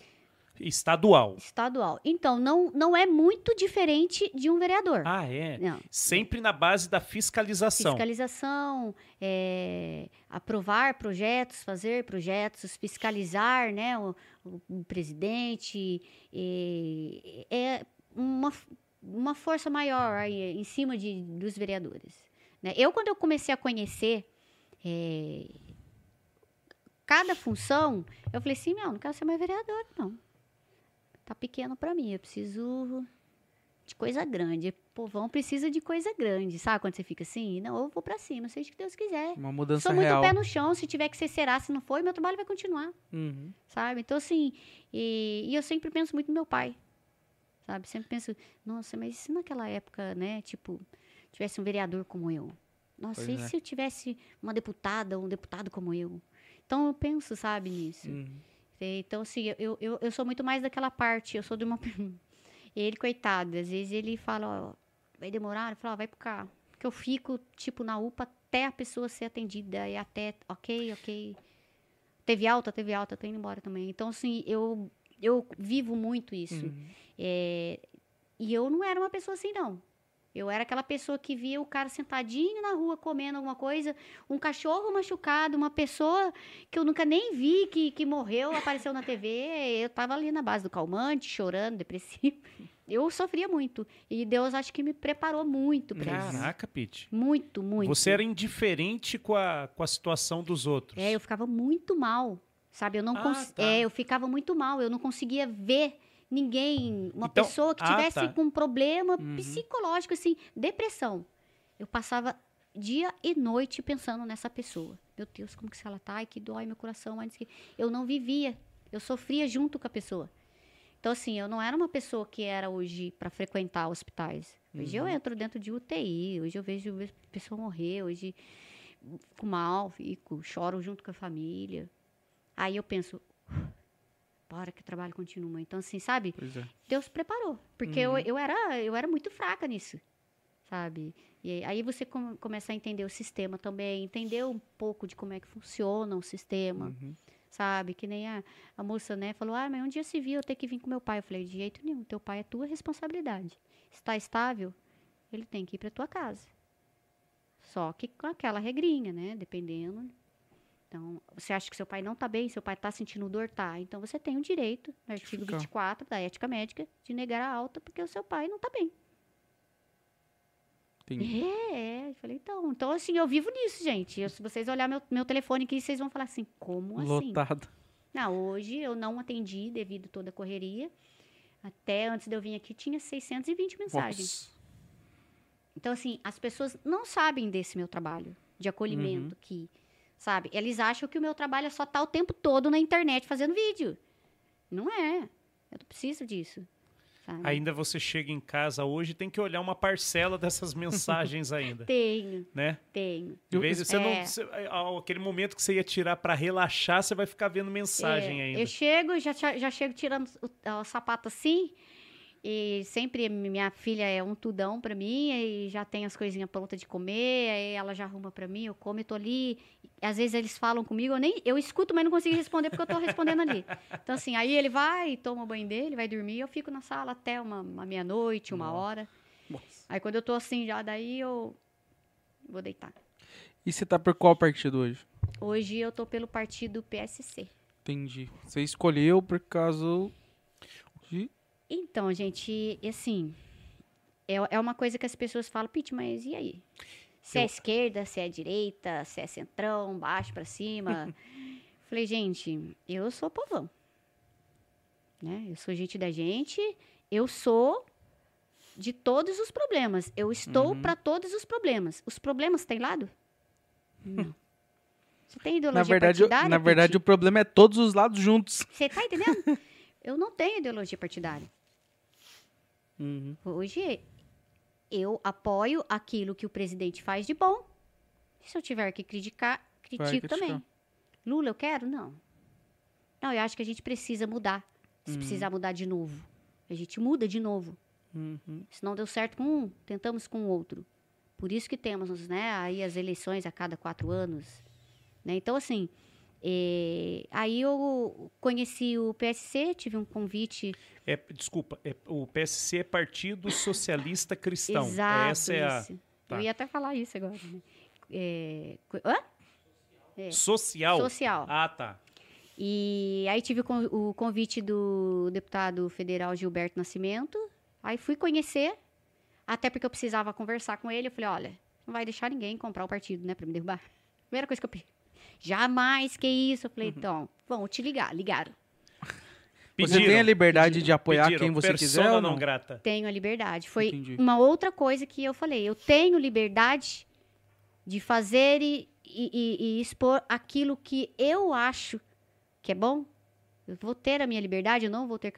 estadual? Estadual. Então, não, não é muito diferente de um vereador. Ah, é. Não. Sempre na base da fiscalização. Fiscalização, é, aprovar projetos, fazer projetos, fiscalizar né, o, o- o presidente. é, é uma, uma força maior aí em cima de, dos vereadores. né? Eu, quando eu comecei a conhecer é, cada função, eu falei assim, não, não quero ser mais vereador, não. Tá pequeno para mim, eu preciso de coisa grande. O povão precisa de coisa grande, sabe? Quando você fica assim, não, eu vou pra cima, seja o que Deus quiser. Uma mudança Sou muito real. pé no chão, se tiver que ser será, se não for, meu trabalho vai continuar, Uhum. sabe? Então, assim, e, e eu sempre penso muito no meu pai, sabe? Sempre penso, nossa, mas se naquela época, né, tipo, tivesse um vereador como eu? Nossa, Pois e é. se eu tivesse uma deputada ou um deputado como eu? Então, eu penso, sabe, nisso. Uhum. Então, assim, eu, eu, eu sou muito mais daquela parte, eu sou de uma. ele, coitado, às vezes ele fala, ó, vai demorar, eu falo, ó, vai pro cá. Porque eu fico, tipo, na UPA até a pessoa ser atendida e até, ok, ok. Teve alta, teve alta, tô indo embora também. Então, assim, eu, eu vivo muito isso. Uhum. É, e eu não era uma pessoa assim, não. Eu era aquela pessoa que via o cara sentadinho na rua comendo alguma coisa, um cachorro machucado, uma pessoa que eu nunca nem vi que, que morreu, apareceu na TV. Eu tava ali na base do calmante, chorando, depressivo. Eu sofria muito. E Deus acho que me preparou muito pra isso. Caraca, Pete. Muito, muito. Você era indiferente com a, com a situação dos outros. É, eu ficava muito mal, sabe? Eu não Ah, cons- tá. é, eu ficava muito mal, eu não conseguia ver ninguém, uma Então- pessoa que ah, tivesse tá. com um problema Uhum. psicológico, assim, depressão. Eu passava dia e noite pensando nessa pessoa. meu Deus, como que se ela tá? Ai, que dói meu coração. Antes que eu não vivia, eu sofria junto com a pessoa. Então assim, eu não era uma pessoa que era hoje para frequentar hospitais. Hoje eu entro dentro de UTI, hoje eu vejo pessoa morrer, hoje fico mal, fico, choro junto com a família. Aí eu penso, bora que o trabalho continua. Então assim, sabe? É. Deus preparou, porque eu, eu era eu era muito fraca nisso, sabe? E aí você come- começa a entender o sistema também, entender um pouco de como é que funciona o sistema, Uhum. sabe? Que nem a, a moça, né, falou: "Ah, mas um dia se viu eu ter que vir com meu pai". Eu falei: "De jeito nenhum, teu pai é tua responsabilidade. Está estável, ele tem que ir para tua casa". Só que com aquela regrinha, né, dependendo então, você acha que seu pai não está bem, seu pai está sentindo dor, tá. Então, você tem o direito, no artigo Ficar. 24 da ética médica, de negar a alta porque o seu pai não está bem. Entendi. É, é. Eu falei, então, então assim, eu vivo nisso, gente. Eu- se vocês olharem meu, meu telefone aqui, vocês vão falar assim, como assim? Lotado. Não, hoje eu não atendi devido toda a correria. Até antes de eu vir aqui, tinha 620 mensagens. Nossa. Então, assim, as pessoas não sabem desse meu trabalho de acolhimento que, sabe? Eles acham que o meu trabalho é só estar o tempo todo na internet fazendo vídeo. Não é. Eu não preciso disso. Sabe? Ainda você chega em casa hoje tem que olhar uma parcela dessas mensagens ainda, Tenho, né? tenho. Em vez de você não, É. você- ah, aquele momento que você ia tirar pra relaxar, você vai ficar vendo mensagem É, ainda. Eu chego, já, já já chego tirando o, o sapato assim. E sempre minha filha é um tudão pra mim, e já tem as coisinhas prontas de comer, aí ela já arruma pra mim, eu como e tô ali. Às vezes eles falam comigo, eu nem eu escuto, mas não consigo responder porque eu tô respondendo ali. Então, assim, aí ele vai, toma o banho dele, vai dormir, eu fico na sala até uma, uma meia-noite, uma hora. Nossa. Aí quando eu tô assim já, daí eu vou deitar. E você tá por qual partido hoje? Hoje eu tô pelo partido PSC. Entendi. Você escolheu por causa de. Então, gente, assim, é, é uma coisa que as pessoas falam, Pete, mas e aí? Se é Eu- esquerda, se é direita, se é centrão, baixo pra cima. Falei, gente, eu sou povão. Né? Eu sou gente da gente, eu sou de todos os problemas. Eu estou Uhum. pra todos os problemas. Os problemas têm lado? Não. Você tem ideologia Na verdade, eu- partidária? na verdade o problema é todos os lados juntos. Você tá entendendo? eu não tenho ideologia partidária. Uhum. Hoje, eu apoio aquilo que o presidente faz de bom. Se eu tiver que criticar, critico também. Lula, eu quero? Não. Não, eu acho que a gente precisa mudar. Se precisar mudar de novo. A gente muda de novo. Uhum. Se não deu certo com um, tentamos com o outro. Por isso que temos né, aí as eleições a cada quatro anos. né? Então, assim, eh, aí eu conheci o PSC, tive um convite É, desculpa, é- o PSC é Partido Socialista Cristão. Exato, Essa é a tá. Eu ia até falar isso agora. Né? É, hã? social. Social. Ah, tá. E aí tive o con- o convite do deputado federal Gilberto Nascimento. Aí fui conhecer, até porque eu precisava conversar com ele. Eu falei, olha, não vai deixar ninguém comprar o partido, né, pra me derrubar. Primeira coisa que eu. Jamais, que isso? Eu falei, então, vão te ligar. Ligaram. Você tem a liberdade de apoiar pediram, quem você quiser ou não não? grata. Tenho a liberdade. Foi Entendi. uma outra coisa que eu falei. Eu tenho liberdade de fazer e, e- e- e expor aquilo que eu acho que é bom. Eu vou ter a minha liberdade, eu não vou ter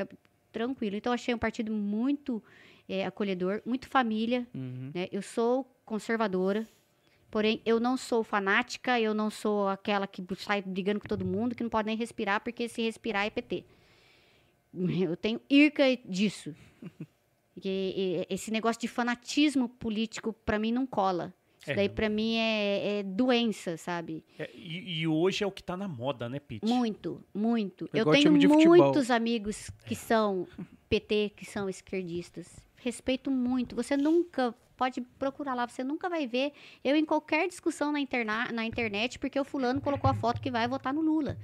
tranquilo. Então, eu achei um partido muito eh, acolhedor, muito família. Uhum. né? Eu sou conservadora, porém eu não sou fanática, eu não sou aquela que sai brigando com todo mundo, que não pode nem respirar, porque se respirar é PT. Eu tenho irca disso. Porque, eh, esse negócio de fanatismo político, pra mim, não cola. Isso É. daí, pra mim, é, é doença, sabe? É, e, e hoje é o que tá na moda, né, Pete? Muito, muito. É eu igual tenho muitos amigos que são PT, que são esquerdistas. Respeito muito. Você nunca pode procurar lá, você nunca vai ver eu em qualquer discussão na, interna na internet porque o fulano colocou a foto que vai votar no Lula.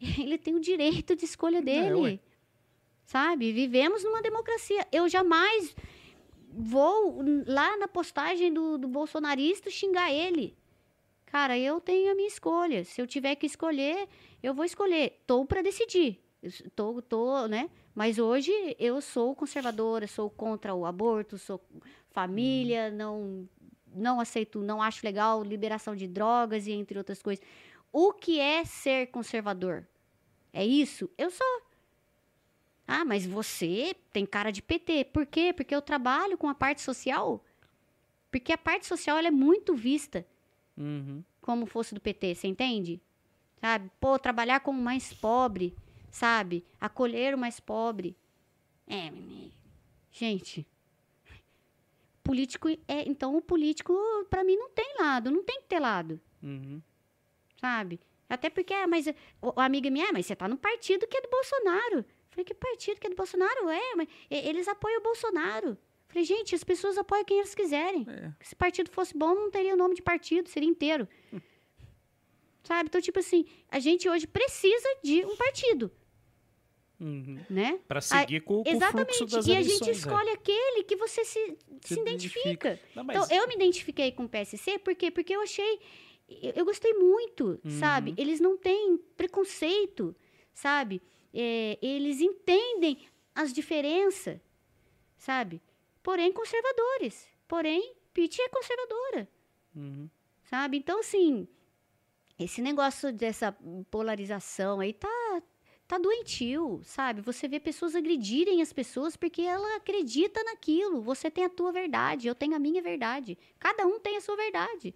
Ele tem o direito de escolha dele. ué. sabe? Vivemos numa democracia. Eu jamais vou lá na postagem do, do bolsonarista xingar ele. Cara, eu tenho a minha escolha. Se eu tiver que escolher, eu vou escolher. Tô para decidir. Tô, tô, né? Mas hoje eu sou conservadora, sou contra o aborto, sou família, não não aceito, não acho legal liberação de drogas e entre outras coisas. O que é ser conservador? É isso? Eu sou. Ah, mas você tem cara de PT. Por quê? Porque eu trabalho com a parte social. Porque a parte social ela é muito vista Uhum. como fosse do PT, você entende? Sabe? Pô, trabalhar com o mais pobre, sabe? Acolher o mais pobre. É. Gente. Político é, então o político para mim não tem lado, não tem que ter lado, Uhum. sabe? Até porque, ah, mas o, a amiga minha, ah, mas você tá no partido que é do Bolsonaro. Falei, que partido que é do Bolsonaro? É, mas eles apoiam o Bolsonaro. Falei, gente, as pessoas apoiam quem eles quiserem. É. Se partido fosse bom, não teria o nome de partido, seria inteiro. Sabe? Então, tipo assim, a gente hoje precisa de um partido, Uhum. né? Para seguir com, com o fluxo Exatamente. das E a gente é. escolhe aquele que você se, se, Se identifica. Não, mas- Então, eu me identifiquei com o PSC, por quê? Porque eu achei. Eu, eu gostei muito, sabe? Uhum. Eles não têm preconceito, sabe? É, eles entendem as diferenças, sabe? Porém, conservadores. Porém, Pitt é conservadora, Uhum. sabe? Então, assim, esse negócio dessa polarização aí tá, tá doentio, sabe? Você vê pessoas agredirem as pessoas porque ela acredita naquilo. Você tem a tua verdade, eu tenho a minha verdade. Cada um tem a sua verdade.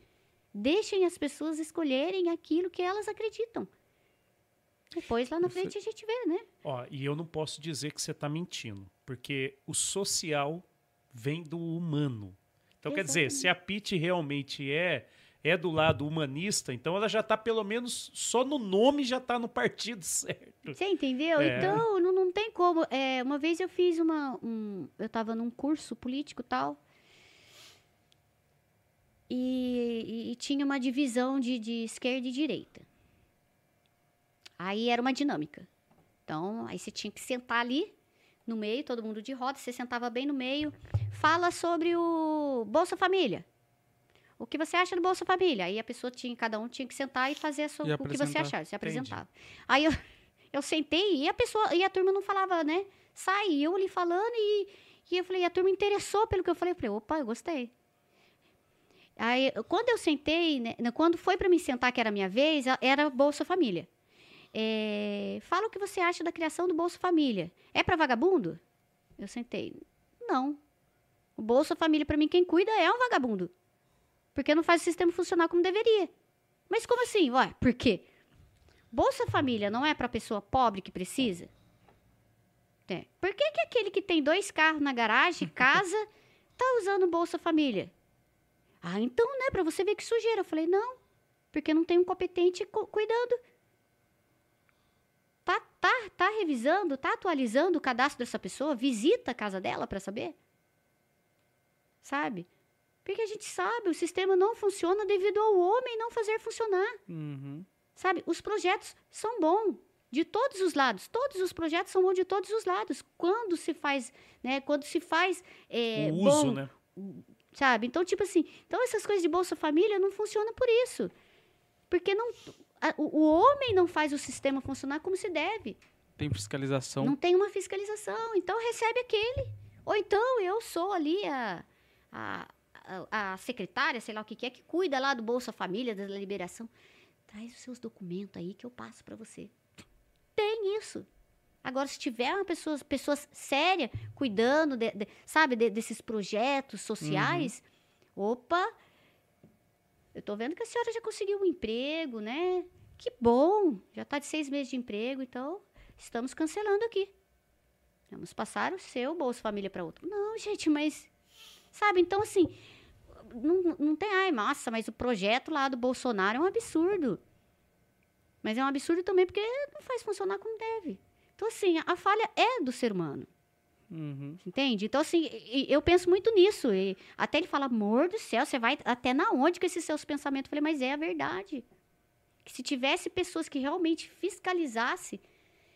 Deixem as pessoas escolherem aquilo que elas acreditam. Depois, lá na Você- frente, a gente vê, né? Ó, e eu não posso dizer que você está mentindo, porque o social vem do humano. Então, quer dizer, se a Pitt realmente é é do lado humanista, então ela já está pelo menos só no nome já está no partido certo. Você entendeu? É. Então, não, não tem como. É, uma vez eu fiz uma. Um, eu estava num curso político e tal. E, e- e tinha uma divisão de, de esquerda e direita. Aí era uma dinâmica. Então, aí você tinha que sentar ali no meio, todo mundo de roda, você sentava bem no meio. Fala sobre o Bolsa Família. O que você acha do Bolsa Família? Aí a pessoa tinha, cada um tinha que sentar e fazer a sua, E o que você achava, se Entendi. apresentava. Aí eu, eu sentei e a pessoa, e a turma não falava, né? Sai, eu ali falando e, e eu falei, a turma interessou pelo que eu falei. Eu falei, opa, eu gostei. Aí, quando eu sentei, né, quando foi para me sentar, que era a minha vez, era Bolsa Família. É, fala o que você acha da criação do Bolsa Família. É para vagabundo? Eu sentei. Não. O Bolsa Família, para mim, quem cuida é um vagabundo. Porque não faz o sistema funcionar como deveria. Mas como assim? Ué, por quê? Bolsa Família não é para pessoa pobre que precisa? É. Por que, que aquele que tem dois carros na garagem, casa, tá usando Bolsa Família? Ah, então, né? Para você ver que sujeira. Eu falei, não. Porque não tem um competente cu- cuidando. Tá, tá, tá revisando, tá atualizando o cadastro dessa pessoa? Visita a casa dela para saber? Sabe? Porque a gente sabe, o sistema não funciona devido ao homem não fazer funcionar. Uhum. Sabe? Os projetos são bons de todos os lados. Todos os projetos são bons de todos os lados. Quando se faz, né? Quando se faz é, o uso, bom, né? sabe? Então, tipo assim, então essas coisas de Bolsa Família não funcionam por isso. Porque não, a- o, homem não faz o sistema funcionar como se deve. Tem fiscalização. Não tem uma fiscalização. Então, recebe aquele. Ou então, eu sou ali a, a, a, a secretária, sei lá o que, que é, que cuida lá do Bolsa Família, da liberação. Traz os seus documentos aí que eu passo para você. Tem isso. Agora, se tiver uma pessoa, pessoas sérias cuidando, de- de- sabe, de- desses projetos sociais, opa, eu tô vendo que a senhora já conseguiu um emprego, né? Que bom, já tá de seis meses de emprego, então estamos cancelando aqui. Vamos passar o seu Bolsa Família para outro. Não, gente, mas. Sabe, então assim. Não, não tem. Ai, massa, mas o projeto lá do Bolsonaro é um absurdo. Mas é um absurdo também porque não faz funcionar como deve. Então, assim, a falha é do ser humano. Uhum. Entende? Então, assim, eu penso muito nisso. E até ele fala, amor do céu, você vai até na onde com esses seus pensamentos? Eu falei, mas é a verdade. Que se tivesse pessoas que realmente fiscalizassem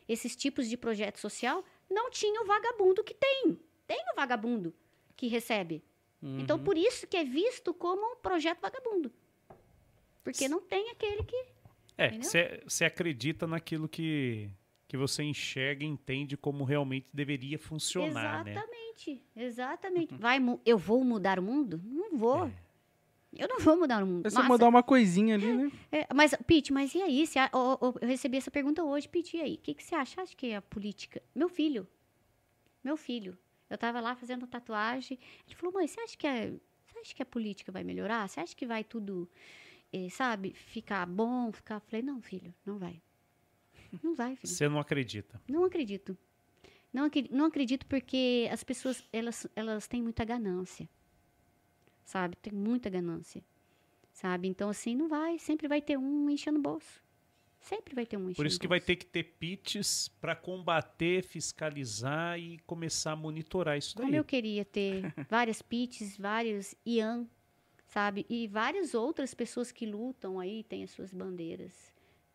esses tipos de projeto social, não tinha o vagabundo que tem. Tem o vagabundo que recebe. Então, Uhum. por isso que é visto como um projeto vagabundo. Porque não tem aquele que... É, você acredita naquilo que, que você enxerga e entende como realmente deveria funcionar, né? exatamente, exatamente. Vai, eu vou mudar o mundo? Não vou. É. Eu não vou mudar o mundo. É só Nossa, mudar uma coisinha ali, né? é, mas, Pete, mas e aí? Você a- ó, ó, eu recebi essa pergunta hoje, Pete, e aí? O que, que você acha? Acha que é a política? Meu filho. Meu filho. Eu tava lá fazendo tatuagem. Ele falou, mãe, você acha que a, você acha que a política vai melhorar? Você acha que vai tudo, eh, sabe, ficar bom? Ficar... Eu falei, não, filho, não vai. Não vai, filho. Você não acredita. Não acredito. Não, não acredito porque as pessoas, elas, elas têm muita ganância. Sabe? Tem muita ganância. Sabe? Então, assim, não vai. Sempre vai ter um enchendo o bolso. Sempre vai ter um Por isso que vai ter que ter pits para combater, fiscalizar e começar a monitorar isso Como daí. eu queria ter várias PITs, vários IAN, sabe? E várias outras pessoas que lutam aí, têm as suas bandeiras,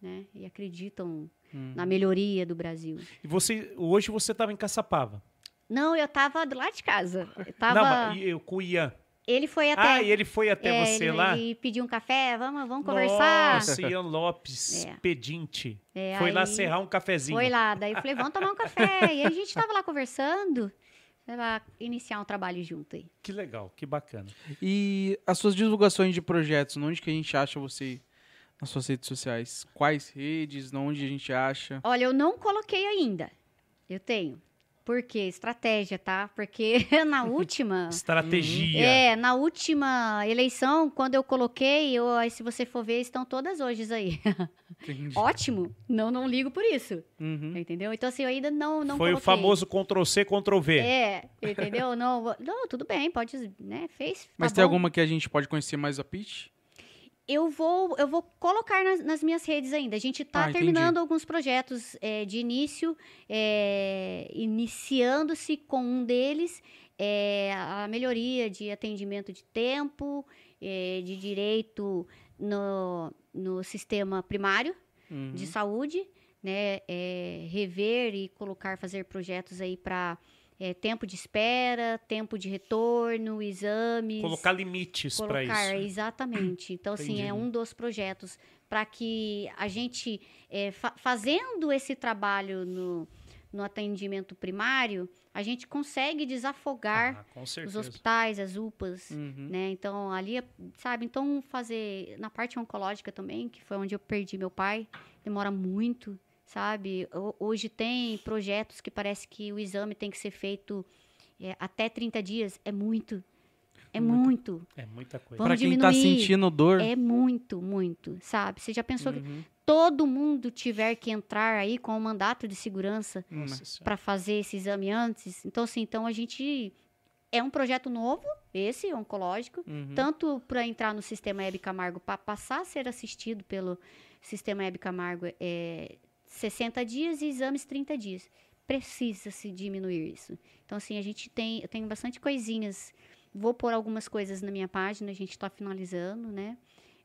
né? E acreditam Hum. na melhoria do Brasil. E você, hoje você estava em Caçapava. Não, eu tava do lado de casa. Eu Não, tava... mas e eu com o Ian. Ele foi até... Ah, e ele foi até É, você ele, lá? ele pediu um café, vamos, vamos conversar. Nossa, Ian Lopes, É. pedinte. É, foi lá aí serrar um cafezinho. Foi lá, daí eu falei, vamos tomar um café. e a gente tava lá conversando, pra iniciar um trabalho junto aí. Que legal, que bacana. E as suas divulgações de projetos, onde que a gente acha você nas suas redes sociais? Quais redes, onde a gente acha? Olha, eu não coloquei ainda. Eu tenho. Por quê? Estratégia, tá? Porque na última. Estratégia. É, na última eleição, quando eu coloquei, eu, aí se você for ver, estão todas hoje aí. Entendi. Ótimo. Não, não ligo por isso. Uhum. Entendeu? Então, assim, eu ainda não, não Foi o coloquei. famoso Ctrl-C, Ctrl-V. É, entendeu? Não, não, tudo bem, pode, né? Fez. Mas tá tem bom. alguma que a gente pode conhecer mais a Pitch? Eu vou, eu vou colocar nas, nas minhas redes ainda. A gente está Ah, entendi. terminando alguns projetos é, de início, é, iniciando-se com um deles, é, a melhoria de atendimento de tempo, é, de direito no, no sistema primário Uhum. de saúde, né? é, rever e colocar, fazer projetos aí para tempo de espera, tempo de retorno, exames. Colocar limites para Colocar, isso. exatamente. Então, assim, é Entendi. um dos projetos para que a gente, é, fa- fazendo esse trabalho no, no atendimento primário, a gente consegue desafogar Ah, os hospitais, as UPAs, Uhum. né? Então, ali, sabe? Então, fazer na parte oncológica também, que foi onde eu perdi meu pai, demora muito, sabe? Ho- Hoje tem projetos que parece que o exame tem que ser feito é, até 30 dias. É muito. É muito. É muita coisa. Vamos Pra quem tá diminuir. sentindo dor. É muito, muito, sabe? Você já pensou que Uhum. todo mundo tiver que entrar aí com o mandato de segurança para fazer esse exame antes? Então, assim, então a gente é um projeto novo, esse oncológico, Uhum. tanto para entrar no sistema Hebe Camargo, para passar a ser assistido pelo sistema Hebe Camargo, é 60 dias e exames 30 dias. Precisa se diminuir isso. Então, assim, a gente tem, eu tenho bastante coisinhas. Vou pôr algumas coisas na minha página, a gente está finalizando, né?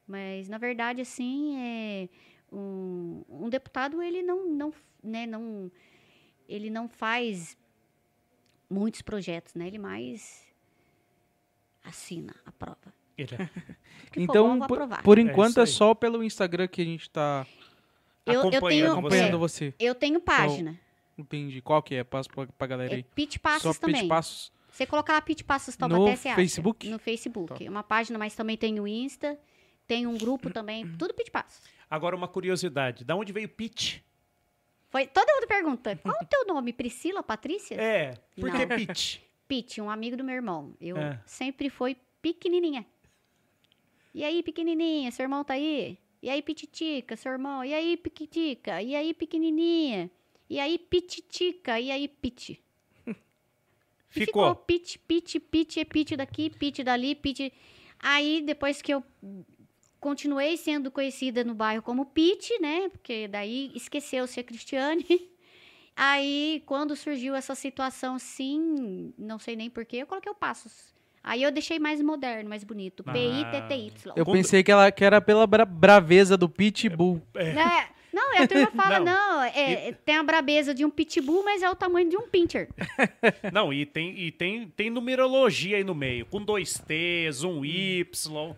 Mas, na verdade, assim, é, um, um deputado, ele não, não, né, não, ele não faz muitos projetos, né? Ele mais assina, aprova. Ele é- for Então, bom, por, por É enquanto é aí. só pelo Instagram que a gente tá Eu- eu tenho- acompanhando É. você. Eu tenho página. Entendi. Qual que é? Passo pra, pra galera É aí. Pit só Passos Pitch também. Passos. Você colocar Pit Passos Taubaté, No você acha. Facebook? No Facebook. Tá. É uma página, mas também tem o Insta. Tem um grupo também. Tudo Pit Passos. Agora uma curiosidade. Da onde veio Pitch? Foi, todo mundo pergunta, qual o teu nome? Priscila, Patrícia? É, por que. Pitch? Pete, um amigo do meu irmão. Eu É. sempre fui pequenininha. E aí, pequenininha, seu irmão tá aí? E aí, pititica, seu irmão? E aí, piquitica? E aí, pequenininha? E aí, pititica? E aí, pite? E Ficou. pit, pit, pit, é pit daqui, pit dali, pit. Aí, depois que eu continuei sendo conhecida no bairro como Pit, né? Porque daí esqueceu-se a Cristiane. Aí, quando surgiu essa situação, sim, não sei nem porquê, eu coloquei o Passos. Aí eu deixei mais moderno, mais bonito. Ah. P-I-T-T-Y. Eu pensei que ela que era pela bra- braveza do Pitbull. Né? Não, Não, e a turma fala, Não. não, é, é, tem a brabeza de um pitbull, mas é o tamanho de um pincher. Não, e tem, e tem, tem numerologia aí no meio, com dois T's, um Y.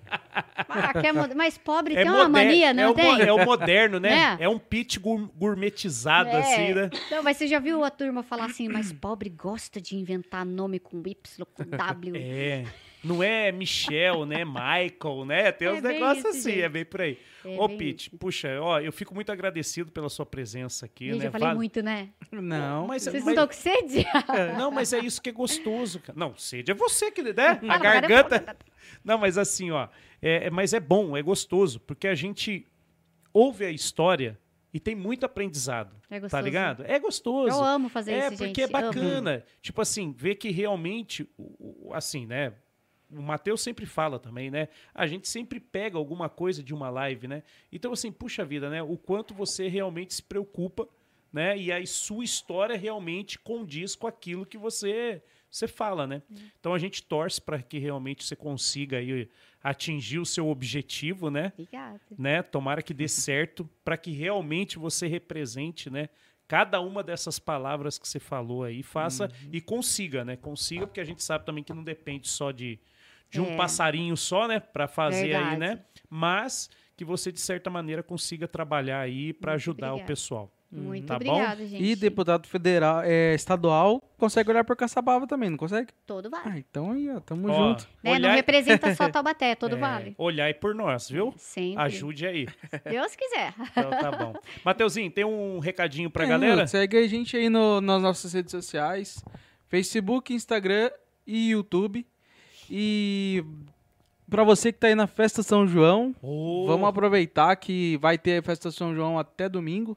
Ah, é mo- mas pobre É, tem uma mania, é, não o, tem? é o moderno, né? Né? É um gour- gourmetizado, É. assim, né? Não, mas você já viu a turma falar assim, mas pobre gosta de inventar nome com Y, com W. É. Não é Michel, né? Michael, né? Tem É uns negócios assim, gente. é bem por aí. É Ô, Pete, isso. puxa, ó, eu fico muito agradecido pela sua presença aqui, né? eu falei Vale- muito, né? Não. Mas, Vocês mas- não estão com sede? Não, mas é isso que é gostoso, cara. Não, sede é você que, né? A garganta. Não, mas assim, ó. É, é- mas é bom, é gostoso, porque a gente ouve a história e tem muito aprendizado. É Tá gostoso. ligado? É gostoso. Eu amo fazer é, isso, porque gente. é amo. bacana. Tipo assim, ver que realmente, assim, né? O Matheus sempre fala também, né? A gente sempre pega alguma coisa de uma live, né? Então, assim, puxa vida, né? O quanto você realmente se preocupa, né? E a sua história realmente condiz com aquilo que você, você fala, né? Então a gente torce para que realmente você consiga aí atingir o seu objetivo, né? Obrigada. né? Tomara que dê certo para que realmente você represente, né? Cada uma dessas palavras que você falou aí, faça Uhum. e consiga, né? Consiga, porque a gente sabe também que não depende só de, de um É. passarinho só, né? Para fazer aí, Verdade. né? Mas que você, de certa maneira, consiga trabalhar aí para ajudar o obrigada. pessoal. Muito Tá bom? obrigada, gente. E deputado federal, é, estadual, consegue olhar por Caçapava também, não consegue? Todo vale. Ah, então aí, ó, tamo Ó, junto. Né? Não olhar- representa só Taubaté, todo é, vale. Olhar aí por nós, viu? Sempre. Ajude aí. Deus quiser. Então tá bom. Mateuzinho, tem um recadinho pra É, galera? Segue a gente aí no- nas nossas redes sociais: Facebook, Instagram e YouTube. E pra você que tá aí na Festa São João, Ô, vamos aproveitar que vai ter a Festa São João até domingo.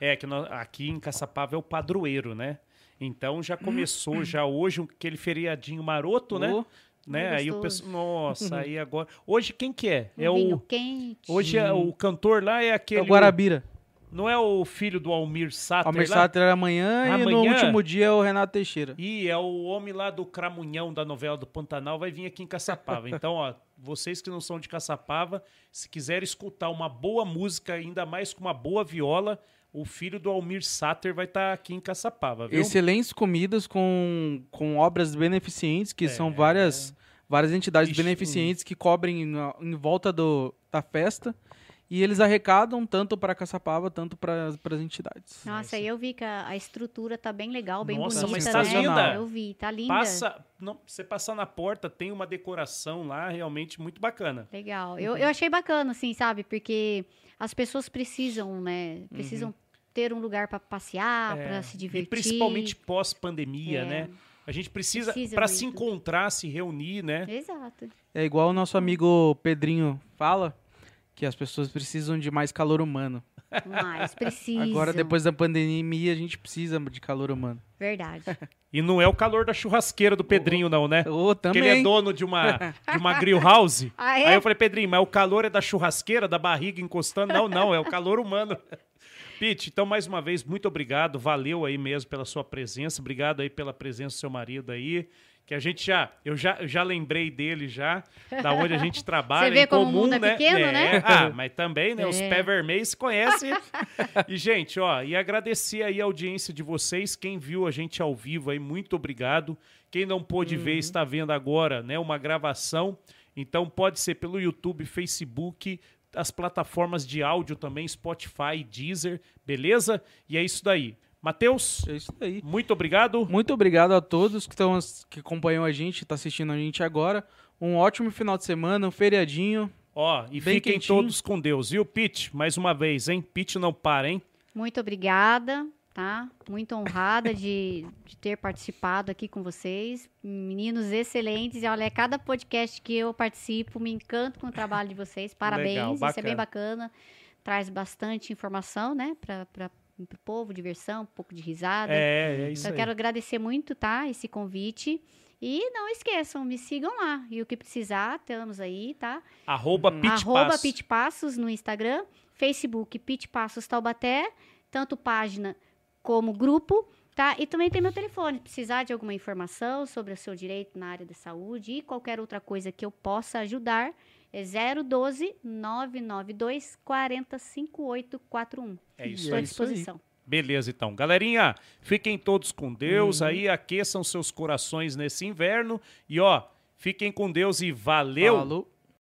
É, que nós- aqui em Caçapava é o padroeiro, né? Então já começou já hoje aquele feriadinho maroto, né? Ô, né? Muito Aí o pessoal, nossa, aí agora. Hoje quem que é? Um É vinho o quente. hoje é o cantor lá é é aquele o Guarabira. Não é o filho do Almir Sater Almir lá? Sater era amanhã, e no Amanhã? último dia é o Renato Teixeira. E é o homem lá do Cramunhão da novela do Pantanal vai vir aqui em Caçapava. Então, ó, vocês que não são de Caçapava, se quiserem escutar uma boa música, ainda mais com uma boa viola, o filho do Almir Sater vai estar aqui em Caçapava, viu? Excelentes comidas com, com obras beneficentes, que são várias, várias entidades Ixi, beneficentes que cobrem em volta do, da festa. E eles arrecadam tanto para Caçapava, tanto para as entidades. Nossa, e eu vi que a, a estrutura tá bem legal, bem Nossa, bonita, mas né? tá linda. Eu vi, tá linda. Passa, não, você passar na porta, tem uma decoração lá realmente muito bacana. Legal. Eu, eu achei bacana, assim, sabe? Porque as pessoas precisam, né? Precisam ter um lugar para passear, É, para se divertir. E principalmente pós-pandemia, É. né? A gente precisa, Precisa para se encontrar, se reunir, né? Exato. É igual o nosso amigo Pedrinho fala, que as pessoas precisam de mais calor humano. Mas precisa. Agora, depois da pandemia, a gente precisa de calor humano. Verdade. E não é o calor da churrasqueira do Pedrinho, não, né? Porque também. ele é dono de uma, de uma grill house. Ah, é? Aí eu falei, Pedrinho, mas o calor é da churrasqueira, da barriga encostando? Não, não, é o calor humano. Pete, então mais uma vez, muito obrigado. Valeu aí mesmo pela sua presença. Obrigado aí pela presença do seu marido aí. Que a gente já, eu já, eu já lembrei dele já, da onde a gente trabalha. Você vê em como o comum, mundo é né? pequeno, né? Ah, mas também, né? Os É. pés vermelhos se conhecem. e, gente, ó, e agradecer aí a audiência de vocês. Quem viu a gente ao vivo aí, muito obrigado. Quem não pôde ver, está vendo agora, né? Uma gravação. Então pode ser pelo YouTube, Facebook, as plataformas de áudio também, Spotify, Deezer, beleza? E é isso daí. Matheus, É isso aí. muito obrigado. Muito obrigado a todos que, estão, que acompanham a gente, tá assistindo a gente agora. Um ótimo final de semana, um feriadinho. Ó, e Bem fiquem quentinho. todos com Deus, viu, Pete? Mais uma vez, hein? Pete não para, hein? Muito obrigada, tá? Muito honrada de, de ter participado aqui com vocês. Meninos excelentes. E olha, cada podcast que eu participo, me encanto com o trabalho de vocês. Parabéns, Legal, isso é bem bacana. Traz bastante informação, né, para o povo, diversão, um pouco de risada. É, é isso Então, eu aí. quero agradecer muito, tá? Esse convite. E não esqueçam, me sigam lá. E o que precisar, estamos aí, tá? Arroba Pete Arroba Passo. Pete Passos no Instagram, Facebook Pete Passos Taubaté, tanto página como grupo, tá? E também tem meu telefone, precisar de alguma informação sobre o seu direito na área da saúde e qualquer outra coisa que eu possa ajudar, É 012 992 40 5841. É isso Estou à aí. disposição. Beleza, então. Galerinha, fiquem todos com Deus Uhum. aí, aqueçam seus corações nesse inverno. E ó, fiquem com Deus e valeu! Falou.